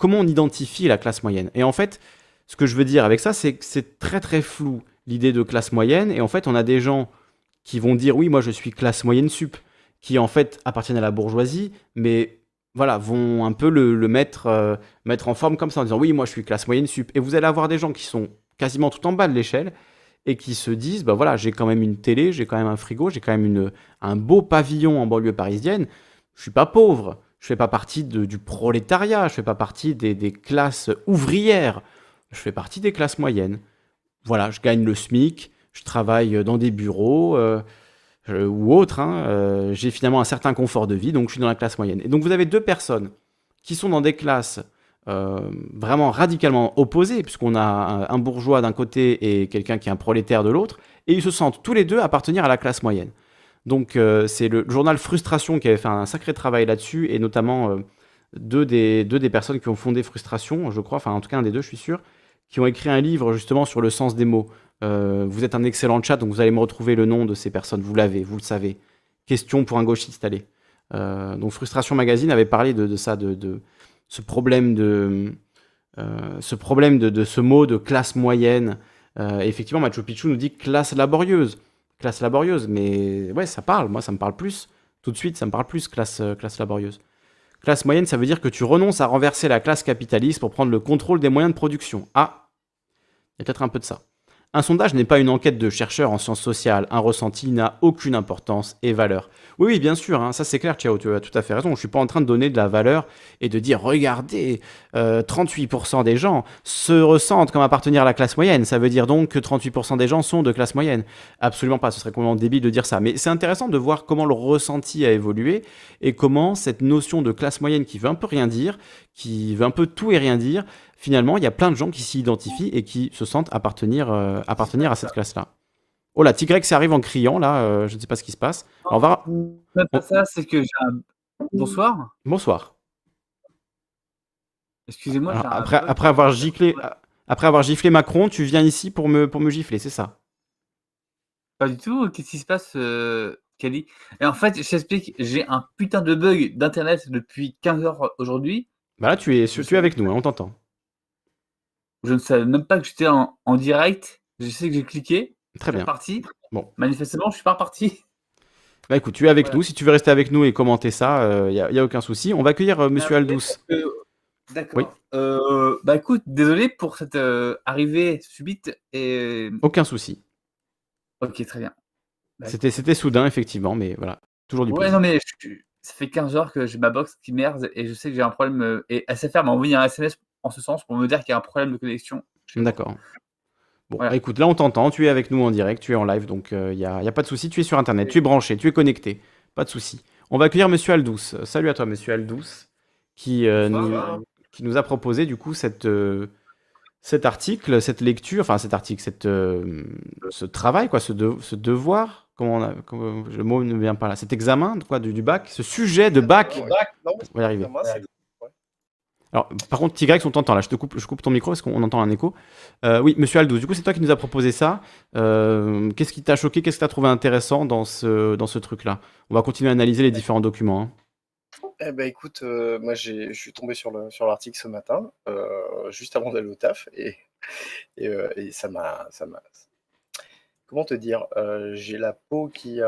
Comment on identifie la classe moyenne Et en fait, ce que je veux dire avec ça, c'est que c'est très très flou l'idée de classe moyenne. Et en fait, on a des gens qui vont dire oui, moi je suis classe moyenne sup, qui en fait appartiennent à la bourgeoisie, mais voilà, vont un peu le, mettre, euh, mettre en forme comme ça, en disant oui, moi je suis classe moyenne sup. Et vous allez avoir des gens qui sont quasiment tout en bas de l'échelle et qui se disent bah voilà, j'ai quand même une télé, j'ai quand même un frigo, j'ai quand même une, un beau pavillon en banlieue parisienne. Je suis pas pauvre, je fais pas partie du prolétariat, je fais pas partie des, classes ouvrières, je fais partie des classes moyennes voilà, je gagne le SMIC, je travaille dans des bureaux euh, euh, ou autres, hein, euh, j'ai finalement un certain confort de vie, donc je suis dans la classe moyenne. Et donc vous avez deux personnes qui sont dans des classes vraiment radicalement opposées, puisqu'on a un bourgeois d'un côté et quelqu'un qui est un prolétaire de l'autre, et ils se sentent tous les deux appartenir à la classe moyenne. Donc euh, c'est le journal Frustration qui avait fait un sacré travail là-dessus, et notamment euh, deux, des, personnes qui ont fondé Frustration, je crois, enfin en tout cas un des deux, je suis sûr, qui ont écrit un livre justement sur le sens des mots. Euh, vous êtes un excellent chat, donc vous allez me retrouver le nom de ces personnes, vous l'avez, vous le savez. Question pour un gauchiste, allez. Donc Frustration Magazine avait parlé de, ça, de, ce problème de, ce problème de, ce mot de classe moyenne. Effectivement, Machu Picchu nous dit classe laborieuse. Classe laborieuse, mais ouais, ça parle. Moi, ça me parle plus. Tout de suite, ça me parle plus, classe, euh, classe laborieuse. Classe moyenne, ça veut dire que tu renonces à renverser la classe capitaliste pour prendre le contrôle des moyens de production. Ah, il y a peut-être un peu de ça. Un sondage n'est pas une enquête de chercheurs en sciences sociales. Un ressenti n'a aucune importance et valeur. Oui, oui, bien sûr, hein, ça c'est clair, Ciao, tu as tout à fait raison. Je suis pas en train de donner de la valeur et de dire, regardez, euh, 38% des gens se ressentent comme appartenir à la classe moyenne. Ça veut dire donc que 38% des gens sont de classe moyenne. Absolument pas, ce serait complètement débile de dire ça. Mais c'est intéressant de voir comment le ressenti a évolué et comment cette notion de classe moyenne qui veut un peu rien dire, qui veut un peu tout et rien dire, finalement, il y a plein de gens qui s'y identifient et qui se sentent appartenir, euh, appartenir à cette classe-là. Oh là, Tigrex arrive en criant, là, euh, je ne sais pas ce qui se passe. Alors, on va... Ça, c'est que. Bonsoir. Bonsoir. Excusez-moi. Alors, après, avoir giflé, après avoir giflé Macron, tu viens ici pour me, pour me gifler, c'est ça? Pas du tout. Qu'est-ce qui se passe, euh, Kali Et en fait, je t'explique, j'ai un putain de bug d'internet depuis 15 heures aujourd'hui. Bah là, tu es, tu es avec nous, hein, on t'entend. Je ne savais même pas que j'étais en, en direct. Je sais que j'ai cliqué. Très Je suis bien. reparti. Bon. Manifestement, je suis pas reparti. Bah écoute, tu es avec Voilà. nous. Si tu veux rester avec nous et commenter ça, il n'y a, y a aucun souci. On va accueillir euh, Monsieur Ah, Aldous. Euh, D'accord. Oui. Euh, bah écoute, désolé pour cette euh, arrivée subite. Et... Aucun souci. Ok, très bien. Ouais. C'était c'était soudain, effectivement, mais voilà. Toujours du Ouais, plaisir. non, mais je- ça fait 15 heures que j'ai ma box qui merde et je sais que j'ai un problème. euh, Et SFR m'a envoyé un SMS en ce sens pour me dire qu'il y a un problème de connexion. D'accord. Bon, Voilà. écoute, là on t'entend, tu es avec nous en direct, tu es en live, donc il n'y a, y a pas de souci, tu es sur Internet, tu es branché, tu es connecté, pas de souci. On va accueillir Monsieur Aldous. Euh, Salut à toi, Monsieur Aldous, qui, euh, nous, qui nous a proposé du coup cette, euh, cet article, cette lecture, enfin cet article, cette, euh, ce travail, quoi, ce, de- ce devoir, comment on a, comment- le mot ne vient pas là, cet examen quoi, du, du bac, ce sujet de bac. Non, on va y arriver. Alors, par contre, Tigrex, on t'entend là. Je te coupe, je coupe ton micro parce qu'on entend un écho. Euh, oui, Monsieur Aldous, du coup, c'est toi qui nous as proposé ça. Euh, Qu'est-ce qui t'a choqué? Qu'est-ce que tu as trouvé intéressant dans ce, dans ce truc-là? On va continuer à analyser les différents documents. hein. Eh ben écoute, euh, moi je suis tombé sur le sur l'article ce matin, juste avant d'aller au taf, et et, et ça m'a. Comment te dire J'ai la peau qui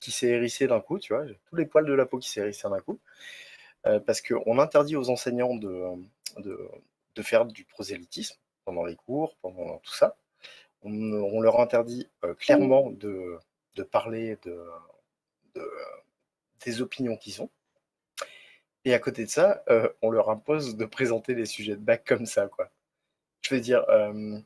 qui s'est hérissée d'un coup, tu vois, tous les poils de la peau qui s'est hérissés d'un coup, parce qu'on interdit aux enseignants de, de de faire du prosélytisme pendant les cours, pendant tout ça. On, leur interdit euh, clairement de de parler de, de des opinions qu'ils ont. Et à côté de ça, euh, on leur impose de présenter les sujets de bac comme ça, quoi. Je veux dire, euh,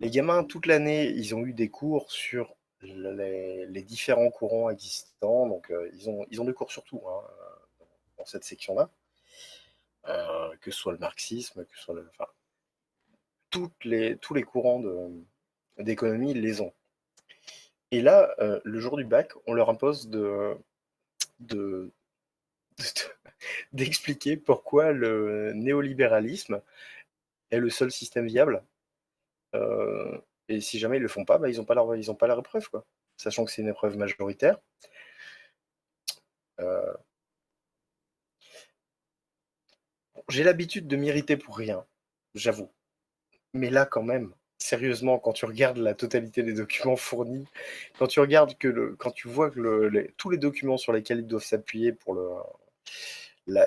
les gamins, toute l'année, ils ont eu des cours sur les, les différents courants existants. Donc, euh, ils, ont, ils ont des cours sur tout, hein, euh, dans cette section-là. Euh, que ce soit le marxisme, que ce soit le. Enfin, toutes les, tous les courants d'économie, les ont. Et là, euh, le jour du bac, on leur impose de, de, de- d'expliquer pourquoi le néolibéralisme est le seul système viable. Euh, et si jamais ils le font pas, bah, ils n'ont pas leur, ils ont pas leur épreuve, quoi. Sachant que c'est une épreuve majoritaire. J'ai l'habitude de m'irriter pour rien, j'avoue. Mais là, quand même, sérieusement, quand tu regardes la totalité des documents fournis, quand tu regardes que le, quand tu vois que tous les documents sur lesquels ils doivent s'appuyer pour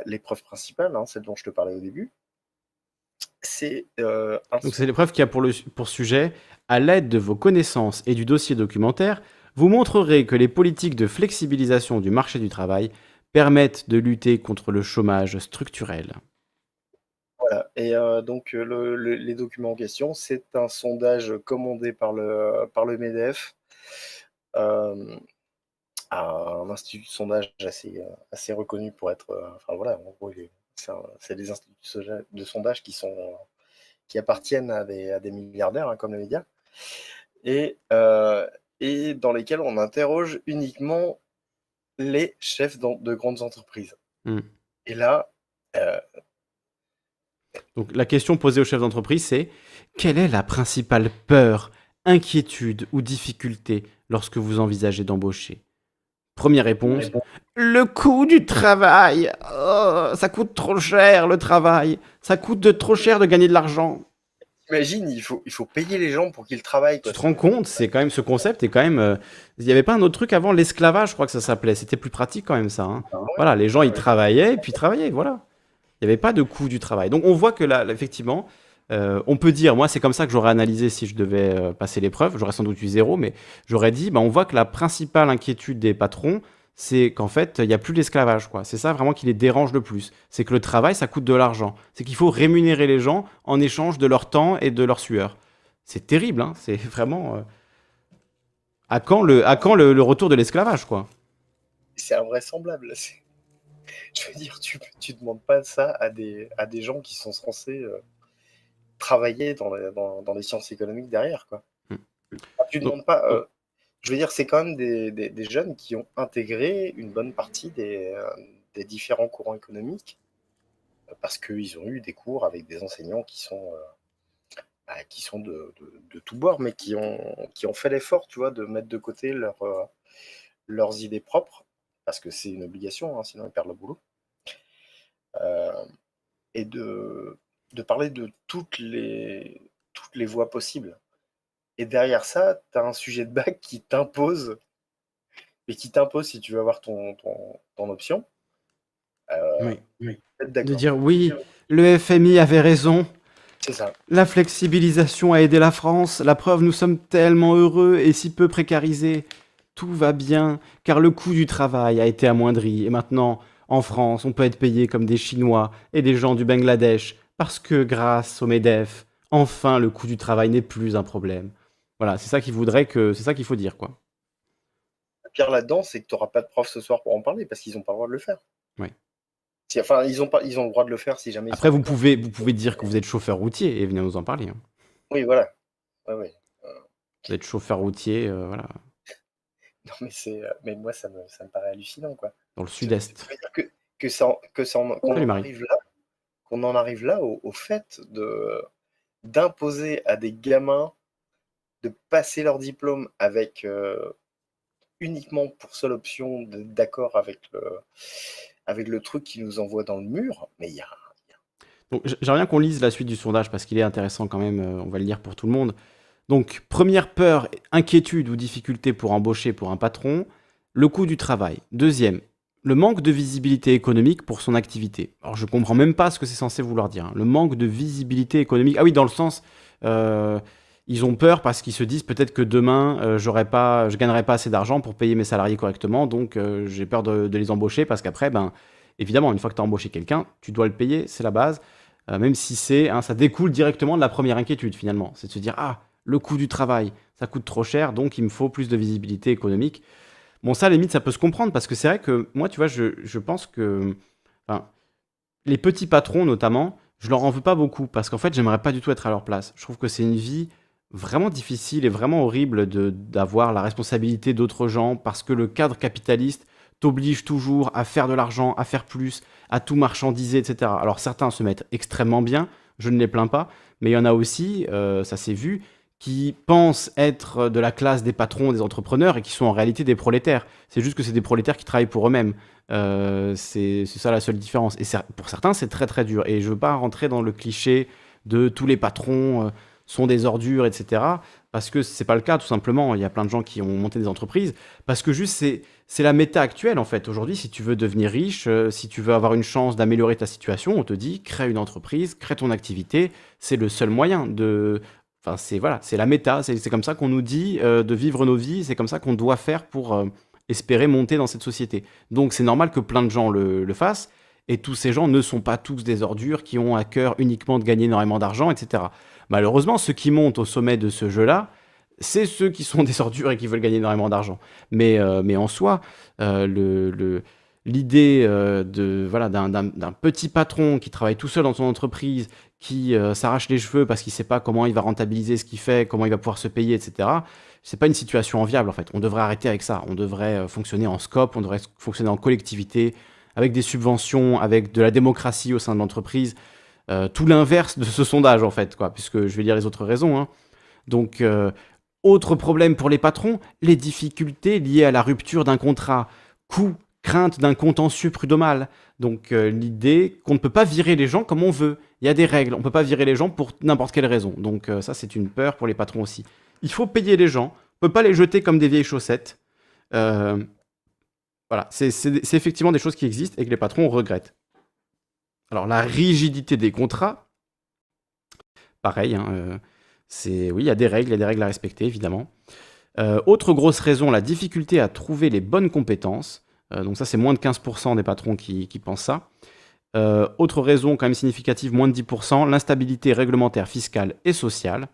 l'épreuve principale, hein, celle dont je te parlais au début, c'est euh, un- Donc, c'est l'épreuve qui a pour sujet À l'aide de vos connaissances et du dossier documentaire, vous montrerez que les politiques de flexibilisation du marché du travail permettent de lutter contre le chômage structurel. Voilà. Et euh, donc, euh, le- le- les documents en question, c'est un sondage commandé par le, par le MEDEF, euh, un institut de sondage assez, assez reconnu pour être. euh, enfin, voilà, en gros, c'est des instituts de sondage qui, sont, qui appartiennent à des, à des milliardaires, hein, comme les médias, et, et dans lesquels on interroge uniquement les chefs de grandes entreprises. Hmm. Et là, Donc la question posée au chef d'entreprise, c'est quelle est la principale peur, inquiétude ou difficulté lorsque vous envisagez d'embaucher? Première réponse, le coût du travail. Oh, ça coûte trop cher le travail. Ça coûte de trop cher de gagner de l'argent. Imagine, il faut, il faut payer les gens pour qu'ils travaillent. Tu te rends compte, c'est quand même ce concept est quand même. euh, Il n'y avait pas un autre truc avant l'esclavage, je crois que ça s'appelait. C'était plus pratique quand même ça. hein. Ah ouais. Voilà, les gens ils travaillaient et puis ils travaillaient, voilà. Il n'y avait pas de coût du travail. Donc on voit que là, effectivement, euh, on peut dire, moi c'est comme ça que j'aurais analysé si je devais euh, passer l'épreuve, j'aurais sans doute eu zéro, mais j'aurais dit, bah, on voit que la principale inquiétude des patrons, c'est qu'en fait, il n'y a plus l'esclavage. C'est ça vraiment qui les dérange le plus. C'est que le travail, ça coûte de l'argent. C'est qu'il faut rémunérer les gens en échange de leur temps et de leur sueur. C'est terrible, hein. c'est vraiment... euh, À quand le, à quand le, le retour de l'esclavage, quoi C'est invraisemblable. c'est- Je veux dire, tu tu demandes pas ça à des, à des gens qui sont censés euh, travailler dans, les- dans, dans les sciences économiques derrière. Quoi. Hmm. Tu demandes pas. euh, je veux dire, c'est quand même des, des- des jeunes qui ont intégré une bonne partie des, euh, des différents courants économiques parce qu'ils ont eu des cours avec des enseignants qui sont, euh, bah, qui sont de, de, de tous bords, mais qui ont, qui ont fait l'effort, tu vois, de mettre de côté leur, euh, leurs idées propres, parce que c'est une obligation, hein, sinon ils perdent le boulot, Euh, et de, de parler de toutes les, toutes les voies possibles. Et derrière ça, tu as un sujet de bac qui t'impose, mais qui t'impose si tu veux avoir ton, ton, ton option. Euh, Oui, être De dire oui, le FMI avait raison, C'est ça. la flexibilisation a aidé la France, la preuve, nous sommes tellement heureux et si peu précarisés. Tout va bien, car le coût du travail a été amoindri. Et maintenant, en France, on peut être payé comme des Chinois et des gens du Bangladesh, parce que grâce au MEDEF, enfin, le coût du travail n'est plus un problème. Voilà, c'est ça qu'il voudrait que, c'est ça qu'il faut dire, quoi. Le pire là-dedans, c'est que tu n'auras pas de prof ce soir pour en parler, parce qu'ils n'ont pas le droit de le faire. Oui. Si- enfin, ils ont, pas, ils ont le droit de le faire si jamais. Après, vous pouvez, vous pouvez dire que vous êtes chauffeur routier et venir nous en parler. hein. Oui, voilà. Ouais, ouais. Vous êtes chauffeur routier, euh, voilà, Non, mais, c'est, euh, mais moi, ça me, ça me paraît hallucinant, quoi. dans le sud-est. Que, que ça, que ça qu'on Salut, en arrive là, qu'on en arrive là au, au fait de d'imposer à des gamins de passer leur diplôme avec euh, uniquement pour seule option d'être d'accord avec le avec le truc qui nous envoie dans le mur. Mais il y a Donc, j- j'aimerais bien qu'on lise la suite du sondage parce qu'il est intéressant quand même. euh, on va le lire pour tout le monde. Donc, première peur, inquiétude ou difficulté pour embaucher pour un patron, le coût du travail. Deuxième, le manque de visibilité économique pour son activité. Alors, je comprends même pas ce que c'est censé vouloir dire. hein. Le manque de visibilité économique. Ah oui, dans le sens, euh, ils ont peur parce qu'ils se disent peut-être que demain, euh, j'aurai pas, je gagnerai pas assez d'argent pour payer mes salariés correctement, donc euh, j'ai peur de, les embaucher parce qu'après, ben, évidemment, une fois que tu as embauché quelqu'un, tu dois le payer, c'est la base. Euh, même si c'est, hein, ça découle directement de la première inquiétude finalement, c'est de se dire ah le coût du travail, ça coûte trop cher, donc il me faut plus de visibilité économique. Bon ça à la limite ça peut se comprendre parce que c'est vrai que moi tu vois je, je pense que les petits patrons notamment, je leur en veux pas beaucoup parce qu'en fait j'aimerais pas du tout être à leur place. Je trouve que c'est une vie vraiment difficile et vraiment horrible d'avoir la responsabilité d'autres gens parce que le cadre capitaliste t'oblige toujours à faire de l'argent, à faire plus, à tout marchandiser, etc. Alors certains se mettent extrêmement bien, je ne les plains pas, mais il y en a aussi, euh, ça s'est vu, qui pensent être de la classe des patrons, des entrepreneurs, et qui sont en réalité des prolétaires. C'est juste que c'est des prolétaires qui travaillent pour eux-mêmes. Euh, c'est ça la seule différence. Et pour certains, c'est très très dur. Et je veux pas rentrer dans le cliché de tous les patrons euh, sont des ordures, etc. Parce que c'est pas le cas, tout simplement. Il y a plein de gens qui ont monté des entreprises. Parce que juste, c'est c'est la méta actuelle, en fait. Aujourd'hui, si tu veux devenir riche, euh, si tu veux avoir une chance d'améliorer ta situation, on te dit crée une entreprise, crée ton activité. C'est le seul moyen de. Enfin, c'est la méta. C'est comme ça qu'on nous dit euh, de vivre nos vies. C'est comme ça qu'on doit faire pour euh, espérer monter dans cette société. Donc, c'est normal que plein de gens le, fassent. Et tous ces gens ne sont pas tous des ordures qui ont à cœur uniquement de gagner énormément d'argent, etc. Malheureusement, ceux qui montent au sommet de ce jeu-là, c'est ceux qui sont des ordures et qui veulent gagner énormément d'argent. Mais, euh, en soi, le- l'idée euh, de voilà d'un petit patron qui travaille tout seul dans son entreprise, qui euh, s'arrache les cheveux parce qu'il sait pas comment il va rentabiliser ce qu'il fait, comment il va pouvoir se payer, etc. C'est pas une situation enviable en fait. On devrait arrêter avec ça. On devrait euh, fonctionner en scope, on devrait fonctionner en collectivité, avec des subventions, avec de la démocratie au sein de l'entreprise. Tout l'inverse de ce sondage en fait, quoi, puisque je vais lire les autres raisons. hein. Donc, autre problème pour les patrons, les difficultés liées à la rupture d'un contrat, coût, crainte d'un contentieux prud'homal. Donc, euh, l'idée qu'on ne peut pas virer les gens comme on veut. Il y a des règles, on ne peut pas virer les gens pour n'importe quelle raison. Donc, euh, ça, c'est une peur pour les patrons aussi. Il faut payer les gens, on ne peut pas les jeter comme des vieilles chaussettes. Euh, voilà, c'est effectivement des choses qui existent et que les patrons regrettent. Alors, la rigidité des contrats, pareil, hein, oui, il y a des règles, il y a des règles à respecter, évidemment. Autre grosse raison, la difficulté à trouver les bonnes compétences. Euh, donc ça, c'est moins de 15% des patrons qui, pensent ça. Euh, autre raison quand même significative, moins de 10%, l'instabilité réglementaire, fiscale et sociale.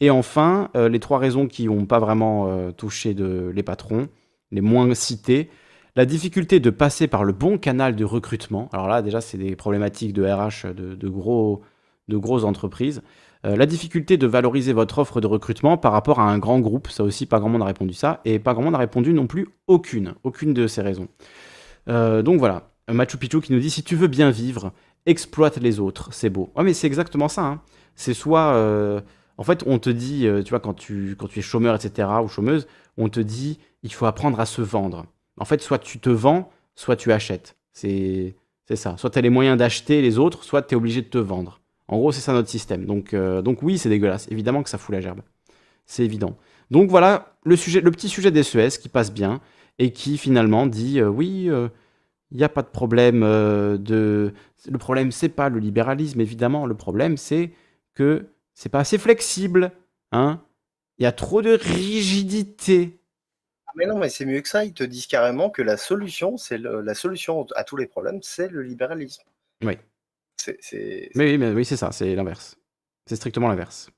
Et enfin, euh, les trois raisons qui n'ont pas vraiment touché les patrons, les moins cités, la difficulté de passer par le bon canal de recrutement. Alors là, déjà, c'est des problématiques de RH de grosses entreprises. Euh, la difficulté de valoriser votre offre de recrutement par rapport à un grand groupe, ça aussi, pas grand monde a répondu ça, et pas grand monde a répondu non plus aucune, aucune de ces raisons. Euh, donc voilà, Machu Picchu qui nous dit si tu veux bien vivre, exploite les autres, c'est beau. Ouais, mais c'est exactement ça. hein. C'est soit, euh, en fait, on te dit, tu vois, quand tu, quand tu es chômeur, etc., ou chômeuse, on te dit il faut apprendre à se vendre. En fait, soit tu te vends, soit tu achètes. C'est ça. Soit tu as les moyens d'acheter les autres, soit tu es obligé de te vendre. En gros, c'est ça notre système. Donc, euh, donc oui, c'est dégueulasse. Évidemment que ça fout la gerbe. C'est évident. Donc voilà le, sujet, le petit sujet des SES qui passe bien et qui finalement dit euh, oui, euh, il n'y a pas de problème euh, de. Le problème, c'est pas le libéralisme, évidemment. Le problème, c'est que c'est pas assez flexible. Hein il y a trop de rigidité. Ah, Mais non, mais c'est mieux que ça. Ils te disent carrément que la solution, c'est la solution à tous les problèmes, c'est le libéralisme. Oui. C'est, c'est- Mais oui, mais oui, c'est ça, c'est l'inverse. C'est strictement l'inverse.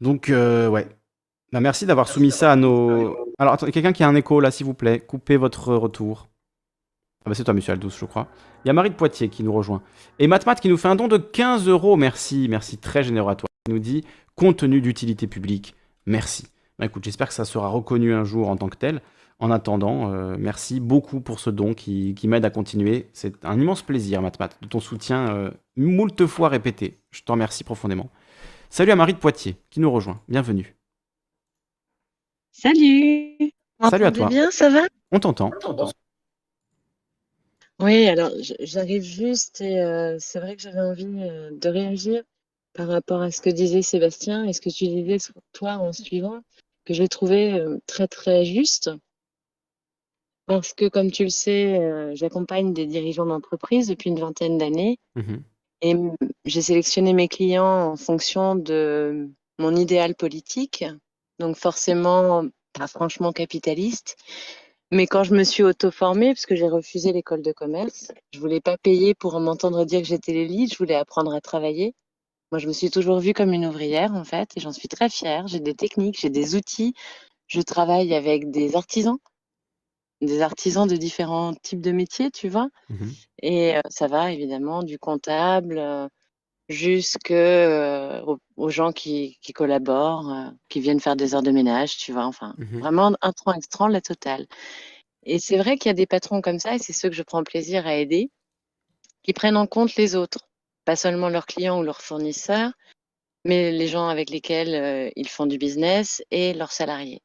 Donc, euh, ouais. Bah, merci d'avoir soumis ça à nos. Alors, attendez, quelqu'un qui a un écho là, s'il vous plaît, coupez votre retour. Ah bah c'est toi, monsieur Aldous, je crois. Il y a Marie de Poitiers qui nous rejoint. Et Matmat qui nous fait un don de 15 euros. Merci, merci, très généreux à toi. Il nous dit contenu d'utilité publique. Merci. Bah, écoute, j'espère que ça sera reconnu un jour en tant que tel. En attendant, euh, merci beaucoup pour ce don qui, qui m'aide à continuer. C'est un immense plaisir, Matmat, de ton soutien euh, moult fois répété. Je t'en remercie profondément. Salut à Marie de Poitiers qui nous rejoint. Bienvenue. Salut! Salut à toi. bien, ça va? On t'entend. Oui, alors j'arrive juste et euh, c'est vrai que j'avais envie euh, de réagir par rapport à ce que disait Sébastien et ce que tu disais sur toi en suivant, que j'ai trouvé euh, très très juste. Parce que comme tu le sais, euh, j'accompagne des dirigeants d'entreprise depuis une vingtaine d'années Mhm. et j'ai sélectionné mes clients en fonction de mon idéal politique, donc forcément pas franchement capitaliste. Mais quand je me suis auto-formée, parce que j'ai refusé l'école de commerce, je voulais pas payer pour m'entendre dire que j'étais l'élite, je voulais apprendre à travailler. Moi, je me suis toujours vue comme une ouvrière, en fait, et j'en suis très fière. J'ai des techniques, j'ai des outils. Je travaille avec des artisans, des artisans de différents types de métiers, tu vois? Mhm. Et euh, ça va, évidemment, du comptable euh, jusque euh, aux, aux gens qui, qui collaborent, qui viennent faire des heures de ménage, tu vois? Enfin, Mhm. vraiment un tronc extra, la totale. Et c'est vrai qu'il y a des patrons comme ça, et c'est ceux que je prends plaisir à aider, qui prennent en compte les autres, pas seulement leurs clients ou leurs fournisseurs, mais les gens avec lesquels ils font du business et leurs salariés.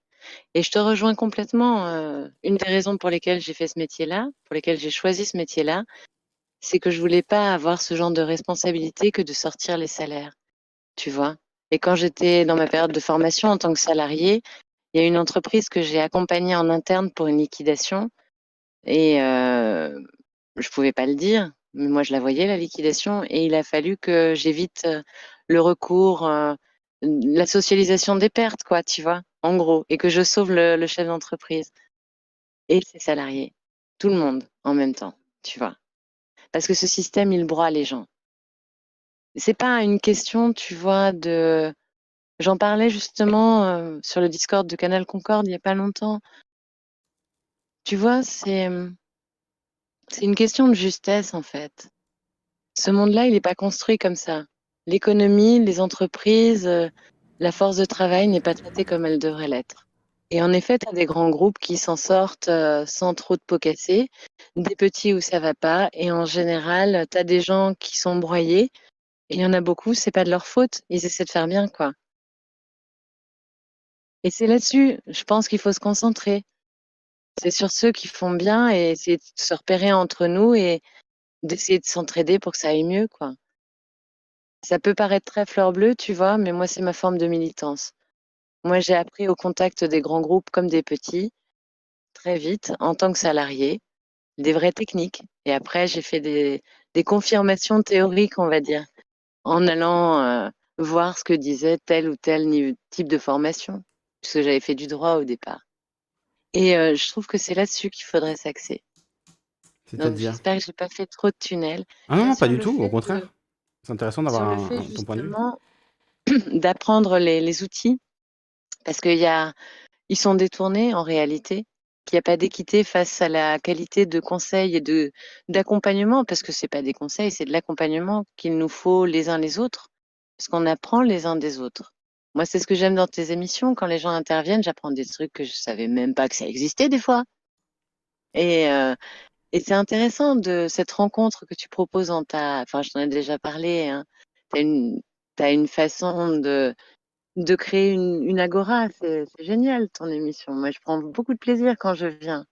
Et je te rejoins complètement. euh, une des raisons pour lesquelles j'ai fait ce métier-là, pour lesquelles j'ai choisi ce métier-là, c'est que je voulais pas avoir ce genre de responsabilité que de sortir les salaires, tu vois. Et quand j'étais dans ma période de formation en tant que salarié, il y a une entreprise que j'ai accompagnée en interne pour une liquidation et euh, je pouvais pas le dire, mais moi je la voyais la liquidation et il a fallu que j'évite euh, le recours, euh, la socialisation des pertes, quoi, tu vois, en gros, et que je sauve le, chef d'entreprise et ses salariés, tout le monde en même temps, tu vois. parce que ce système, il broie les gens. C'est pas une question, tu vois, de j'en parlais justement, heu, sur le Discord de Canal Concorde il y a pas longtemps. Tu vois, c'est, c'est une question de justesse, en fait. Ce monde-là, il est pas construit comme ça. L'économie, les entreprises, heu, la force de travail n'est pas traitée comme elle devrait l'être. Et en effet, tu des grands groupes qui s'en sortent, heu, sans trop de pots cassés, des petits où ça va pas et en général, tu as des gens qui sont broyés et il y en a beaucoup, c'est pas de leur faute, ils essaient de faire bien, quoi. Et c'est là-dessus, je pense qu'il faut se concentrer. C'est sur ceux qui font bien et essayer de se repérer entre nous et d'essayer de s'entraider pour que ça aille mieux, quoi. Ça peut paraître très fleur bleue, tu vois? Mais moi, c'est ma forme de militance. Moi, j'ai appris au contact des grands groupes comme des petits, très vite, en tant que salarié, des vraies techniques et après j'ai fait des des confirmations théoriques, on va dire, en allant, heu, voir ce que disait tel ou tel type de formation, puisque j'avais fait du droit au départ. Et heu, je trouve que c'est là-dessus qu'il faudrait s'axer. Donc j'espère que j'ai pas fait trop de tunnels. Ah non, pas du tout, au contraire. C'est intéressant d'avoir ton point de vue. d'apprendre les les outils, parce qu'il y a ils sont détournés en réalité, qu'il y a pas d'équité face à la qualité de conseils et de d'accompagnement, parce que c'est pas des conseils, c'est de l'accompagnement qu'il nous faut les uns les autres, parce qu'on apprend les uns des autres. Moi, c'est ce que j'aime dans tes émissions, quand les gens interviennent, j'apprends des trucs que je savais même pas que ça existait des fois. Et heu et c'est intéressant de cette rencontre que tu proposes dans ta enfin, je t'en ai déjà parlé, hein. Tu as une tu as une façon de de créer une une agora, c'est génial ton émission. Moi, je prends beaucoup de plaisir quand je viens.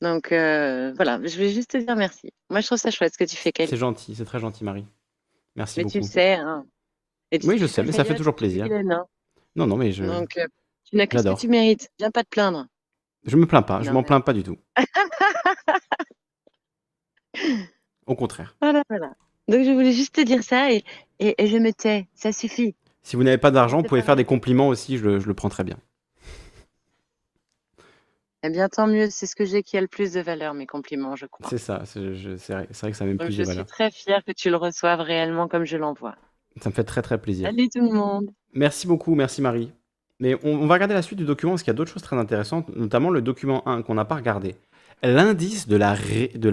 Donc heu, voilà, je voulais juste te dire merci. Moi, je trouve ça chouette ce que tu fais, C'est gentil, c'est très gentil, Marie. Merci Mais tu le beaucoup. sais, hein. Et tu Oui, sais je que sais, je mais ça fait toujours plaisir. Vilaine, hein. Non, non, mais je Donc heu, tu n'as que ce que tu mérites. Viens pas te plaindre. Je me plains pas, je Non, m'en mais plains pas du tout. Au contraire. Voilà, voilà. Donc je voulais juste te dire ça et et et je me tais, ça suffit. Si vous n'avez pas d'argent, vous pouvez faire des compliments aussi, je le je le prends très bien. Eh bien, tant mieux, c'est ce que j'ai qui a le plus de valeur, mes compliments, je crois. C'est ça, c'est je c'est vrai c'est vrai que ça a même Donc plus je de suis valeur. très fière que tu le reçoives réellement comme je l'envoie. Ça me fait très, très plaisir. Salut tout le monde. Merci beaucoup, merci Marie. Mais on va regarder la suite du document parce qu'il y a d'autres choses très intéressantes, notamment le document 1 qu'on n'a pas regardé. L'indice de la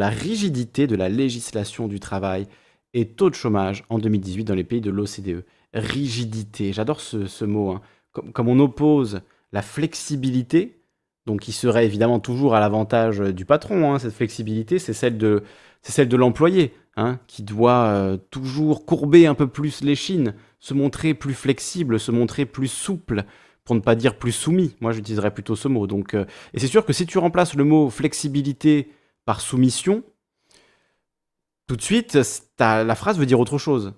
rigidité de la législation du travail et taux de chômage en 2018 dans les pays de l'OCDE. Rigidité, j'adore ce mot, hein. Comme on oppose la flexibilité, donc qui serait évidemment toujours à l'avantage, du patron, hein, cette flexibilité, c'est celle de l'employé, hein, qui doit, heu, toujours courber un peu plus l'échine, se montrer plus flexible, se montrer plus souple, pour ne pas dire plus soumis. Moi, j'utiliserais plutôt ce mot, donc heu et c'est sûr que si tu remplaces le mot flexibilité par soumission tout de suite, la phrase veut dire autre chose.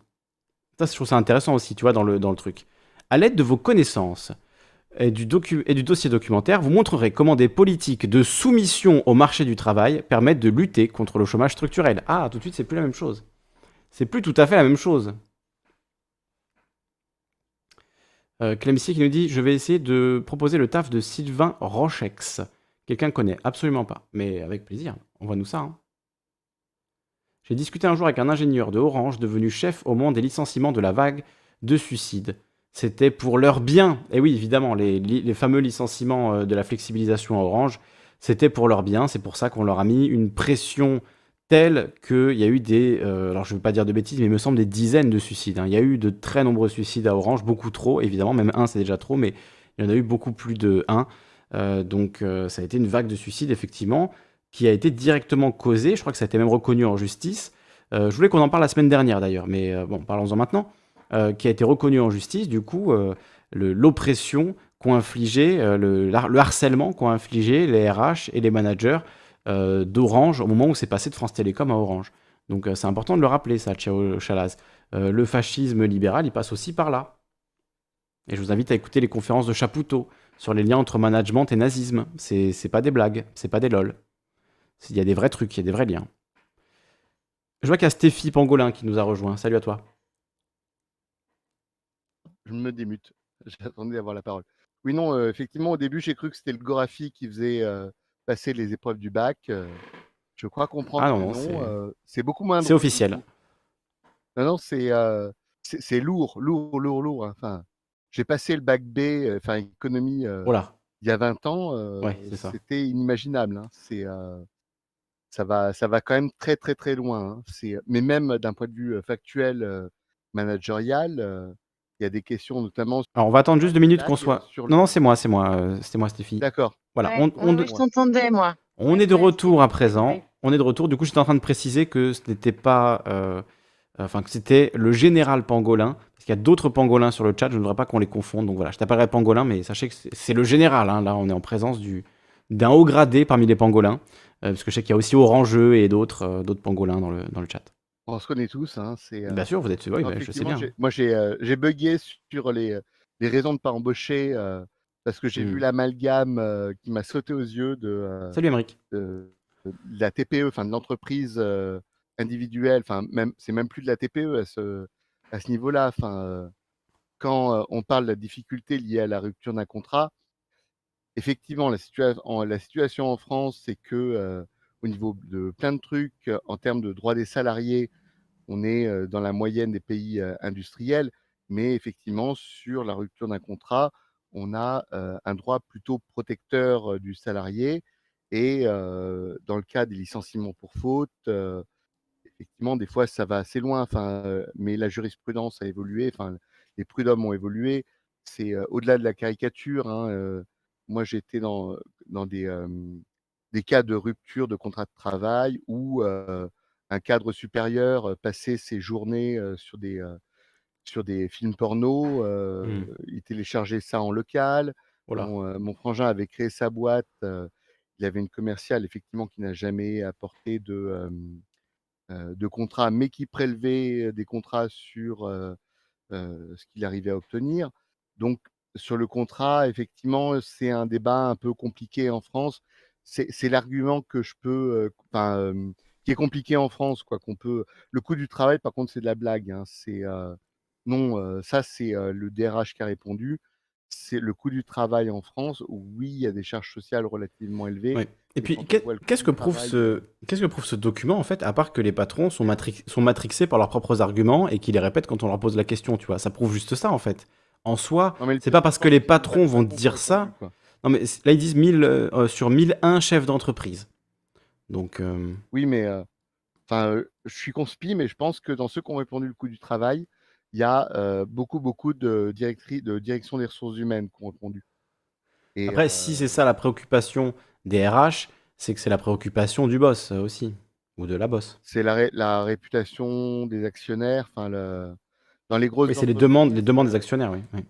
Ça, je trouve ça intéressant aussi, tu vois, dans le dans le truc. À l'aide de vos connaissances et du dossier documentaire, vous montrerez comment des politiques de soumission au marché du travail permettent de lutter contre le chômage structurel. Ah, tout de suite, c'est plus la même chose. C'est plus tout à fait la même chose. Heu, Clemcy qui nous dit: «Je vais essayer de proposer le taf de Sylvain Rochex». Quelqu'un connaît? Absolument pas, mais avec plaisir. Envoie-nous ça, hein. J'ai discuté un jour avec un ingénieur de Orange devenu chef au moment des licenciements de la vague de suicides. C'était pour leur bien. Et oui, évidemment, les les fameux licenciements, heu, de la flexibilisation à Orange, c'était pour leur bien. C'est pour ça qu'on leur a mis une pression telle qu'il y a eu des, heu, alors je veux pas dire de bêtises, mais il me semble des dizaines de suicides, hein. Il y a eu de très nombreux suicides à Orange, beaucoup trop évidemment, même 1 c'est déjà trop, mais il y en a eu beaucoup plus de 1. Heu, donc heu, ça a été une vague de suicides effectivement, qui a été directement causée, je crois que ça a été même reconnu en justice. Je voulais qu'on en parle la semaine dernière d'ailleurs, mais bon, parlons-en maintenant. Qui a été reconnu en justice du coup, l'oppression qu'ont infligé, le harcèlement qu'ont infligé les RH et les managers, heu, d'Orange au moment où c'est passé de France Télécom à Orange. Donc heu, c'est important de le rappeler ça, Ciao Chalaz. Heu, le fascisme libéral, il passe aussi par là. Et je vous invite à écouter les conférences de Chapoutot sur les liens entre management et nazisme. C'est pas des blagues, c'est pas des lol. Il y a des vrais trucs, il y a des vrais liens. Je vois qu'il y a Stéphie Pangolin qui nous a rejoint. Salut à toi. Je me démute. J'attendais d'avoir la parole. Oui, non, effectivement, au début, j'ai cru que c'était le Gorafi qui faisait, passer les épreuves du bac, heu Je crois comprendre Ah non, non, c'est euh, c'est beaucoup moins c'est officiel. Non, non, c'est euh, c'est lourd, lourd, lourd, lourd. hein. Enfin, j'ai passé le bac B, euh, enfin économie, euh, Oh il y a 20 ans. euh, Ouais, c'était inimaginable. hein. C'est euh, ça va, ça va quand même très, très, très loin. hein. C'est, mais même d'un point de vue euh, factuel, euh, managérial, euh, il y a des questions notamment Alors, on va attendre juste deux minutes qu'on soit. sur Non, le. non, c'est moi, c'est moi, euh, c'était moi, Stéphie. D'accord. Voilà, Ouais, on, je t'entendais, moi. on est de retour à présent. Ouais. On est de retour. Du coup, j'étais en train de préciser que ce n'était pas. euh, Enfin, que c'était le général pangolin. Parce qu'il y a d'autres pangolins sur le chat. Je ne voudrais pas qu'on les confonde. Donc voilà, je t'appellerai pangolin, mais sachez que c'est c'est le général. hein. Là, on est en présence du d'un haut gradé parmi les pangolins. Euh, parce que je sais qu'il y a aussi Orangeux et d'autres euh, d'autres pangolins dans le, dans le chat. On se connaît tous. Hein, c'est, euh, Bien sûr, vous êtes. Oui, bah, je sais bien. moi, j'ai, euh, j'ai bugué sur les, les raisons de ne pas embaucher euh, parce que j'ai vu Hmm. l'amalgame euh, qui m'a sauté aux yeux de, euh, Salut, de, de la TPE, enfin de l'entreprise euh, individuelle. Enfin, même, c'est même plus de la TPE à ce, à ce niveau-là. Enfin, euh, quand euh, on parle de la difficulté liée à la rupture d'un contrat, effectivement, la, situa- en- la situation en France, c'est que euh, au niveau de plein de trucs, euh, en termes de droits des salariés, on est euh, dans la moyenne des pays euh, industriels, mais effectivement, sur la rupture d'un contrat, on a un droit plutôt protecteur du salarié. Et dans le cas des licenciements pour faute, effectivement, des fois, ça va assez loin. Mais la jurisprudence a évolué. Enfin, les prud'hommes ont évolué. C'est au-delà de la caricature. hein, moi, j'étais dans, dans des, des cas de rupture de contrat de travail où un cadre supérieur passait ses journées sur des, sur des films porno. Hmm. Il téléchargeait ça en local. Oh. Mon, mon frangin avait créé sa boîte. il avait une commerciale, effectivement, qui n'a jamais apporté de, de contrat, mais qui prélevait des contrats sur euh, euh, ce qu'il arrivait à obtenir. Donc, sur le contrat, effectivement, c'est un débat un peu compliqué en France. C'est l'argument que je peux, enfin, qui est compliqué en France, quoi. Qu'on peut. Le coût du travail, par contre, c'est de la blague. hein. C'est non, ça c'est le DRH qui a répondu. C'est le coût du travail en France. où, Oui, il y a des charges sociales relativement élevées. Ouais. Et Et puis, qu'est-ce que prouve travail, ce, qu'est-ce que prouve ce document, en fait, à part que les patrons sont, matri- sont matrixés par leurs propres arguments et qu'ils les répètent quand on leur pose la question, tu vois? Ça prouve juste ça, en fait. En soi, c'est pas parce que les patrons vont dire ça. quoi. Non, mais là, ils disent 1000, euh, euh, sur 1001 chefs d'entreprise. Donc, euh, Oui, mais euh, enfin, je suis conspi, mais je pense que dans ceux qui ont répondu le coût du travail, il y a beaucoup, beaucoup de, de direction des ressources humaines qui ont répondu. Et après, si c'est ça la préoccupation des RH, c'est que c'est la préoccupation du boss aussi. Ou de la boss. c'est la, ré- la réputation des actionnaires. Enfin, le- dans les grosses c'est les demandes, les demandes des actionnaires, oui. oui.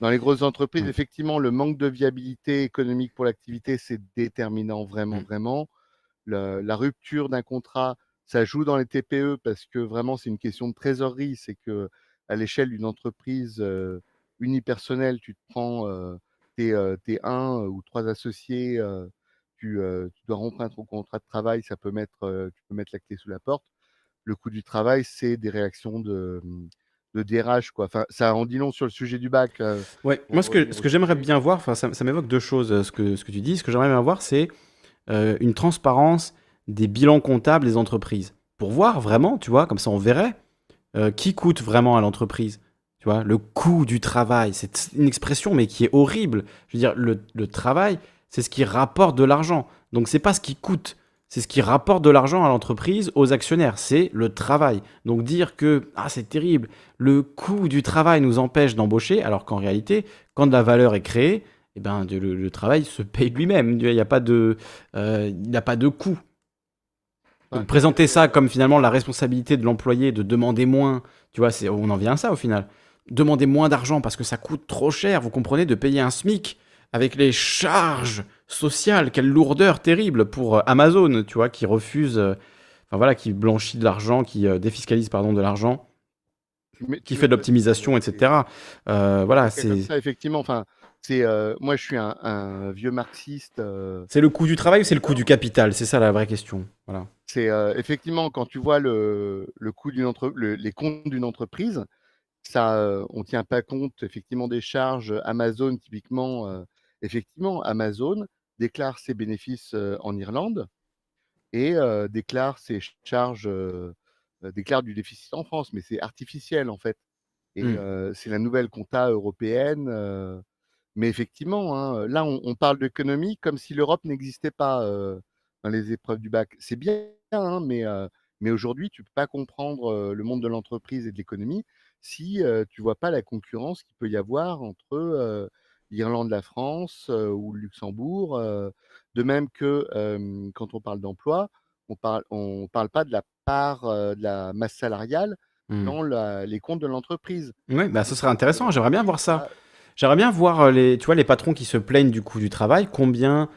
Dans les grosses entreprises, Mm. effectivement, le manque de viabilité économique pour l'activité, c'est déterminant, vraiment, Mm. vraiment. Le- la rupture d'un contrat, ça joue dans les TPE parce que vraiment, c'est une question de trésorerie. C'est que à l'échelle d'une entreprise euh, unipersonnelle, tu te prends euh, tes, euh, tes un ou trois associés, euh, tu, euh, tu dois rompre un ton contrat de travail, ça peut mettre, euh, tu peux mettre la clé sous la porte. Le coût du travail, c'est des réactions de, de DRH, quoi. Enfin, ça en dit long sur le sujet du bac. euh, Ouais, moi, ce que, ce que j'aimerais bien voir, enfin, ça, ça m'évoque deux choses, euh, ce que, ce que tu dis. Ce que j'aimerais bien voir, c'est euh, une transparence des bilans comptables des entreprises. Pour voir vraiment, tu vois, comme ça on verrait euh, qui coûte vraiment à l'entreprise. Tu vois, le coût du travail, c'est une expression, mais qui est horrible. Je veux dire, le, le travail, c'est ce qui rapporte de l'argent. Donc, c'est pas ce qui coûte, c'est ce qui rapporte de l'argent à l'entreprise, aux actionnaires. C'est le travail. Donc, dire que, ah, c'est terrible, le coût du travail nous empêche d'embaucher, alors qu'en réalité, quand de la valeur est créée, eh ben, de- le, le travail se paye lui-même. Il n'y a pas de, euh, il n'y a pas de coût. Donc, Ouais. présenter ça comme finalement la responsabilité de l'employé de demander moins, tu vois, on en vient à ça au final. Demander moins d'argent parce que ça coûte trop cher, vous comprenez, de payer un SMIC avec les charges sociales, quelle lourdeur terrible pour euh, Amazon, tu vois, qui refuse, euh, enfin voilà, qui blanchit de l'argent, qui euh, défiscalise, pardon, de l'argent, qui fait de l'optimisation, etc. Euh, voilà, c'est ça, effectivement. Enfin, c'est euh, moi, je suis un, un vieux marxiste. euh, c'est le coût du travail ou c'est le coût du capital? C'est ça la vraie question. Voilà. c'est euh, effectivement quand tu vois le, le coût d'une entre, le- les comptes d'une entreprise, ça, on tient pas compte effectivement des charges. Amazon, typiquement, effectivement, Amazon déclare ses bénéfices euh, en Irlande. et euh, déclare ses charges, euh, déclare du déficit en France, mais c'est artificiel en fait. Et Mmh. c'est la nouvelle compta européenne. mais effectivement, hein, là, on, on parle d'économie comme si l'Europe n'existait pas dans les épreuves du bac. C'est bien, hein, mais, mais aujourd'hui, tu peux pas comprendre le monde de l'entreprise et de l'économie si euh, tu vois pas la concurrence qu'il peut y avoir entre euh, l'Irlande, la France euh, ou le Luxembourg. euh, de même que quand on parle d'emploi, on parle, on parle pas de la part de la masse salariale Mmh. dans la- les comptes de l'entreprise. Ouais, bah, ce serait intéressant. J'aimerais bien voir ça. ah, J'aimerais bien voir les, tu vois, les patrons qui se plaignent du coût du travail, combien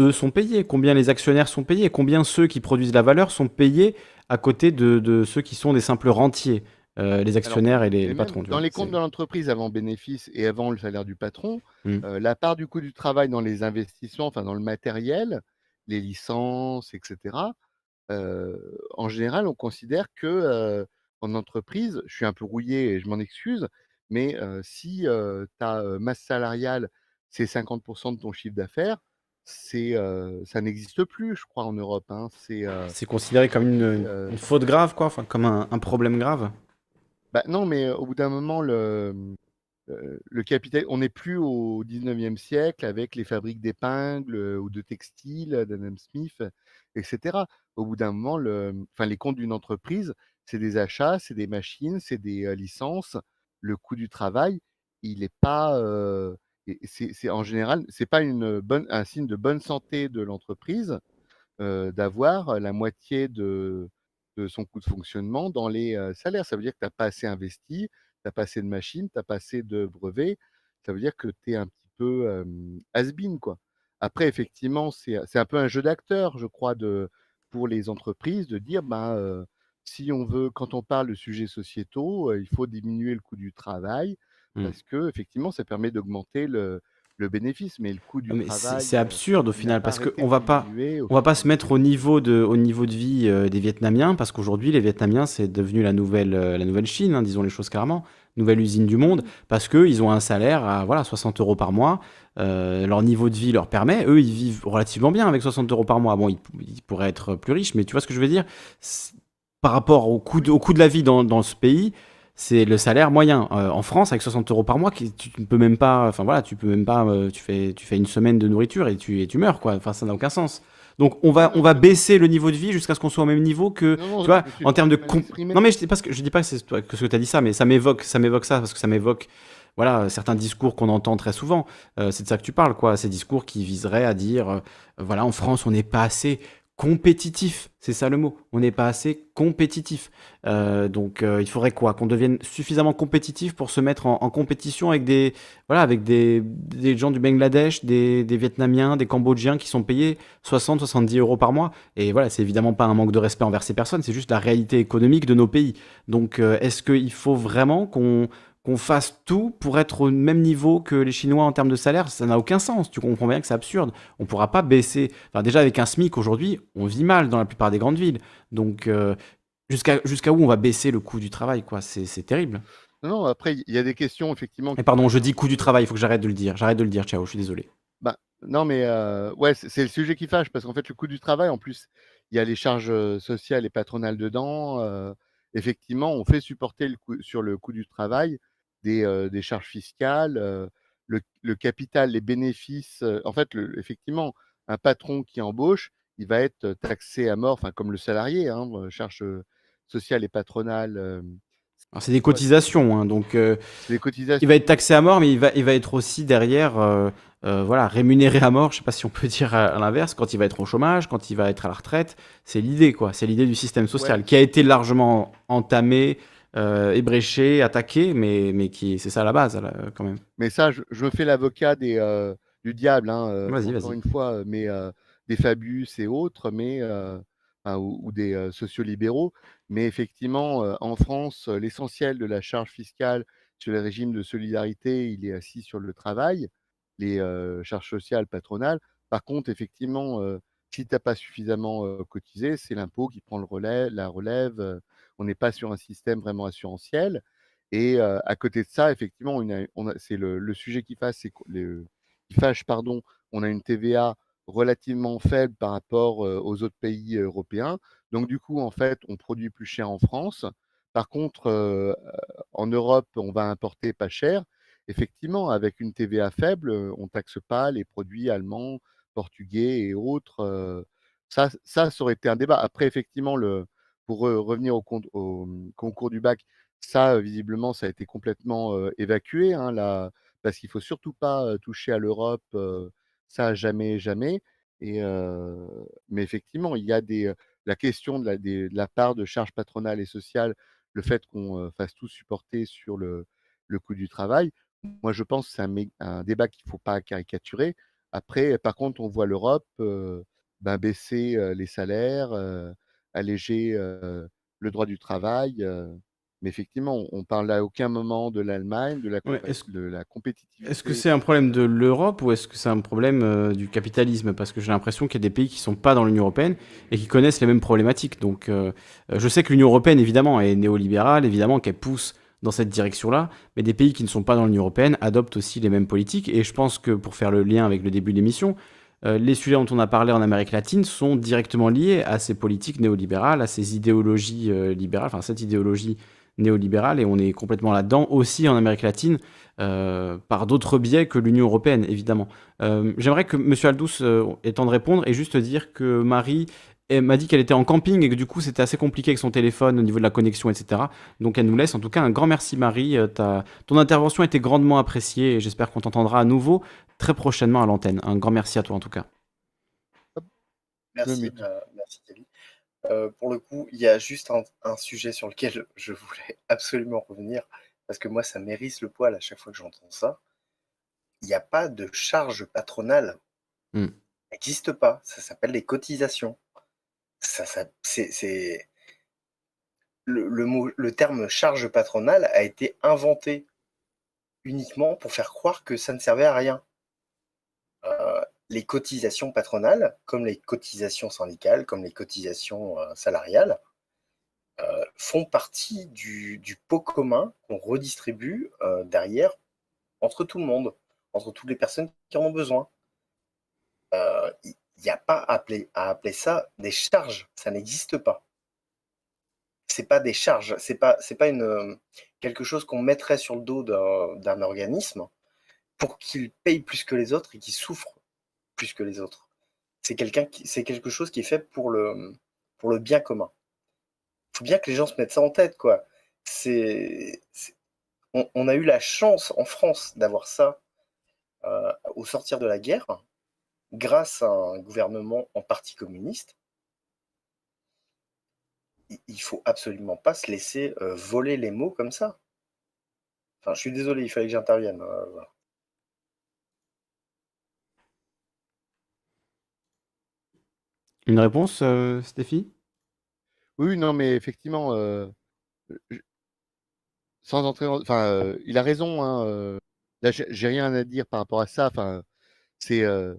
eux sont payés, combien les actionnaires sont payés, combien ceux qui produisent la valeur sont payés à côté de, de ceux qui sont des simples rentiers, euh, les alors, actionnaires et les, patrons. Dans vois, les comptes de l'entreprise avant bénéfice et avant le salaire du patron, Mm. euh, la part du coût du travail dans les investissements, enfin dans le matériel, les licences, etc. euh, en général, on considère que en entreprise, je suis un peu rouillé et je m'en excuse, mais si ta masse salariale, c'est 50% de ton chiffre d'affaires, c'est, euh, ça n'existe plus, je crois, en Europe. hein. C'est, euh, considéré comme une, c'est, une- euh, une faute grave, quoi, enfin, comme un, un problème grave. Bah, non, mais au bout d'un moment, euh, le capital, on n'est plus au 19e siècle avec les fabriques d'épingles ou de textiles d'Adam Smith, etc. Au bout d'un moment, le, enfin, les comptes d'une entreprise, c'est des achats, c'est des machines, c'est des licences. Le coût du travail, il n'est pas, en général, c'est pas un signe de bonne santé de l'entreprise d'avoir la moitié de, de son coût de fonctionnement dans les salaires. Ça veut dire que tu n'as pas assez investi, tu n'as pas assez de machines, tu n'as pas assez de brevets. Ça veut dire que tu es un petit peu euh, has-been, quoi. Après, effectivement, c'est c'est un peu un jeu d'acteur, je crois, de, pour les entreprises, de dire, ben, euh, si on veut, quand on parle de sujets sociétaux, euh, il faut diminuer le coût du travail, Mm. parce que effectivement, ça permet d'augmenter le, le bénéfice, mais le coût du Ah, Mais travail, c'est euh, absurde au final parce qu'on va pas on va pas se mettre au niveau de au niveau de vie euh, des Vietnamiens parce qu'aujourd'hui les Vietnamiens c'est devenu la nouvelle euh, la nouvelle Chine hein, disons les choses clairement. Nouvelle usine du monde parce que ils ont un salaire à voilà 60 euros par mois. Euh, leur niveau de vie leur permet. Eux ils vivent relativement bien avec 60 euros par mois. Bon ils, ils pourraient être plus riches mais tu vois ce que je veux dire? Par rapport au coût de, au coût de la vie dans, dans ce pays c'est le salaire moyen. Euh, en France, avec 60 euros par mois, qui- tu ne peux même pas. Enfin voilà, tu peux même pas. euh, tu fais, tu fais une semaine de nourriture et tu, et tu meurs quoi. Enfin, ça n'a aucun sens. Donc on va, on va baisser le niveau de vie jusqu'à ce qu'on soit au même niveau que, Non, non, tu vois, en termes de. Non mais je dis pas que je dis pas que c'est toi que ce que tu as dit ça, mais ça m'évoque, ça m'évoque ça parce que ça m'évoque. Voilà, certains discours qu'on entend très souvent, Euh, c'est de ça que tu parles, quoi. Ces discours qui viseraient à dire, voilà, en France, on n'est pas assez compétitif, c'est ça le mot. On n'est pas assez compétitif. Euh, donc, euh, il faudrait quoi? Qu'on devienne suffisamment compétitif pour se mettre en, compétition avec des, voilà, avec des, des gens du Bangladesh, des, des Vietnamiens, des Cambodgiens qui sont payés 60-70 euros par mois. Et voilà, c'est évidemment pas un manque de respect envers ces personnes, c'est juste la réalité économique de nos pays. Donc, euh, est-ce qu'il faut vraiment qu'on qu'on fasse tout pour être au même niveau que les Chinois en termes de salaire, ça n'a aucun sens. Tu comprends bien que c'est absurde. On ne pourra pas baisser. Enfin, déjà, avec un SMIC aujourd'hui, on vit mal dans la plupart des grandes villes. Donc, euh, jusqu'à où on va baisser le coût du travail, quoi? C'est terrible. Non, après, il y a des questions, effectivement. Et pardon, je dis coût du travail, il faut que j'arrête de le dire. J'arrête de le dire, ciao, je suis désolé. Bah, non, mais euh, ouais, c'est le sujet qui fâche, parce qu'en fait, le coût du travail, en plus, il y a les charges euh, sociales et patronales dedans. euh, effectivement, on fait supporter le coût- sur le coût du travail des, des charges fiscales, le, le capital, les bénéfices. en fait, le- effectivement, un patron qui embauche, il va être taxé à mort, enfin, comme le salarié, hein, charges sociales et patronales. c'est des cotisations, hein, donc euh, des cotisations. il va être taxé à mort, mais il va, il va être aussi derrière, euh, euh, voilà, rémunéré à mort. Je sais pas si on peut dire à, à l'inverse, quand il va être au chômage, quand il va être à la retraite. C'est l'idée, quoi. C'est l'idée du système social Ouais. qui a été largement entamé, euh, ébréché, attaqué, mais, mais qui, c'est ça la base, là, quand même. Mais ça, je, je me fais l'avocat des, euh, du diable, hein, euh, Vas-y, encore vas-y. une fois, euh, mais euh, des Fabius et autres, mais euh, enfin, ou, ou des euh, sociolibéraux. Mais effectivement, euh, en France, euh, l'essentiel de la charge fiscale sur les régimes de solidarité, il est assis sur le travail, les euh, charges sociales patronales. Par contre, effectivement, euh, si tu n'as pas suffisamment euh, cotisé, c'est l'impôt qui prend le relais, la relève. euh, on n'est pas sur un système vraiment assurantiel. Et à côté de ça, effectivement, c'est le, sujet qui fâche, pardon, on a une TVA relativement faible par rapport aux autres pays européens. Donc du coup, en fait, on produit plus cher en France. Par contre, en Europe, on va importer pas cher. Effectivement, avec une TVA faible, on taxe pas les produits allemands, portugais et autres. ça, ça, ça aurait été un débat. Après, effectivement, le, pour revenir au, hum, concours du bac, ça, visiblement, ça a été complètement évacué, hein, là, parce qu'il faut surtout pas toucher à l'Europe, ça, jamais, jamais. Et, mais effectivement, il y a des, la question de la, part de charges patronales et sociales, le fait qu'on fasse tout supporter sur le, coût du travail. Moi, je pense que c'est un, débat qu'il ne faut pas caricaturer. Après, par contre, on voit l'Europe ben, baisser les salaires, alléger le droit du travail. mais effectivement, on ne parle à aucun moment de l'Allemagne, de la, Ouais, compa- est-ce- de la compétitivité. Est-ce que c'est un problème de l'Europe ou est-ce que c'est un problème euh, du capitalisme? Parce que j'ai l'impression qu'il y a des pays qui sont pas dans l'Union européenne et qui connaissent les mêmes problématiques. Donc, euh, je sais que l'Union européenne, évidemment, est néolibérale, évidemment qu'elle pousse dans cette direction-là, mais des pays qui ne sont pas dans l'Union européenne adoptent aussi les mêmes politiques. Et je pense que pour faire le lien avec le début de l'émission, euh, les sujets dont on a parlé en Amérique latine sont directement liés à ces politiques néolibérales, à ces idéologies euh, libérales, enfin cette idéologie néolibérale, et on est complètement là-dedans aussi en Amérique latine, euh, par d'autres biais que l'Union européenne, évidemment. J'aimerais que M. Aldous temps de répondre et juste dire que Marie elle m'a dit qu'elle était en camping et que du coup c'était assez compliqué avec son téléphone au niveau de la connexion, etc. Donc elle nous laisse. En tout cas, un grand merci Marie. Euh, ta- Ton intervention a été grandement appréciée et j'espère qu'on t'entendra à nouveau très prochainement à l'antenne. Un grand merci à toi en tout cas. Merci, euh, merci Kelly. Euh, pour le coup, il y a juste un, un sujet sur lequel je voulais absolument revenir, parce que moi, ça m'érisse le poil à chaque fois que j'entends ça. Il n'y a pas de charge patronale. Ça n'existe pas. Ça s'appelle les cotisations. Ça, c'est, Le, mot, le terme charge patronale a été inventé uniquement pour faire croire que ça ne servait à rien. Euh, les cotisations patronales, comme les cotisations syndicales, comme les cotisations euh, salariales, euh, font partie du, pot commun qu'on redistribue derrière entre tout le monde, entre toutes les personnes qui en ont besoin. Il n'y a pas à appeler, à appeler ça des charges, ça n'existe pas. C'est pas des charges, c'est pas, pas une, quelque chose qu'on mettrait sur le dos d'un organisme pour qu'il paye plus que les autres et qu'il souffre plus que les autres. C'est quelque chose qui est fait pour le, pour le bien commun. Il faut bien que les gens se mettent ça en tête, quoi. C'est, on a eu la chance en France d'avoir ça euh, au sortir de la guerre, grâce à un gouvernement en partie communiste. Il- Il faut absolument pas se laisser euh, voler les mots comme ça. Enfin, je suis désolé, il fallait que j'intervienne. euh, voilà. Une réponse, euh, Stéphie? Oui, non, mais effectivement, euh, je- sans entrer dans... Enfin, euh, il a raison, hein, euh, là, j'ai j'ai rien à dire par rapport à ça. Enfin, c'est euh,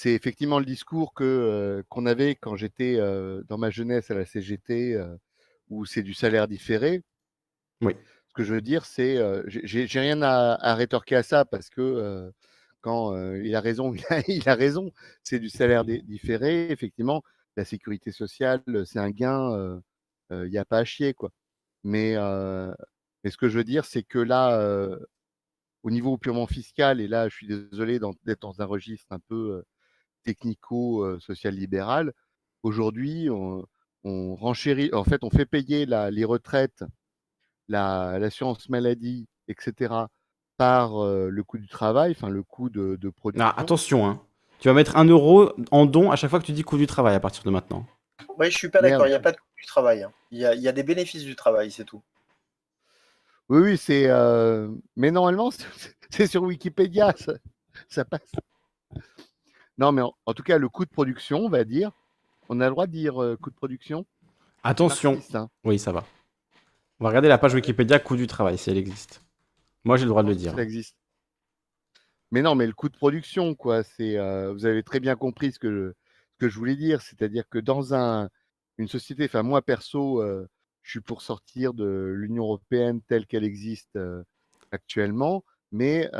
c'est effectivement le discours que euh, qu'on avait quand j'étais euh, dans ma jeunesse à la CGT, euh, où c'est du salaire différé. Oui. Ce que je veux dire, c'est, j'ai rien à, à rétorquer à ça parce que quand il a raison, il a, il a raison. C'est du salaire différé. Effectivement, la sécurité sociale, c'est un gain. Il n'y a pas à chier, quoi. Mais, mais ce que je veux dire, c'est que là, au niveau purement fiscal, et là, je suis désolé d'être dans un registre un peu euh, technico-social-libéral. Aujourd'hui, on, on renchérit, en fait, on fait payer la- les retraites, la- l'assurance maladie, etc., par euh, le coût du travail, enfin le coût de, de production. Ah, attention, hein. tu vas mettre un euro en don à chaque fois que tu dis coût du travail à partir de maintenant. Oui, je suis pas d'accord, il n'y a pas de coût du travail. hein. Il y, a, il y a des bénéfices du travail, c'est tout. Oui, oui, c'est. euh, Mais normalement, c'est c'est sur Wikipédia, ça, ça passe. Non, mais en, en tout cas, le coût de production, on va dire. On a le droit de dire euh, coût de production? Attention. Hein. Oui, ça va. On va regarder la page Wikipédia coût du travail si elle existe. Moi, j'ai le droit de le dire. Ça existe. Mais non, mais le coût de production, quoi, c'est. euh, vous avez très bien compris ce que je, ce que je voulais dire. C'est-à-dire que dans un, une société, enfin, moi, perso, euh, je suis pour sortir de l'Union européenne telle qu'elle existe actuellement, mais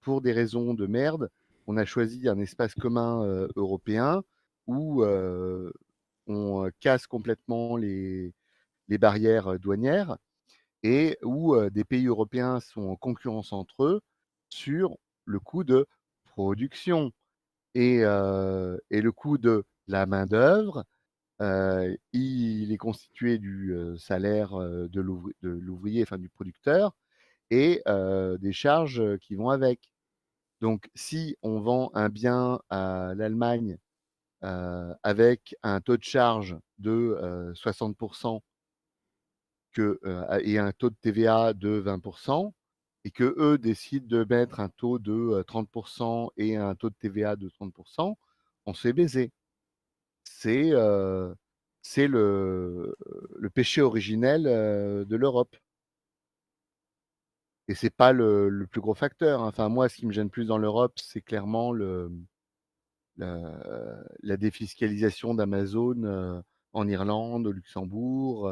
pour des raisons de merde, on a choisi un espace commun européen où on casse complètement les, les barrières douanières et où des pays européens sont en concurrence entre eux sur le coût de production et, et le coût de la main-d'œuvre. il est constitué du salaire de l'ouvrier, enfin du producteur, et des charges qui vont avec. Donc, si on vend un bien à l'Allemagne avec un taux de charge de 60% que, et un taux de TVA de 20%, et que eux décident de mettre un taux de 30% et un taux de TVA de 30%, on se fait baiser. C'est le péché originel de l'Europe. Et c'est pas le, plus gros facteur. hein. Enfin, moi, ce qui me gêne plus dans l'Europe, c'est clairement la, défiscalisation d'Amazon en Irlande, au Luxembourg.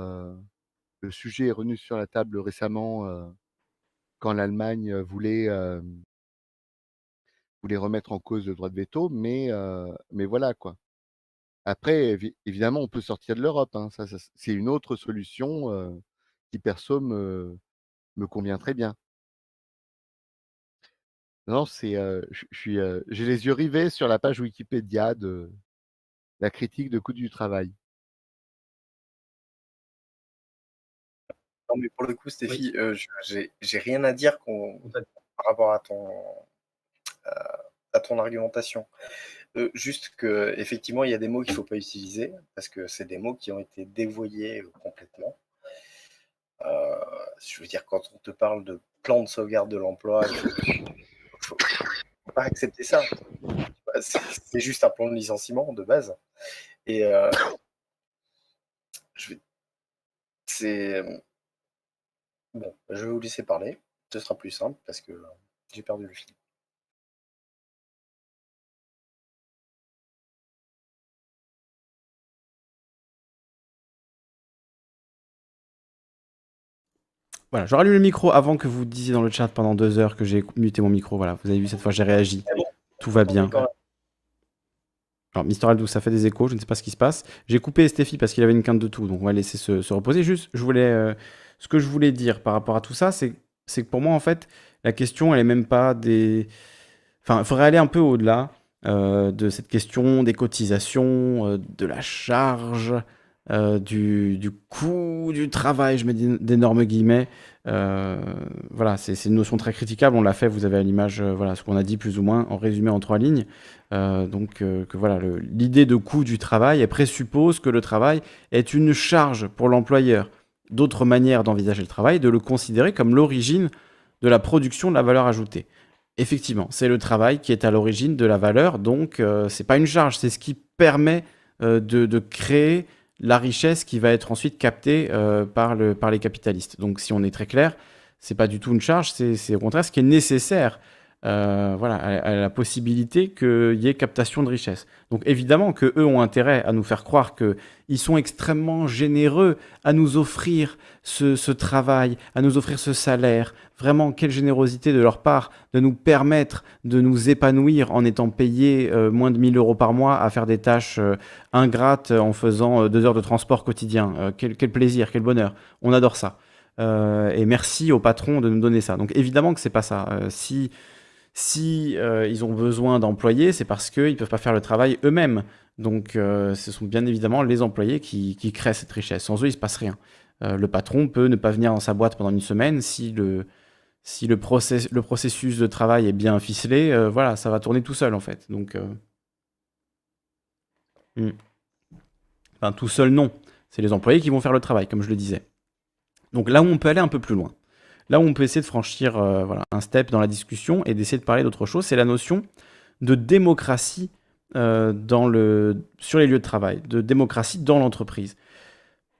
le sujet est revenu sur la table récemment quand l'Allemagne voulait, remettre en cause le droit de veto, mais, mais voilà quoi. Après, évidemment, on peut sortir de l'Europe. hein. Ça, c'est une autre solution qui perso me, me convient très bien. Non, c'est, je suis, j'ai les yeux rivés sur la page Wikipédia de la critique de coût du travail. Non, mais pour le coup, Stéphie, euh, je- j'ai j'ai rien à dire par rapport à ton, à, à ton argumentation. Euh, juste que effectivement, il y a des mots qu'il ne faut pas utiliser parce que c'est des mots qui ont été dévoyés euh, complètement. Euh, je veux dire, quand on te parle de plan de sauvegarde de l'emploi, il faut, faut- pas accepter ça. C'est c'est juste un plan de licenciement de base. Et euh, je vais- c'est bon, je vais vous laisser parler. Ce sera plus simple parce que j'ai perdu le fil. Voilà, j'aurais lu le micro avant que vous disiez dans le chat pendant deux heures que j'ai muté mon micro. Voilà, vous avez vu cette fois j'ai réagi. Tout va bien. Alors, Mister Aldous, ça fait des échos, je ne sais pas ce qui se passe. J'ai coupé Stéphie parce qu'il avait une quinte de tout, donc on va laisser se, se reposer. Juste, je voulais, euh, ce que je voulais dire par rapport à tout ça, c'est c'est que pour moi, en fait, la question, elle est même pas des. Enfin, il faudrait aller un peu au-delà euh, de cette question des cotisations, euh, de la charge, euh, du, coût du travail, je mets d'é- d'énormes guillemets. Euh, voilà, c'est une notion très critiquable. On l'a fait, vous avez à l'image, euh, voilà, ce qu'on a dit plus ou moins en résumé en trois lignes. Donc, que voilà, l'idée de coût du travail, elle présuppose que le travail est une charge pour l'employeur. D'autres manières d'envisager le travail, de le considérer comme l'origine de la production de la valeur ajoutée. Effectivement, c'est le travail qui est à l'origine de la valeur, donc c'est pas une charge, c'est ce qui permet de créer la richesse qui va être ensuite captée euh, par, le, par les capitalistes. Donc si on est très clair, c'est pas du tout une charge, c'est c'est au contraire ce qui est nécessaire euh, voilà, à, la possibilité qu'il y ait captation de richesse. Donc évidemment que eux ont intérêt à nous faire croire qu'ils sont extrêmement généreux à nous offrir ce, travail, à nous offrir ce salaire. Vraiment, quelle générosité de leur part de nous permettre de nous épanouir en étant payés euh, moins de 1000 euros par mois à faire des tâches euh, ingrates en faisant deux heures de transport quotidien. Quel, plaisir, quel bonheur. On adore ça. Et merci au patron de nous donner ça. Donc évidemment que c'est pas ça. Si si euh, ils ont besoin d'employés, c'est parce qu'ils ne peuvent pas faire le travail eux-mêmes. Donc euh, ce sont bien évidemment les employés qui, créent cette richesse. Sans eux, il ne se passe rien. Euh, le patron peut ne pas venir dans sa boîte pendant une semaine si le, si le, process, le processus de travail est bien ficelé. voilà, ça va tourner tout seul en fait. Donc, hmm. enfin, tout seul, non. C'est les employés qui vont faire le travail, comme je le disais. Donc là où on peut aller un peu plus loin, là où on peut essayer de franchir euh, voilà, un step dans la discussion et d'essayer de parler d'autre chose, c'est la notion de démocratie euh, dans le, sur les lieux de travail, de démocratie dans l'entreprise.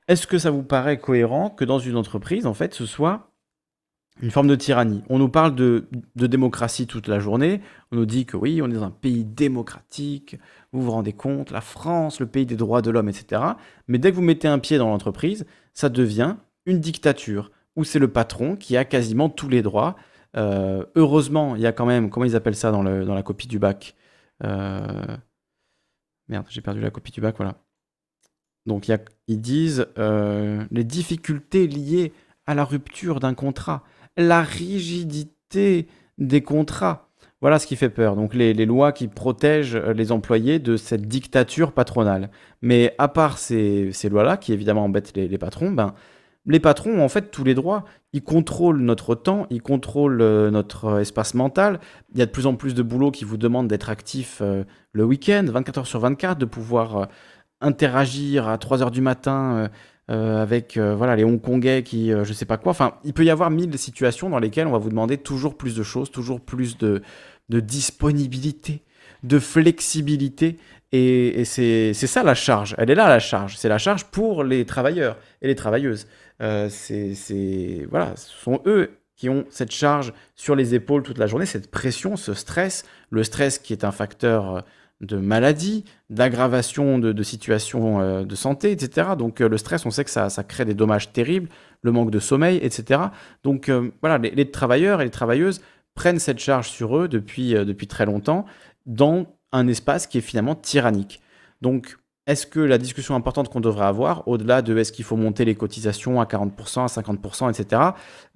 Est-ce que ça vous paraît cohérent que dans une entreprise, en fait, ce soit une forme de tyrannie? On nous parle de, de démocratie toute la journée, on nous dit que oui, on est dans un pays démocratique, vous vous rendez compte, la France, le pays des droits de l'homme, etc. Mais dès que vous mettez un pied dans l'entreprise, ça devient une dictature c'est le patron qui a quasiment tous les droits. Euh, heureusement, il y a quand même, comment ils appellent ça dans, le, dans la copie du bac Euh, Merde, j'ai perdu la copie du bac, voilà. Donc il y a- ils disent euh, les difficultés liées à la rupture d'un contrat, la rigidité des contrats. Voilà ce qui fait peur. Donc les, les lois qui protègent les employés de cette dictature patronale. Mais à part ces, ces lois-là, qui évidemment embêtent les, les patrons, ben, les patrons ont en fait tous les droits. Ils contrôlent notre temps, ils contrôlent euh, notre euh, espace mental. Il y a de plus en plus de boulot qui vous demande d'être actif euh, le week-end, 24 heures sur 24, de pouvoir interagir à 3 heures du matin avec voilà, les Hongkongais qui, je sais pas quoi. Enfin, il peut y avoir mille situations dans lesquelles on va vous demander toujours plus de choses, toujours plus de, disponibilité, de flexibilité. Et, c'est ça la charge. Elle est là la charge. C'est la charge pour les travailleurs et les travailleuses. Euh, c'est voilà, ce sont eux qui ont cette charge sur les épaules toute la journée, cette pression, ce stress, le stress qui est un facteur euh, de maladie, d'aggravation de, de situations euh, de santé, etc. Donc le stress, on sait que ça, ça crée des dommages terribles, le manque de sommeil, etc. Donc voilà, les, travailleurs et les travailleuses prennent cette charge sur eux depuis, depuis très longtemps dans un espace qui est finalement tyrannique. Donc est-ce que la discussion importante qu'on devrait avoir, au-delà de est-ce qu'il faut monter les cotisations à 40%, à 50%, etc.,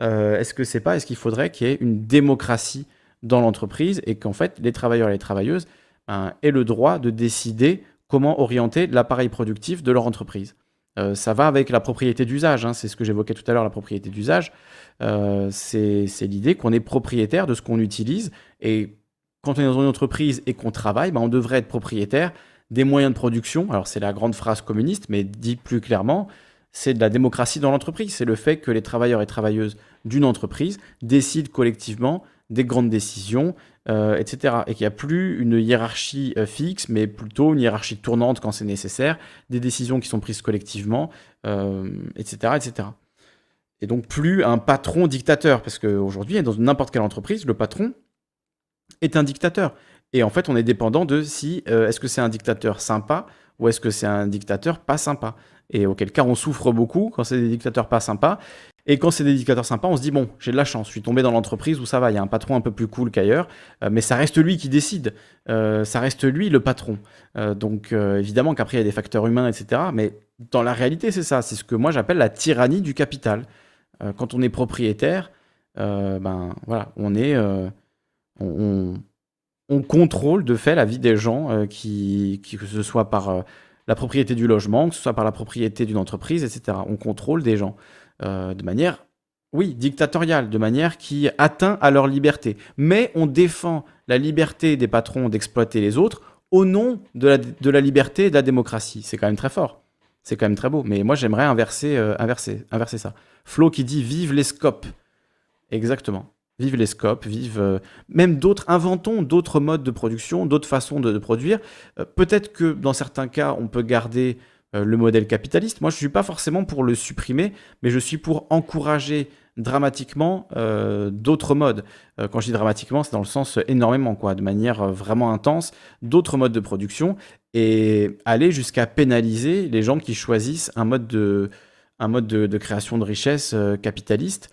euh, est-ce que c'est pas, est-ce qu'il faudrait qu'il y ait une démocratie dans l'entreprise et qu'en fait les travailleurs et les travailleuses ben, aient le droit de décider comment orienter l'appareil productif de leur entreprise? Euh, ça va avec la propriété d'usage, hein, c'est ce que j'évoquais tout à l'heure, la propriété d'usage. Euh, c'est l'idée qu'on est propriétaire de ce qu'on utilise et quand on est dans une entreprise et qu'on travaille, ben, on devrait être propriétaire des moyens de production. Alors c'est la grande phrase communiste, mais dit plus clairement, c'est de la démocratie dans l'entreprise. C'est le fait que les travailleurs et travailleuses d'une entreprise décident collectivement des grandes décisions, euh, etc. Et qu'il n'y a plus une hiérarchie euh, fixe, mais plutôt une hiérarchie tournante quand c'est nécessaire, des décisions qui sont prises collectivement, euh, etc., etc. Et donc plus un patron dictateur, parce qu'aujourd'hui, dans n'importe quelle entreprise, le patron est un dictateur. Et en fait, on est dépendant de si euh, est-ce que c'est un dictateur sympa ou est-ce que c'est un dictateur pas sympa. Et auquel cas, on souffre beaucoup quand c'est des dictateurs pas sympas. Et quand c'est des dictateurs sympas, on se dit bon, j'ai de la chance, je suis tombé dans l'entreprise où ça va, il y a un patron un peu plus cool qu'ailleurs, euh, mais ça reste lui qui décide, Euh, ça reste lui le patron. Donc évidemment qu'après il y a des facteurs humains, etc. Mais dans la réalité, c'est ça, c'est ce que moi j'appelle la tyrannie du capital. Quand on est propriétaire, ben voilà, on est, on- on contrôle de fait la vie des gens, euh, qui, que ce soit par euh, la propriété du logement, que ce soit par la propriété d'une entreprise, etc. On contrôle des gens euh, de manière, oui, dictatoriale, de manière qui atteint à leur liberté. Mais on défend la liberté des patrons d'exploiter les autres au nom de la, liberté et de la démocratie. C'est quand même très fort. C'est quand même très beau. Mais moi, j'aimerais inverser, inverser, inverser ça. Flo qui dit Vive les scopes. Exactement. Vive les scopes, vive euh, même d'autres, inventons d'autres modes de production, d'autres façons de, produire. Euh, Peut-être que dans certains cas, on peut garder euh, le modèle capitaliste. Moi, je ne suis pas forcément pour le supprimer, mais je suis pour encourager dramatiquement d'autres modes. Quand je dis dramatiquement, c'est dans le sens énormément, quoi, de manière vraiment intense, d'autres modes de production et aller jusqu'à pénaliser les gens qui choisissent un mode de, création de richesse capitaliste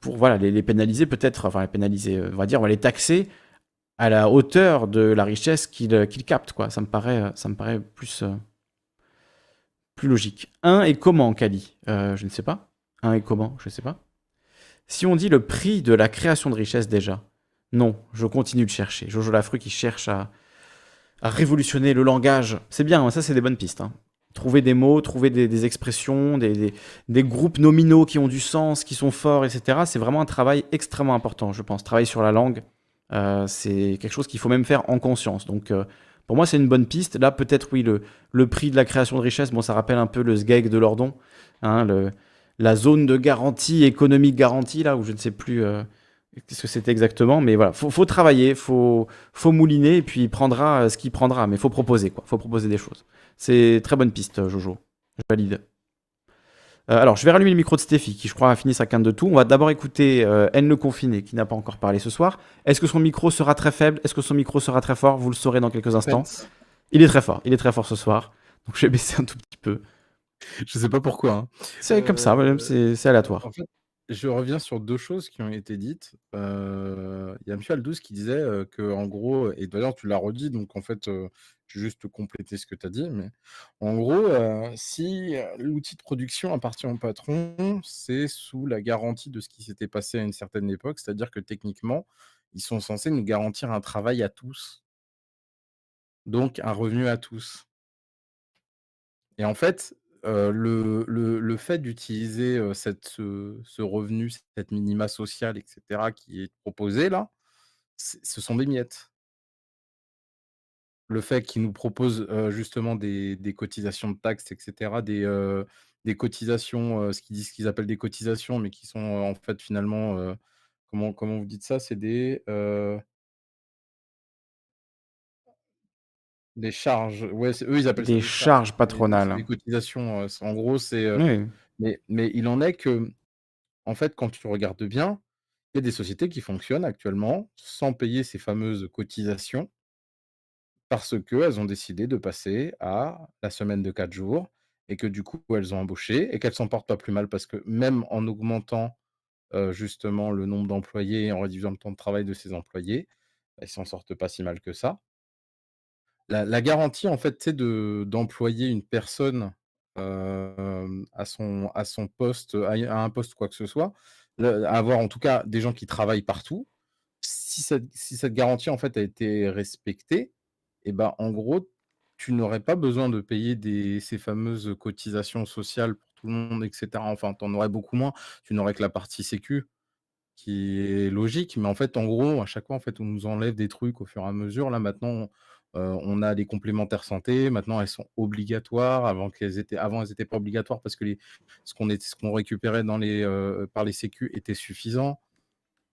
pour voilà, les, pénaliser peut-être, enfin les pénaliser, euh, on va dire, on va les taxer à la hauteur de la richesse qu'ils euh, qu'ils captent. Quoi. Ça, me paraît, euh, ça me paraît plus, euh, plus logique. Un et comment, Kali? Euh, Je ne sais pas. Un et comment? Je ne sais pas. Si on dit le prix de la création de richesse déjà, non, je continue de chercher. Jojo Lafru qui cherche à, à révolutionner le langage. C'est bien, hein, ça c'est des bonnes pistes. hein. Trouver des mots, trouver des, expressions, des, groupes nominaux qui ont du sens, qui sont forts, etc. C'est vraiment un travail extrêmement important, je pense. Travailler sur la langue, euh, c'est quelque chose qu'il faut même faire en conscience. Donc euh, pour moi c'est une bonne piste. Là peut-être oui, le, prix de la création de richesse, bon ça rappelle un peu le SGEG de Lordon, hein, la zone de garantie économique garantie, là où je ne sais plus... euh, Qu'est-ce que c'était exactement Mais voilà, faut, faut travailler, faut, faut mouliner, et puis il prendra euh, ce qu'il prendra. Mais faut proposer, quoi. Faut proposer des choses. C'est très bonne piste, euh, Jojo. Je valide. Euh, alors, je vais rallumer le micro de Stéphie, qui je crois a fini sa quinte de tout. On va d'abord écouter euh, N le confiné, qui n'a pas encore parlé ce soir. Est-ce que son micro sera très faible? Est-ce que son micro sera très fort? Vous le saurez dans quelques instants. Il est très fort. Il est très fort ce soir. Donc, je vais baisser un tout petit peu. Je sais pas pourquoi. hein. C'est comme ça, c'est c'est aléatoire. En fait, je reviens sur deux choses qui ont été dites. Euh, Il y a M. Aldous qui disait euh, que, en gros, et d'ailleurs tu l'as redit, donc en fait, euh, je vais juste compléter ce que tu as dit, mais en gros, euh, si l'outil de production appartient au patron, c'est sous la garantie de ce qui s'était passé à une certaine époque, c'est-à-dire que techniquement, ils sont censés nous garantir un travail à tous, donc un revenu à tous. Et en fait, euh, le, le- le fait d'utiliser ce, revenu, cette minima sociale, etc., qui est proposé là, ce sont des miettes. Le fait qu'ils nous proposent justement des, des cotisations de taxes, etc., des, des cotisations, ce qu'ils disent qu'ils appellent des cotisations, mais qui sont en fait finalement, comment, comment vous dites ça? C'est des, des charges. Ouais, eux, ils appellent ça Des des charges. patronales. des cotisations. euh, en gros, c'est. euh, Oui. mais, mais il en est que En fait, quand tu regardes bien, il y a des sociétés qui fonctionnent actuellement sans payer ces fameuses cotisations parce qu'elles ont décidé de passer à la semaine de 4 jours et que du coup, elles ont embauché et qu'elles s'en portent pas plus mal parce que même en augmentant euh, justement le nombre d'employés et en réduisant le temps de travail de ces employés, bah, ils s'en sortent pas si mal que ça. La, garantie, en fait, c'est de d'employer une personne à, son, poste, à, un poste quoi que ce soit, avoir en tout cas des gens qui travaillent partout. Si cette, si cette garantie, en fait, a été respectée, et ben, en gros, tu n'aurais pas besoin de payer ces fameuses cotisations sociales pour tout le monde, etc. Enfin, tu en aurais beaucoup moins. Tu n'aurais que la partie sécu qui est logique, mais en fait, en gros, à chaque fois, en on nous enlève des trucs au fur et à mesure. Là, maintenant, euh, on a les complémentaires santé. Maintenant, elles sont obligatoires. Avant qu'elles étaient, avant, elles n'étaient pas obligatoires parce que ce qu'on récupérait euh, par les sécu était suffisant.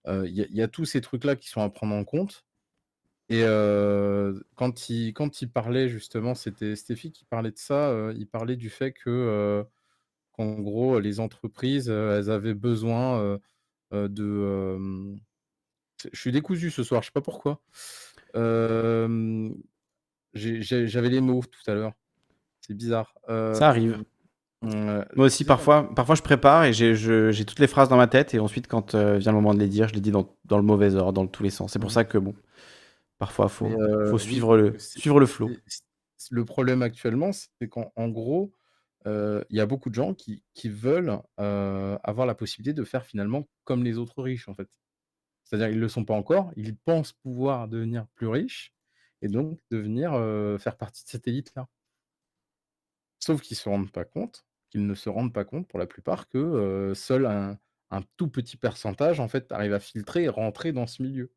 Euh, Il y, a- tous ces trucs-là qui sont à prendre en compte. Et quand il, parlait justement, c'était Stéphie qui parlait de ça. il parlait du fait que, qu'en gros, les entreprises, elles avaient besoin de. je suis décousu ce soir, je sais pas pourquoi. J'avais les mots tout à l'heure. C'est bizarre. Euh, Ça arrive. euh, Moi aussi, parfois, parfois je prépare et j'ai toutes les phrases dans ma tête et ensuite, quand euh, vient le moment de les dire, je les dis dans, dans le mauvais ordre, dans tous les sens. C'est pour Mhm. ça que, bon, parfois, faut, euh, faut oui, suivre le, suivre le c'est- Le problème actuellement, c'est qu'en en gros, il y a beaucoup de gens qui, qui veulent avoir la possibilité de faire finalement comme les autres riches, en fait. C'est-à-dire qu'ils ne le sont pas encore, ils pensent pouvoir devenir plus riches et donc devenir euh, faire partie de cette élite-là. Sauf qu'ils ne se rendent pas compte, qu'ils ne se rendent pas compte pour la plupart que seul un, tout petit pourcentage en fait arrive à filtrer et rentrer dans ce milieu.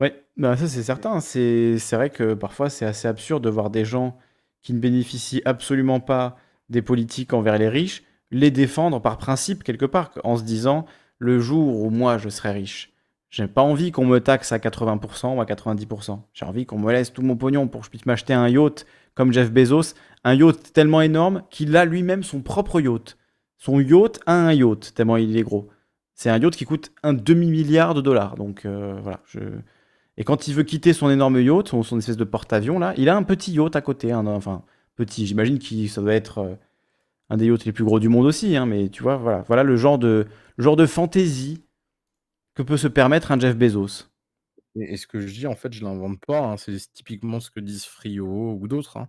Ouais, bah ça c'est certain. C'est c'est vrai que parfois c'est assez absurde de voir des gens qui ne bénéficient absolument pas des politiques envers les riches les défendre par principe quelque part, en se disant le jour où moi je serai riche, j'ai pas envie qu'on me taxe à 80% ou à 90%. J'ai envie qu'on me laisse tout mon pognon pour que je puisse m'acheter un yacht comme Jeff Bezos, un yacht tellement énorme qu'il a lui-même son propre yacht. Son yacht a un yacht, tellement il est gros. C'est un yacht qui coûte un demi-milliard de dollars. Donc euh, voilà. Et quand il veut quitter son énorme yacht, son, son espèce de porte-avions là, il a un petit yacht à côté. hein, enfin, petit, j'imagine que ça doit être euh, un des yachts les plus gros du monde aussi. hein, mais tu vois, voilà, voilà le genre de, le genre de fantaisie que peut se permettre un Jeff Bezos? Et, ce que je dis, en fait, je l'invente pas. hein, C'est typiquement ce que disent Frio ou d'autres. hein.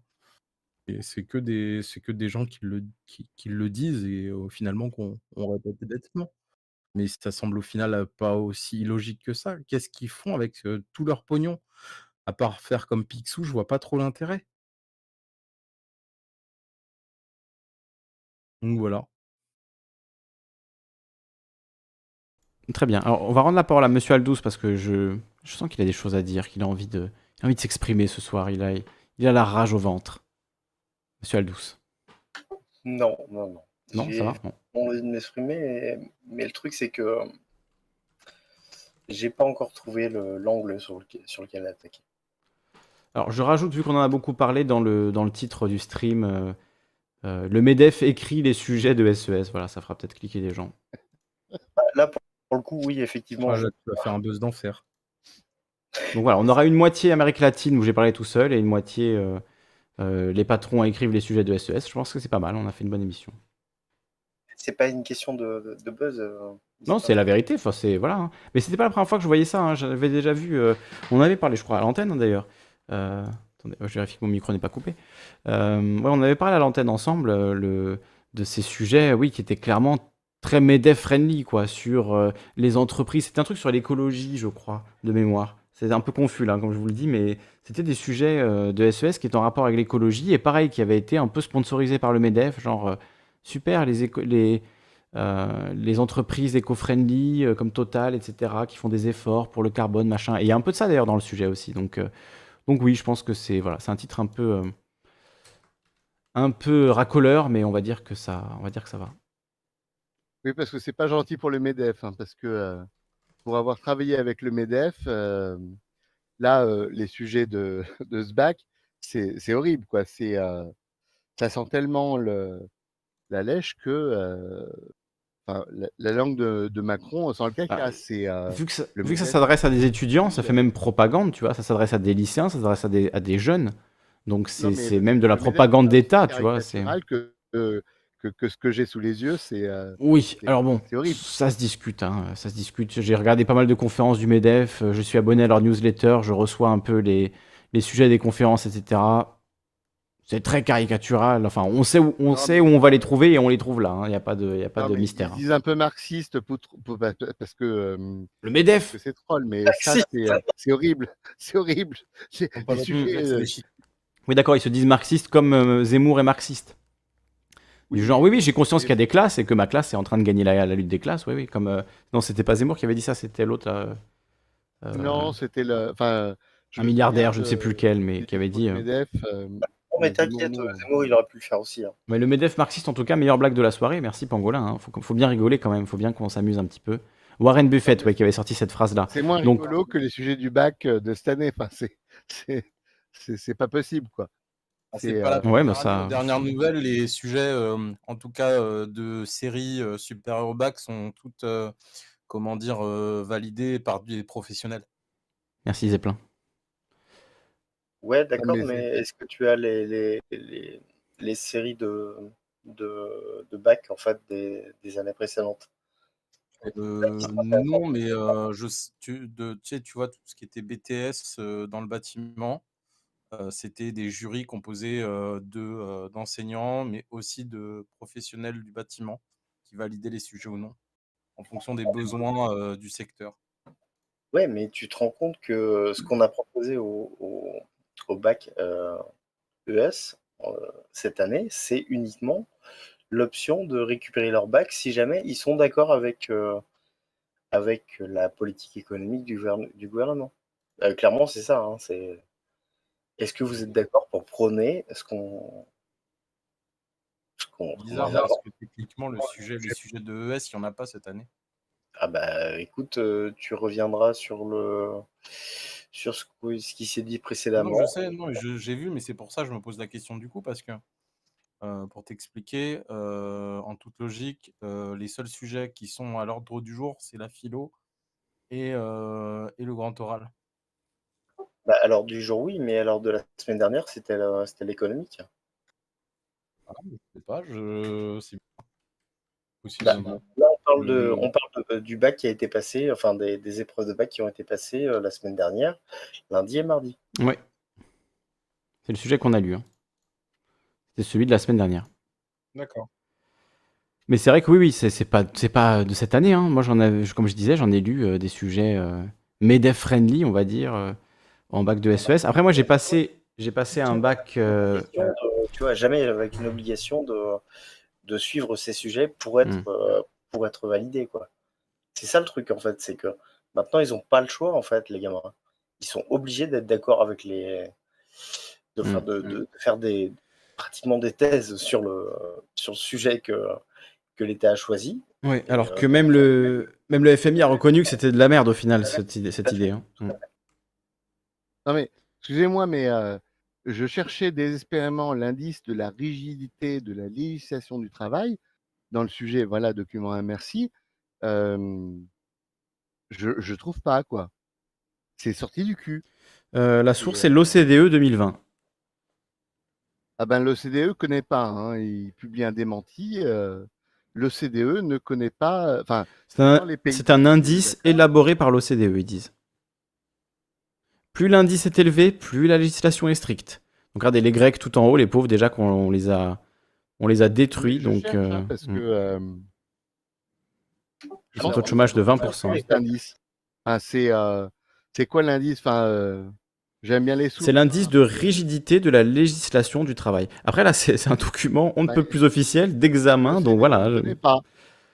Et c'est que des, c'est que des gens qui le, qui, qui le disent et euh, finalement qu'on on répète bêtement. Mais ça semble au final euh, pas aussi illogique que ça. Qu'est-ce qu'ils font avec euh, tout leur pognon? À part faire comme Picsou, je vois pas trop l'intérêt. Donc voilà. Très bien. Alors, on va rendre la parole à Monsieur Aldous parce que je, je sens qu'il a des choses à dire, qu'il a envie de, il a envie de s'exprimer ce soir. Il a, il a la rage au ventre. Monsieur Aldous. Non, non, non. Non, ça va Non. envie de m'exprimer, mais le truc, c'est que j'ai pas encore trouvé le- l'angle sur, lequel- sur lequel attaquer. Alors, je rajoute, vu qu'on en a beaucoup parlé dans le, dans le titre du stream, euh, euh, le MEDEF écrit les sujets de SES. Voilà, ça fera peut-être cliquer des gens. Là, pour, pour le coup, oui, effectivement. Ah, là, tu vas faire un buzz d'enfer. Donc voilà, on aura une moitié Amérique latine où j'ai parlé tout seul et une moitié euh, euh, les patrons écrivent les sujets de SES. Je pense que c'est pas mal, on a fait une bonne émission. c'est pas une question de, de- de buzz. euh, Non, c'est la vérité. Enfin, c'est voilà. hein. Mais c'était pas la première fois que je voyais ça. hein. J'avais déjà vu. euh, On avait parlé, je crois, à l'antenne hein, d'ailleurs. Euh, Attendez, je vérifie que mon micro n'est pas coupé. Euh, ouais, on avait parlé à l'antenne ensemble euh, le... de ces sujets, oui, qui étaient clairement très MEDEF friendly, quoi, sur euh, les entreprises. C'était un truc sur l'écologie, je crois, de mémoire. C'est un peu confus là, comme je vous le dis, mais c'était des sujets euh, de SES qui étaient en rapport avec l'écologie et pareil, qui avaient été un peu sponsorisés par le MEDEF, genre euh, super les, les, entreprises éco-friendly comme Total, etc., qui font des efforts pour le carbone, machin. Et il y a un peu de ça d'ailleurs dans le sujet aussi. Donc, donc oui, je pense que c'est voilà, c'est un titre un peu, un peu racoleur, mais on va dire que ça, on va dire que ça va. Oui, parce que c'est pas gentil pour le MEDEF, hein, parce que euh, pour avoir travaillé avec le MEDEF, euh, là, euh, les sujets de, de ce bac, c'est horrible, quoi. C'est, ça sent tellement le, la lèche que enfin, la, la langue de, de Macron sent le caca. Ah, c'est, euh, Vu que ça, s'adresse à des étudiants, ça fait même propagande, tu vois. Ça s'adresse à des lycéens, ça s'adresse à des, à des jeunes. Donc c'est même de la propagande d'État, tu vois. C'est que, que, que ce que j'ai sous les yeux, c'est euh, Oui, alors bon, horrible. ça se discute, hein, ça se discute. J'ai regardé pas mal de conférences du MEDEF, euh, je suis abonné à leur newsletter, je reçois un peu les, les sujets des conférences, etc. C'est très caricatural. Enfin, on sait où on Non, sait où on va les trouver et on les trouve là. hein. Il n'y a pas de, il y a pas non, de mais ils mystère. se hein. disent un peu marxistes pour, pour- pa- pa- parce que euh, Le MEDEF. c'est troll, mais ça, c'est euh, c'est horrible. C'est horrible. C'est sujets. euh, les chiffres. Oui, d'accord, ils se disent marxistes comme euh, Zemmour est marxiste. Du oui, genre, oui, oui, j'ai conscience qu'il y a des classes et que ma classe est en train de gagner la, la lutte des classes. Oui, oui, comme. euh, Non, c'était pas Zemmour qui avait dit ça, c'était l'autre. euh, euh, Non, c'était le. Enfin, je un milliardaire, je ne sais plus lequel, mais des qui avait dit. euh, MEDEF. euh, Non, mais mais t'inquiète, Zemmour, euh, il aurait pu le faire aussi. hein. Mais le MEDEF marxiste, en tout cas, meilleure blague de la soirée. Merci Pangolin. Hein. Faut, faut bien rigoler quand même. Faut bien qu'on s'amuse un petit peu. Warren Buffett, ouais, qui avait sorti cette phrase-là. C'est moins Donc, rigolo que les sujets du bac euh, de cette année. Enfin, c'est c'est c'est c'est pas possible, quoi. Ah, C'est C'est pas la euh, ouais, mais ça. dernières nouvelles, les sujets, euh, en tout cas euh, de séries euh, supérieures au bac, sont toutes, euh, comment dire, euh, validées par des professionnels. Merci Zeppelin. Ouais, ah, d'accord, mais est-ce que tu as les, les, les, les séries de, de, de bac, en fait, des, des années précédentes? Euh, non, mais euh, je, tu, de, tu sais, tu vois, tout ce qui était BTS euh, dans le bâtiment, c'était des jurys composés de, d'enseignants, mais aussi de professionnels du bâtiment qui validaient les sujets ou non, en fonction des besoins du secteur. Ouais, mais tu te rends compte que ce qu'on a proposé au, au, au bac euh, ES euh, cette année, c'est uniquement l'option de récupérer leur bac si jamais ils sont d'accord avec, euh, avec la politique économique du, gouverne- du gouvernement. Clairement, c'est ça. hein, c'est... Est-ce que vous êtes d'accord pour prôner ce qu'on qu'on Bizarre parce que techniquement, le sujet, les sujets de ES, il n'y en a pas cette année. Ah bah écoute, euh, tu reviendras sur le sur ce, qui s'est dit Non, je précédemment. sais, non, je- j'ai vu, mais c'est pour ça que je me pose la question du coup, parce que euh, pour t'expliquer, euh, en toute logique, les seuls sujets qui sont à l'ordre du jour, c'est la philo et, et le grand oral. Bah, alors du jour oui, mais alors de la semaine dernière, c'était la- c'était l'économique. Ah, je sais pas, je... c'est Bah, là, on parle de, Je- on parle de- du bac qui a été passé, enfin des, des épreuves de bac qui ont été passées euh, la semaine dernière, lundi et mardi. Ouais, c'est le sujet qu'on a lu. hein. C'est celui de la semaine dernière. D'accord. Mais c'est vrai que oui, oui, c'est c'est pas, c'est pas de cette année. hein. Moi, j'en avais, comme je disais, j'en ai lu euh, des sujets euh, MEDEF friendly, on va dire, euh, en bac de SES. Après, moi, j'ai passé, j'ai passé un bac. euh, tu vois, jamais avec une obligation de, de suivre ces sujets pour être, Hmm. euh, pour être validé, quoi. C'est ça le truc, en fait, c'est que maintenant, ils n'ont pas le choix, en fait, les gamins. Ils sont obligés d'être d'accord avec les... De, faire- Mm. de, de- de faire des, pratiquement des thèses sur le, sur le sujet que, que l'État a choisi. Et, alors euh, que même le, même le FMI a reconnu que c'était de la merde au final, cette idée. Cette idée hein. Non mais, excusez-moi, mais euh, je cherchais désespérément l'indice de la rigidité de la législation du travail dans le sujet, voilà, document 1, merci. Euh, je, je trouve pas, quoi. C'est sorti du cul. Euh, la source, c'est l'OCDE 2020. Ah ben l'OCDE connaît pas, hein, il publie un démenti. euh, l'OCDE ne connaît pas. Enfin, un, c'est un indice élaboré par l'OCDE, ils disent. Plus l'indice est élevé, plus la législation est stricte. Donc regardez, les Grecs tout en haut, les pauvres, déjà qu'on on les a, on les a détruits. Je Donc, cherche, euh, hein, parce hmm. que. euh, Ils ont un taux de chômage de 20%. cet indice? Enfin, c'est euh, c'est quoi l'indice? Enfin, euh, j'aime bien les sous. C'est l'indice de rigidité de la législation du travail. Après, là, c'est un document on ne peut plus officiel d'examen. Donc voilà. Je pas.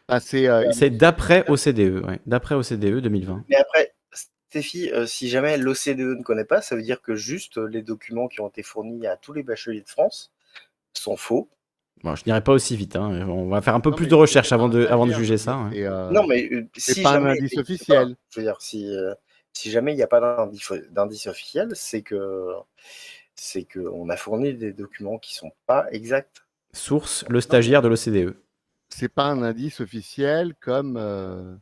Enfin, c'est euh, d'après OCDE. ouais, D'après OCDE 2020. Mais après, Stéphie, euh, si jamais l'OCDE ne connaît pas, ça veut dire que juste euh, les documents qui ont été fournis à tous les bacheliers de France sont faux. Bon, je n'irai pas aussi vite. hein. On va faire un peu Non, plus de recherche avant de, avant de dire, juger ça. hein. c'est, euh, non, mais euh, si pas un jamais indice il existe officiel. pas, je veux dire, si, euh, si jamais il n'y a pas d'indice officiel, c'est que c'est qu'on a fourni des documents qui sont pas exacts. Source, le stagiaire de l'OCDE. c'est pas un indice officiel comme euh,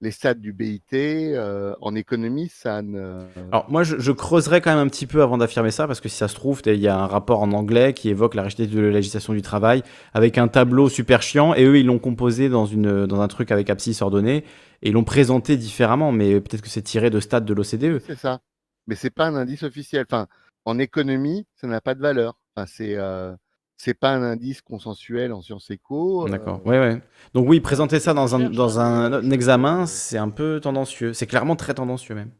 les stats du BIT. euh, en économie, ça ne. Alors moi, je, je creuserai quand même un petit peu avant d'affirmer ça, parce que si ça se trouve, il y a un rapport en anglais qui évoque la rigidité de la législation du travail, avec un tableau super chiant, et eux, ils l'ont composé dans, une, dans un truc avec abscisse ordonnée, et ils l'ont présenté différemment, mais peut-être que c'est tiré de stats de l'OCDE. C'est ça. Mais c'est pas un indice officiel. Enfin, en économie, ça n'a pas de valeur. Enfin, c'est euh, c'est pas un indice consensuel en sciences éco. euh, D'accord, ouais, ouais. Donc oui, présenter ça dans un, dans un, un examen, c'est un peu tendancieux. C'est clairement très tendancieux même.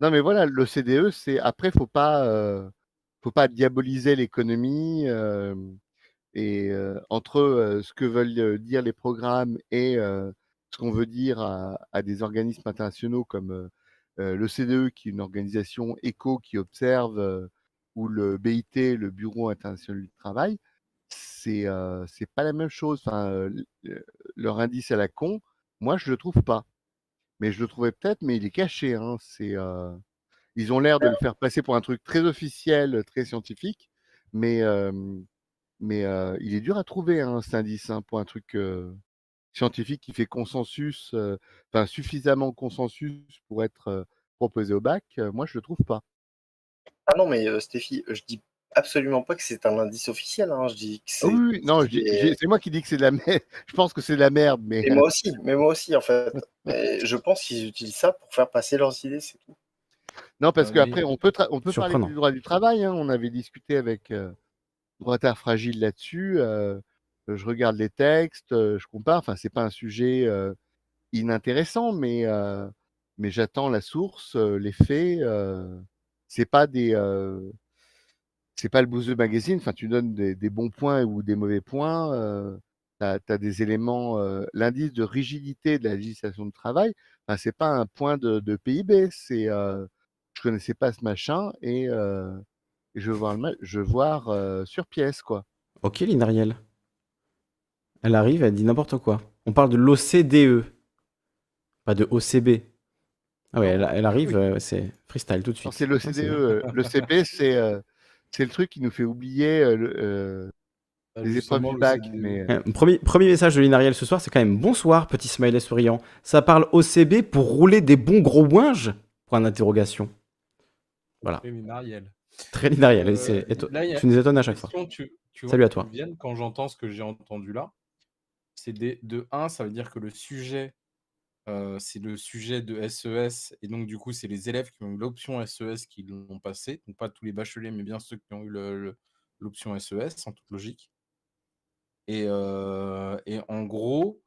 Non, mais voilà, l'OCDE, c'est après, faut pas, euh, faut pas diaboliser l'économie euh, et euh, entre euh, ce que veulent euh, dire les programmes et euh, ce qu'on veut dire à, à des organismes internationaux comme euh, euh, l'OCDE, qui est une organisation éco qui observe, euh, ou le BIT, le Bureau international du travail, c'est euh, pas la même chose. Enfin, leur indice à la con, moi, je le trouve pas. Mais je le trouvais peut-être, mais il est caché. Hein. C'est, euh, Ils ont l'air de le faire passer pour un truc très officiel, très scientifique, mais, euh, mais il est dur à trouver, hein, cet indice, hein, pour un truc scientifique qui fait consensus, enfin suffisamment consensus pour être proposé au bac. moi, je le trouve pas. Ah non, mais euh, Stéphie, je dis absolument pas que c'est un indice officiel. hein, Je dis que Ah c'est. oui, oui, non, c'est- moi qui dis que c'est de la merde. Je pense que c'est de la merde, mais Et moi aussi, mais moi aussi en fait. Mais je pense qu'ils utilisent ça pour faire passer leurs idées, c'est tout. Non, parce Ah qu'après, on peut, tra- on peut parler du droit du travail. hein. On avait discuté avec euh, Droitard Fragile là-dessus. euh, je regarde les textes, euh, je compare. Enfin, c'est pas un sujet euh, inintéressant, mais, euh, mais j'attends la source, euh, les faits. C'est pas des. euh, c'est pas le Bouzeux Magazine. Enfin, tu donnes des, bons points ou des mauvais points. euh, tu as, des éléments. euh, L'indice de rigidité de la législation de travail, enfin, c'est pas un point de, PIB. C'est. euh, je connaissais pas ce machin et, euh, je veux voir, le je veux sur pièce, quoi. Ok, Linariel. Elle arrive, elle dit n'importe quoi. On parle de l'OCDE, pas de OCB. Ah ouais, elle, elle arrive, euh, c'est freestyle tout de suite. c'est le CDE. euh, le CP, c'est euh, c'est le truc qui nous fait oublier euh, le, euh, Ah, les épreuves du bac. Mais, Euh, Premier, premier message de Linariel ce soir, c'est quand même bonsoir, petit smiley souriant. Ça parle OCB pour rouler des bons gros ouinges? Point d'interrogation. Voilà, Oui, mais Marielle. très Linariel. Euh, Tu nous étonnes à chaque fois. tu, tu Salut à toi. quand j'entends ce que j'ai entendu là. C'est des- de 1, ça veut dire que le sujet, euh, c'est le sujet de SES, et donc du coup, c'est les élèves qui ont eu l'option SES qui l'ont passé, donc pas tous les bacheliers, mais bien ceux qui ont eu l'option SES, en toute logique. Et, euh, et en gros,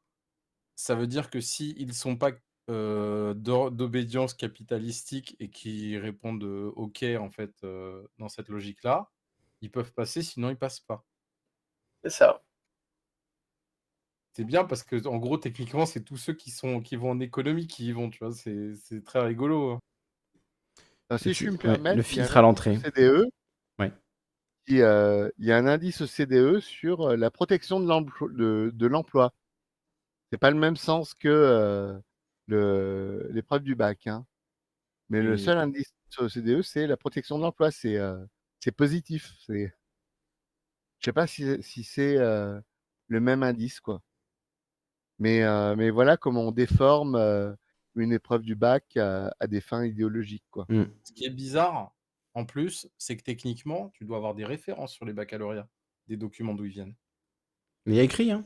ça veut dire que s'ils ne sont pas euh, d'obédience capitalistique et qui répondent euh, OK, en fait, dans cette logique-là, ils peuvent passer, sinon ils passent pas. C'est ça. C'est bien parce que, en gros, techniquement, c'est tous ceux qui, sont, qui vont en économie qui y vont, tu vois, c'est c'est très rigolo. hein. Si Le je puis me permettre, filtre à l'entrée. CDE. Ouais. qui, euh, il y a un indice au CDE sur euh, la protection de l'emploi. De, de l'emploi. C'est pas le même sens que euh, le- l'épreuve du bac. hein. Mais le seul indice au CDE, c'est la protection de l'emploi. C'est euh, c'est positif. C'est... Je sais pas si, si c'est euh, le même indice, quoi. Mais, euh, mais voilà comment on déforme euh, une épreuve du bac à, à des fins idéologiques, quoi. Mm. Ce qui est bizarre, en plus, c'est que techniquement, tu dois avoir des références sur les baccalauréats, des documents d'où ils viennent. Mais il y a écrit, hein.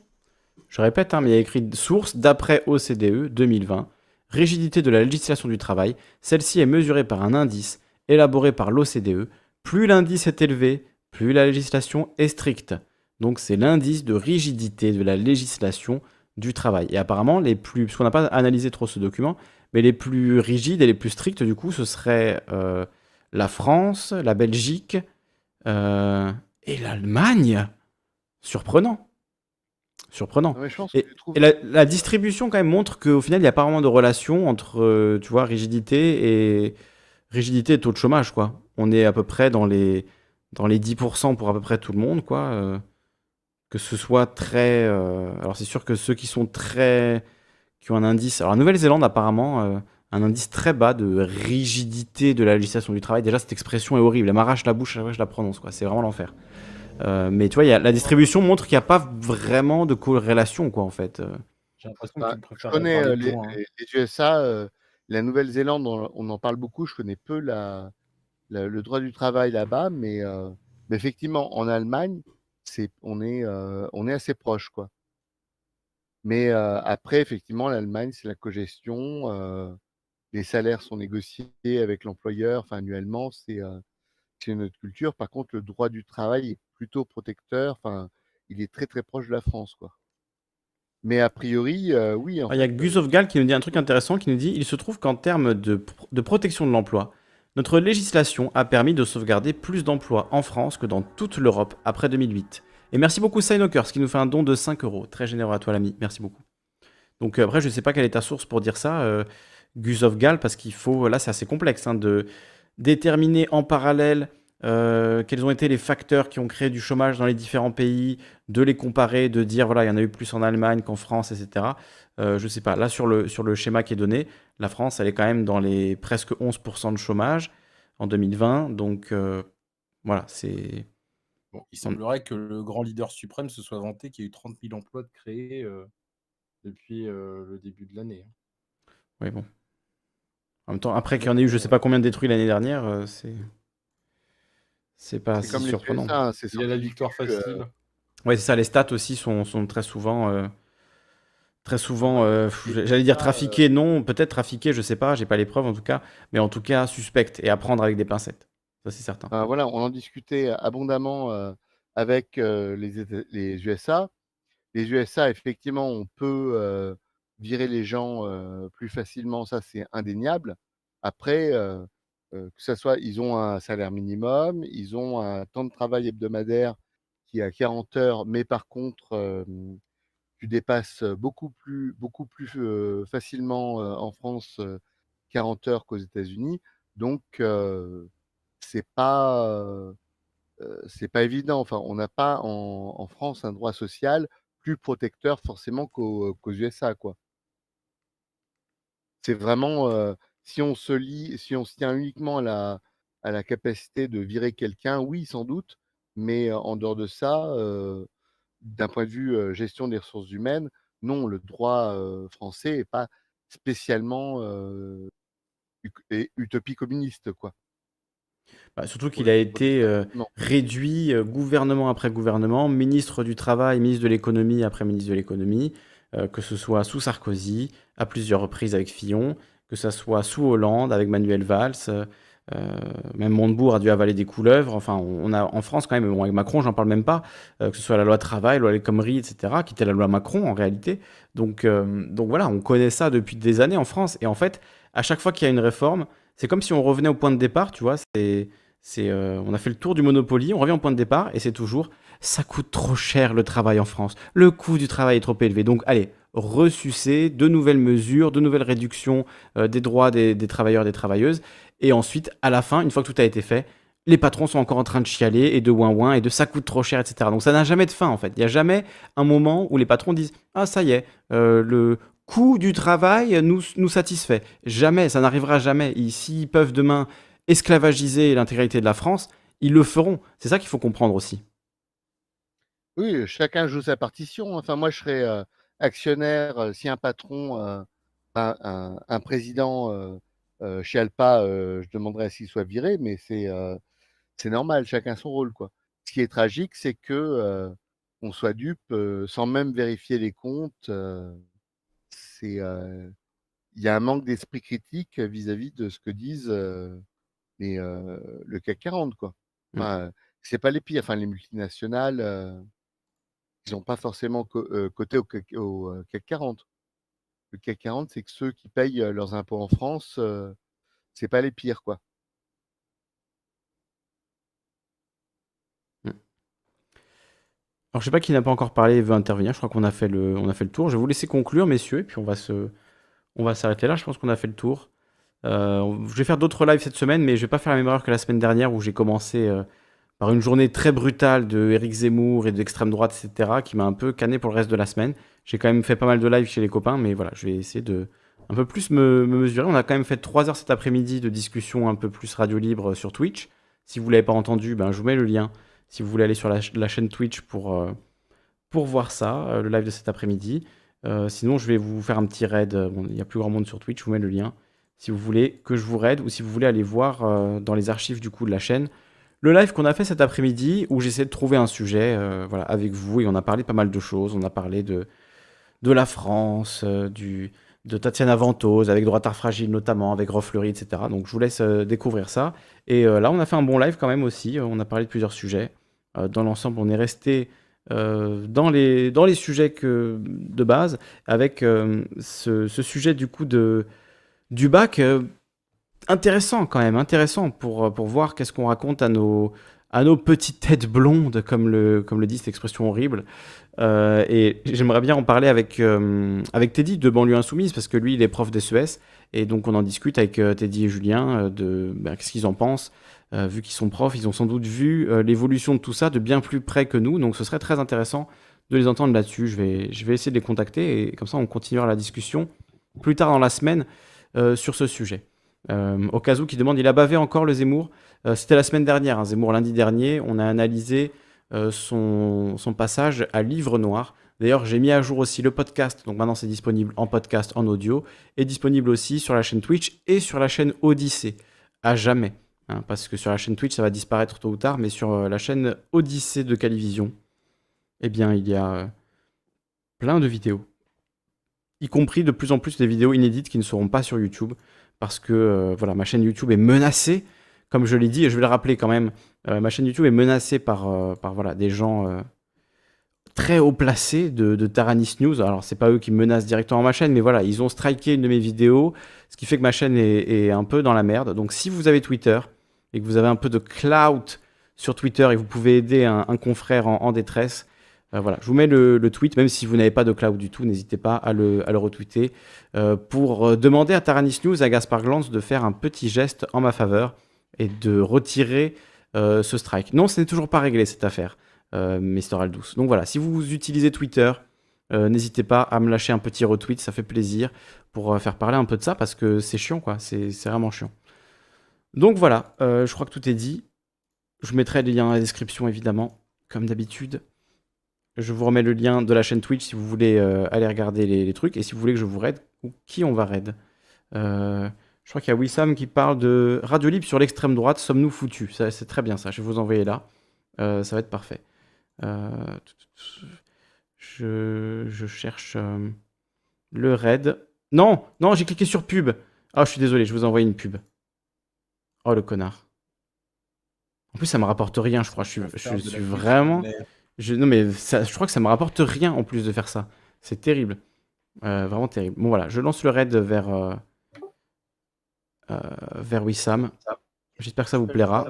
Je répète, hein, mais il y a écrit source d'après OCDE 2020. Rigidité de la législation du travail. Celle-ci est mesurée par un indice élaboré par l'OCDE. Plus l'indice est élevé, plus la législation est stricte. Donc c'est l'indice de rigidité de la législation du travail. Et apparemment, les plus, parce qu'on n'a pas analysé trop ce document, mais les plus rigides et les plus stricts, du coup, ce serait euh, la France, la Belgique euh, et l'Allemagne. Surprenant. Surprenant. Ouais, pense Et, la distribution, quand même, montre qu'au final, il n'y a pas vraiment de relation entre, euh, tu vois, rigidité et rigidité et taux de chômage, quoi. On est à peu près dans les, dans les 10% pour à peu près tout le monde, quoi. Que ce soit très. euh, alors, c'est sûr que ceux qui sont très. qui ont un indice. Alors, la Nouvelle-Zélande, apparemment, euh, un indice très bas de rigidité de la législation du travail. Déjà, cette expression est horrible. Elle m'arrache la bouche à chaque fois que je la prononce, quoi. C'est vraiment l'enfer. Euh, mais tu vois, il y a, la distribution montre qu'il n'y a pas vraiment de corrélation, quoi, en fait. J'ai l'impression Bah, qu'ils je connais euh, les, points, hein. les- les USA, euh, la Nouvelle-Zélande, on, on en parle beaucoup. Je connais peu la, la- le droit du travail là-bas, mais, euh, mais effectivement, en Allemagne, c'est, on, est, euh, on est assez proche, quoi. Mais euh, après, effectivement, l'Allemagne, c'est la cogestion. euh, les salaires sont négociés avec l'employeur, enfin annuellement, c'est c'est notre culture. Par contre, le droit du travail est plutôt protecteur. Enfin, il est très très proche de la France, quoi. Mais a priori, oui, Ah, Il y a fait, Gus of Gall qui nous dit un truc intéressant, qui nous dit il se trouve qu'en termes de, de protection de l'emploi, notre législation a permis de sauvegarder plus d'emplois en France que dans toute l'Europe après 2008. Et merci beaucoup Sinokers qui nous fait un don de 5 euros. Très généreux à toi l'ami, merci beaucoup. Donc euh, après, je ne sais pas quelle est ta source pour dire ça, euh, Gus of Gall, parce qu'il faut, là c'est assez complexe, hein, de déterminer en parallèle euh, quels ont été les facteurs qui ont créé du chômage dans les différents pays, de les comparer, de dire voilà, il y en a eu plus en Allemagne qu'en France, etc. Euh, je sais pas, là sur le, sur le schéma qui est donné, la France, elle est quand même dans les presque 11% de chômage en 2020, donc euh, voilà, c'est... Bon, il semblerait que le grand leader suprême se soit vanté qu'il y a eu 30 000 emplois de créés euh, depuis euh, le début de l'année. hein. Oui, bon. En même temps, après qu'il y en ait eu je sais pas combien de détruits l'année dernière, euh, c'est... C'est pas c'est si comme les surprenant. USA, hein, c'est Il y a la victoire euh, facile. Ouais, c'est ça, les stats aussi sont, sont très souvent... euh, Très souvent, euh, j'allais dire trafiqués, non, peut-être trafiqués, je sais pas, j'ai pas les preuves en tout cas, mais en tout cas suspectes et à prendre avec des pincettes. Ça c'est certain. Enfin, voilà, on en discutait abondamment euh, avec euh, les, les USA. Les USA, effectivement, on peut euh, virer les gens euh, plus facilement, ça c'est indéniable. Après, euh, euh, que ça soit, ils ont un salaire minimum, ils ont un temps de travail hebdomadaire qui est à 40 heures, mais par contre, euh, tu dépasses beaucoup plus, facilement en France euh, 40 heures qu'aux États-Unis. Donc, c'est pas, c'est pas évident. Enfin, on n'a pas en, France un droit social plus protecteur forcément qu'aux USA. C'est vraiment, si on se si on se tient uniquement à la, à la capacité de virer quelqu'un, oui, sans doute, mais en dehors de ça, d'un point de vue gestion des ressources humaines, non, le droit français n'est pas spécialement utopie communiste, quoi. Bah, surtout qu'il a été euh, réduit euh, gouvernement après gouvernement, ministre du Travail, ministre de l'Économie après ministre de l'Économie, euh, que ce soit sous Sarkozy, à plusieurs reprises avec Fillon, que ce soit sous Hollande avec Manuel Valls, même Montebourg a dû avaler des couleuvres. Enfin, on a en France quand même, bon, avec Macron, j'en parle même pas, euh, que ce soit la loi travail, la loi Khomri, etc., qui était la loi Macron en réalité. Donc, euh, donc voilà, on connaît ça depuis des années en France. Et en fait, à chaque fois qu'il y a une réforme, c'est comme si on revenait au point de départ, tu vois. C'est, c'est, euh, on a fait le tour du Monopoly, on revient au point de départ, et c'est toujours ça coûte trop cher le travail en France. Le coût du travail est trop élevé. Donc, allez, ressucer de nouvelles mesures, de nouvelles réductions euh, des droits des, des travailleurs des travailleuses. Et ensuite, à la fin, une fois que tout a été fait, les patrons sont encore en train de chialer et de ouin ouin et de ça coûte trop cher, etc. Donc ça n'a jamais de fin en fait. Il n'y a jamais un moment où les patrons disent Ah, ça y est, euh, le coût du travail nous, nous satisfait. Jamais, ça n'arrivera jamais. S'ils peuvent demain esclavagiser l'intégralité de la France, ils le feront. C'est ça qu'il faut comprendre aussi. Oui, chacun joue sa partition. Enfin, moi, je serais euh, actionnaire euh, si un patron, un président euh, chiale pas, euh, je demanderais à ce qu'il soit viré, mais c'est euh, c'est normal, chacun son rôle, quoi. Ce qui est tragique, c'est que on soit dupe sans même vérifier les comptes. c'est, il y a un manque d'esprit critique vis-à-vis de ce que disent les, le CAC 40, quoi. Mm. Enfin, euh, c'est pas les pires. Enfin, les multinationales, ils n'ont pas forcément co- coté au, CAC 40. Le CAC 40, c'est que ceux qui payent leurs impôts en France, euh, c'est pas les pires, quoi. Alors, je sais pas qui n'a pas encore parlé et veut intervenir. Je crois qu'on a fait le, tour. Je vais vous laisser conclure, messieurs, et puis on va s'arrêter là. Je pense qu'on a fait le tour. Je vais faire d'autres lives cette semaine, mais je vais pas faire la même erreur que la semaine dernière où j'ai commencé par une journée très brutale de Éric Zemmour et d'extrême droite, etc., qui m'a un peu canné pour le reste de la semaine. J'ai quand même fait pas mal de lives chez les copains, mais voilà, je vais essayer de un peu plus me, me mesurer. On a quand même fait 3 heures cet après-midi de discussion un peu plus radio libre sur Twitch. Si vous l'avez pas entendu, ben, je vous mets le lien si vous voulez aller sur la, ch- la chaîne Twitch pour, euh, pour voir ça, euh, le live de cet après-midi. Euh, sinon, je vais vous faire un petit raid. il y a plus grand monde sur Twitch, je vous mets le lien. Si vous voulez que je vous raid ou si vous voulez aller voir dans les archives du coup de la chaîne le live qu'on a fait cet après-midi où j'essaie de trouver un sujet euh, voilà, avec vous et on a parlé de pas mal de choses. On a parlé de, la France, euh, de Tatiana Ventose, avec Droitard Fragile notamment, avec Rolf Fleury, etc. Donc je vous laisse euh, découvrir ça. Et là, on a fait un bon live quand même aussi. On a parlé de plusieurs sujets. Dans l'ensemble, on est resté dans, les, dans les sujets de base, avec ce, ce sujet du coup de, du bac. Euh, intéressant quand même, intéressant pour, pour voir qu'est-ce qu'on raconte à nos, à nos petites têtes blondes, comme le, comme le dit cette expression horrible. Euh, et j'aimerais bien en parler avec, euh, avec Teddy de Banlieue Insoumise, parce que lui, il est prof d'SES, et donc on en discute avec euh, Teddy et Julien euh, de ben, qu'est-ce qu'ils en pensent. Euh, vu qu'ils sont profs, ils ont sans doute vu euh, l'évolution de tout ça de bien plus près que nous, donc ce serait très intéressant de les entendre là-dessus. Je vais, je vais essayer de les contacter, et comme ça on continuera la discussion plus tard dans la semaine euh, sur ce sujet. Euh, au cas où qui demande, il a bavé encore le Zemmour. Euh, C'était la semaine dernière, hein, Zemmour lundi dernier. On a analysé euh, son, passage à Livre Noir. D'ailleurs, j'ai mis à jour aussi le podcast. Donc maintenant, c'est disponible en podcast, en audio, et disponible aussi sur la chaîne Twitch et sur la chaîne Odyssée. À jamais. hein, parce que sur la chaîne Twitch, ça va disparaître tôt ou tard, mais sur euh, la chaîne Odyssée de Calivision, eh bien, il y a plein de vidéos. Y compris de plus en plus des vidéos inédites qui ne seront pas sur YouTube parce que euh, voilà, ma chaîne YouTube est menacée, comme je l'ai dit, et je vais le rappeler quand même, euh, ma chaîne YouTube est menacée par, euh, voilà, des gens très haut placés de, Taranis News. Alors, c'est pas eux qui me menacent directement ma chaîne, mais voilà, ils ont striké une de mes vidéos, ce qui fait que ma chaîne est, un peu dans la merde. Donc, si vous avez Twitter et que vous avez un peu de clout sur Twitter et que vous pouvez aider un, confrère en détresse, euh, voilà, je vous mets le, tweet, même si vous n'avez pas de cloud du tout, n'hésitez pas à le, retweeter euh, pour euh, demander à Taranis News, à Gaspard Glantz de faire un petit geste en ma faveur et de retirer ce strike. Non, ce n'est toujours pas réglé cette affaire, Mr. Aldous. Donc voilà, si vous utilisez Twitter, n'hésitez pas à me lâcher un petit retweet, ça fait plaisir pour faire parler un peu de ça parce que c'est chiant, quoi. C'est vraiment chiant. Donc voilà, je crois que tout est dit. Je mettrai les liens dans la description, évidemment, comme d'habitude. Je vous remets le lien de la chaîne Twitch si vous voulez euh, aller regarder les, les trucs et si vous voulez que je vous raid ou qui on va raid. Euh, je crois qu'il y a Wissam qui parle de Radio Libre sur l'extrême droite, sommes-nous foutus? C'est très bien ça, je vais vous envoyer là. Euh, ça va être parfait. Je, je cherche le raid. Non, non, j'ai cliqué sur pub. Ah, je suis désolé, je vous ai envoyé une pub. Oh le connard. En plus, ça me rapporte rien, je crois. Je suis, je pub, vraiment. Non, mais je crois que ça me rapporte rien en plus de faire ça. C'est terrible. Euh, vraiment terrible. Bon, voilà, je lance le raid vers, euh, euh, vers Wissam. J'espère que ça vous plaira.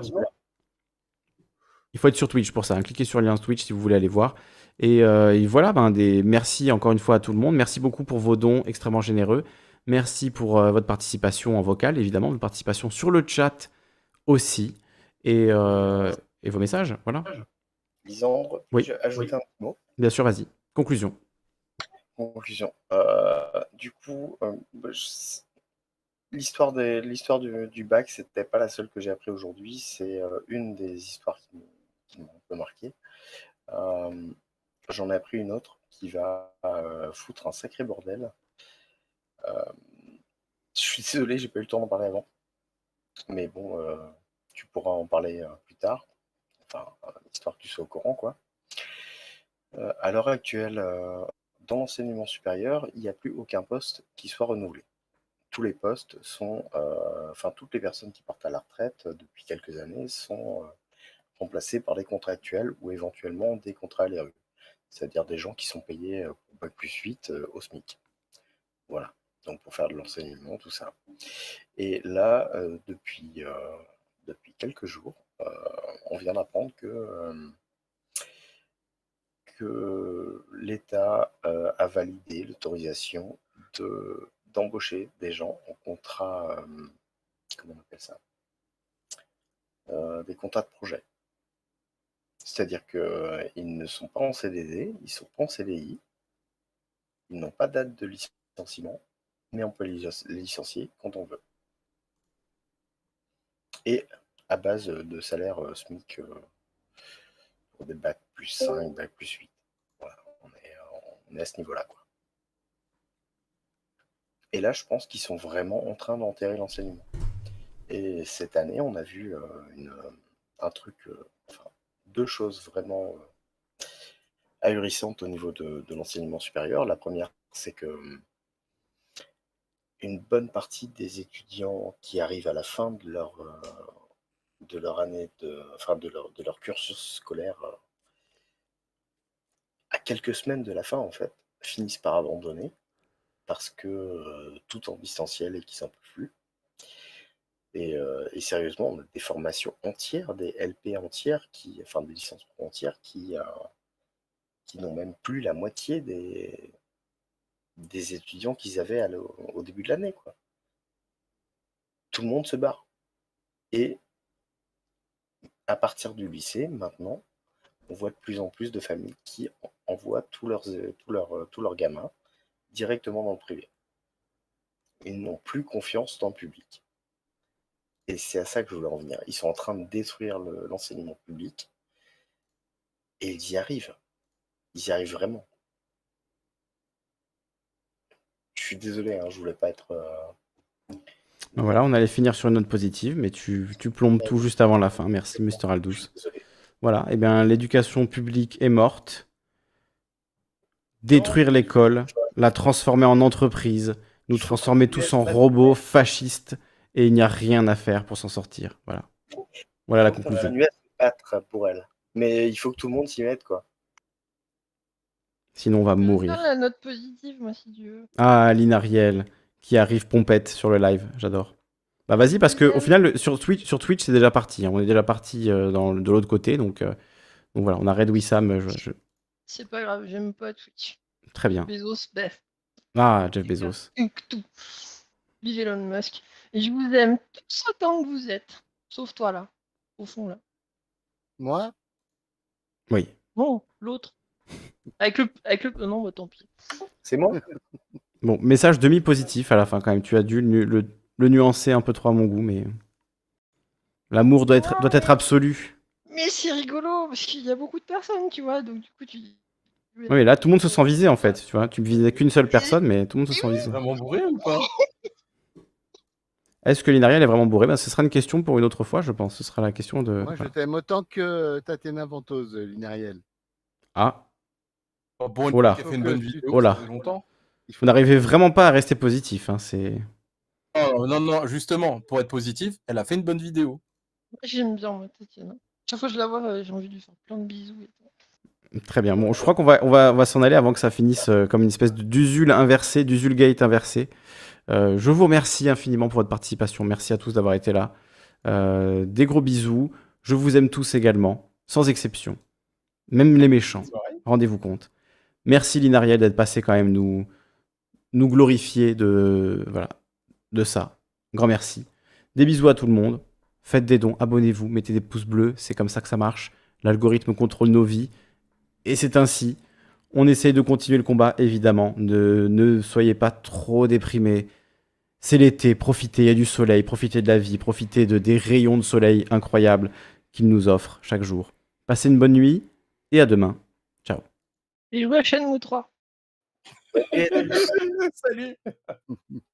Il faut être sur Twitch pour ça. hein. Cliquez sur le lien Twitch si vous voulez aller voir. Et, et voilà, ben, des... merci encore une fois à tout le monde. Merci beaucoup pour vos dons extrêmement généreux. Merci pour votre participation en vocal, évidemment, votre participation sur le chat aussi. Et, et vos messages, voilà. Lisandre, Oui. ajouter un petit mot Bien sûr, vas-y. Conclusion. Conclusion. Euh, du coup, euh, bah, l'histoire l'histoire du, du bac, c'était pas la seule que j'ai appris aujourd'hui. C'est euh, une des histoires qui, m'ont- un peu marqué. J'en ai appris une autre qui va foutre un sacré bordel. Je suis désolé, j'ai pas eu le temps d'en parler avant. Mais bon, tu pourras en parler plus tard. Enfin, euh, histoire que tu sois au courant, quoi. Euh, à l'heure actuelle, euh, dans l'enseignement supérieur, il n'y a plus aucun poste qui soit renouvelé. Tous les postes sont, enfin toutes les personnes qui partent à la retraite depuis quelques années sont remplacées par des contractuels ou éventuellement des contrats à l'ERU, c'est-à-dire des gens qui sont payés plus 8 euh, au SMIC. Voilà, donc pour faire de l'enseignement, tout ça. Et là, depuis, depuis quelques jours, on vient d'apprendre que, euh, l'État euh, a validé l'autorisation de, d'embaucher des gens en contrat, euh, comment on appelle ça? Euh, Des contrats de projet. C'est-à-dire qu'ils ne sont pas en CDD, ils sont pas en CDI, ils n'ont pas date de licenciement, mais on peut les licencier quand on veut. Et à base de salaire euh, SMIC euh, pour des bacs plus 5, bac plus 8. Voilà, on est, euh, on est à ce niveau-là. quoi. Et là, je pense qu'ils sont vraiment en train d'enterrer l'enseignement. Et cette année, on a vu euh, une, un truc, euh, enfin, deux choses vraiment euh, ahurissantes au niveau de, de l'enseignement supérieur. La première, c'est que une bonne partie des étudiants qui arrivent à la fin de leur, euh, de leur année, de, enfin de leur, de leur cursus scolaire, euh, à quelques semaines de la fin, en fait, finissent par abandonner parce que euh, tout en distanciel et qu'ils n'en peuvent plus. Et, euh, et sérieusement, on a des formations entières, des LP entières, qui, enfin des licences entières qui, euh, qui n'ont même plus la moitié des, des étudiants qu'ils avaient au début de l'année. Tout le monde se barre. Et à partir du lycée, maintenant, on voit de plus en plus de familles qui en- envoient tous leurs, euh, euh, tous leurs gamins directement dans le privé. Ils n'ont plus confiance dans le public. Et c'est à ça que je voulais en venir. Ils sont en train de détruire le- l'enseignement public. Et ils y arrivent. Ils y arrivent vraiment. Je suis désolé, hein, je voulais pas être. euh, Voilà, on allait finir sur une note positive, mais tu, tu plombes tout juste avant la fin. Merci, Mr. Aldous. Voilà, et bien l'éducation publique est morte. Détruire l'école, la transformer en entreprise, nous transformer tous en robots fascistes, et il n'y a rien à faire pour s'en sortir. Voilà. Voilà la conclusion. continuer à se battre pour elle. Mais il faut que tout le monde s'y mette, quoi. Sinon, on va mourir. la note positive, moi, si Dieu. veut. Ah, Lynn Ariel, qui arrive pompette sur le live, j'adore. Bah vas-y, parce que au final, le- sur Twitch, sur Twitch c'est déjà parti. hein. On est déjà parti euh, dans, de l'autre côté, donc, euh, donc voilà, on a Red Wissam. euh, je- je- C'est pas grave, j'aime pas Twitch. Très bien. Bezos. Ah, Jeff Bezos. Tout. Vive Elon Musk. Et je vous aime tous autant que vous êtes. Sauf toi, là. Au fond, là. Moi? Oui. Bon, l'autre. Avec le... Avec le... Non, bah tant pis. C'est moi? Bon, message demi-positif à la fin quand même. Tu as dû le, le- le nuancer un peu trop à mon goût, mais l'amour doit être, doit être absolu. Mais c'est rigolo, parce qu'il y a beaucoup de personnes, tu vois, donc du coup, tu... Oui, mais là, tout le monde se sent visé en fait. Tu vois, tu visais qu'une seule personne, mais tout le monde se sent visé. Vraiment bourré ou pas? Est-ce que Linariel est vraiment bourré ben, Ce sera une question pour une autre fois, je pense. Ce sera la question de. Moi, je voilà. t'aime autant que Tatiana Ventose, Linariel. Ah, Bon, Oh là. fait une bonne vidéo, Oh là. ça fait longtemps. Vous n'arrivez vraiment pas à rester positif. Hein, c'est. Non, non, non, justement, pour être positif, elle a fait une bonne vidéo. J'aime bien, moi, Tatiana. Chaque fois que je la vois, euh, j'ai envie de lui faire plein de bisous. Et tout. Très bien. Bon, je crois qu'on va, on va, on va s'en aller avant que ça finisse euh, comme une espèce d'usule inversé, d'usule gate inversé. Euh, je vous remercie infiniment pour votre participation. Merci à tous d'avoir été là. Euh, des gros bisous. Je vous aime tous également, sans exception. Même les méchants. Rendez-vous compte. Merci Linariel d'être passé quand même nous, nous glorifier de, voilà, de ça. Grand merci. Des bisous à tout le monde. Faites des dons, abonnez-vous, mettez des pouces bleus, c'est comme ça que ça marche. L'algorithme contrôle nos vies. Et c'est ainsi. On essaye de continuer le combat, évidemment. Ne, soyez pas trop déprimés. C'est l'été, profitez, il y a du soleil, profitez de la vie, profitez de des rayons de soleil incroyables qu'il nous offre chaque jour. Passez une bonne nuit et à demain. Ciao. Et jouer à Shenmue 3. Salut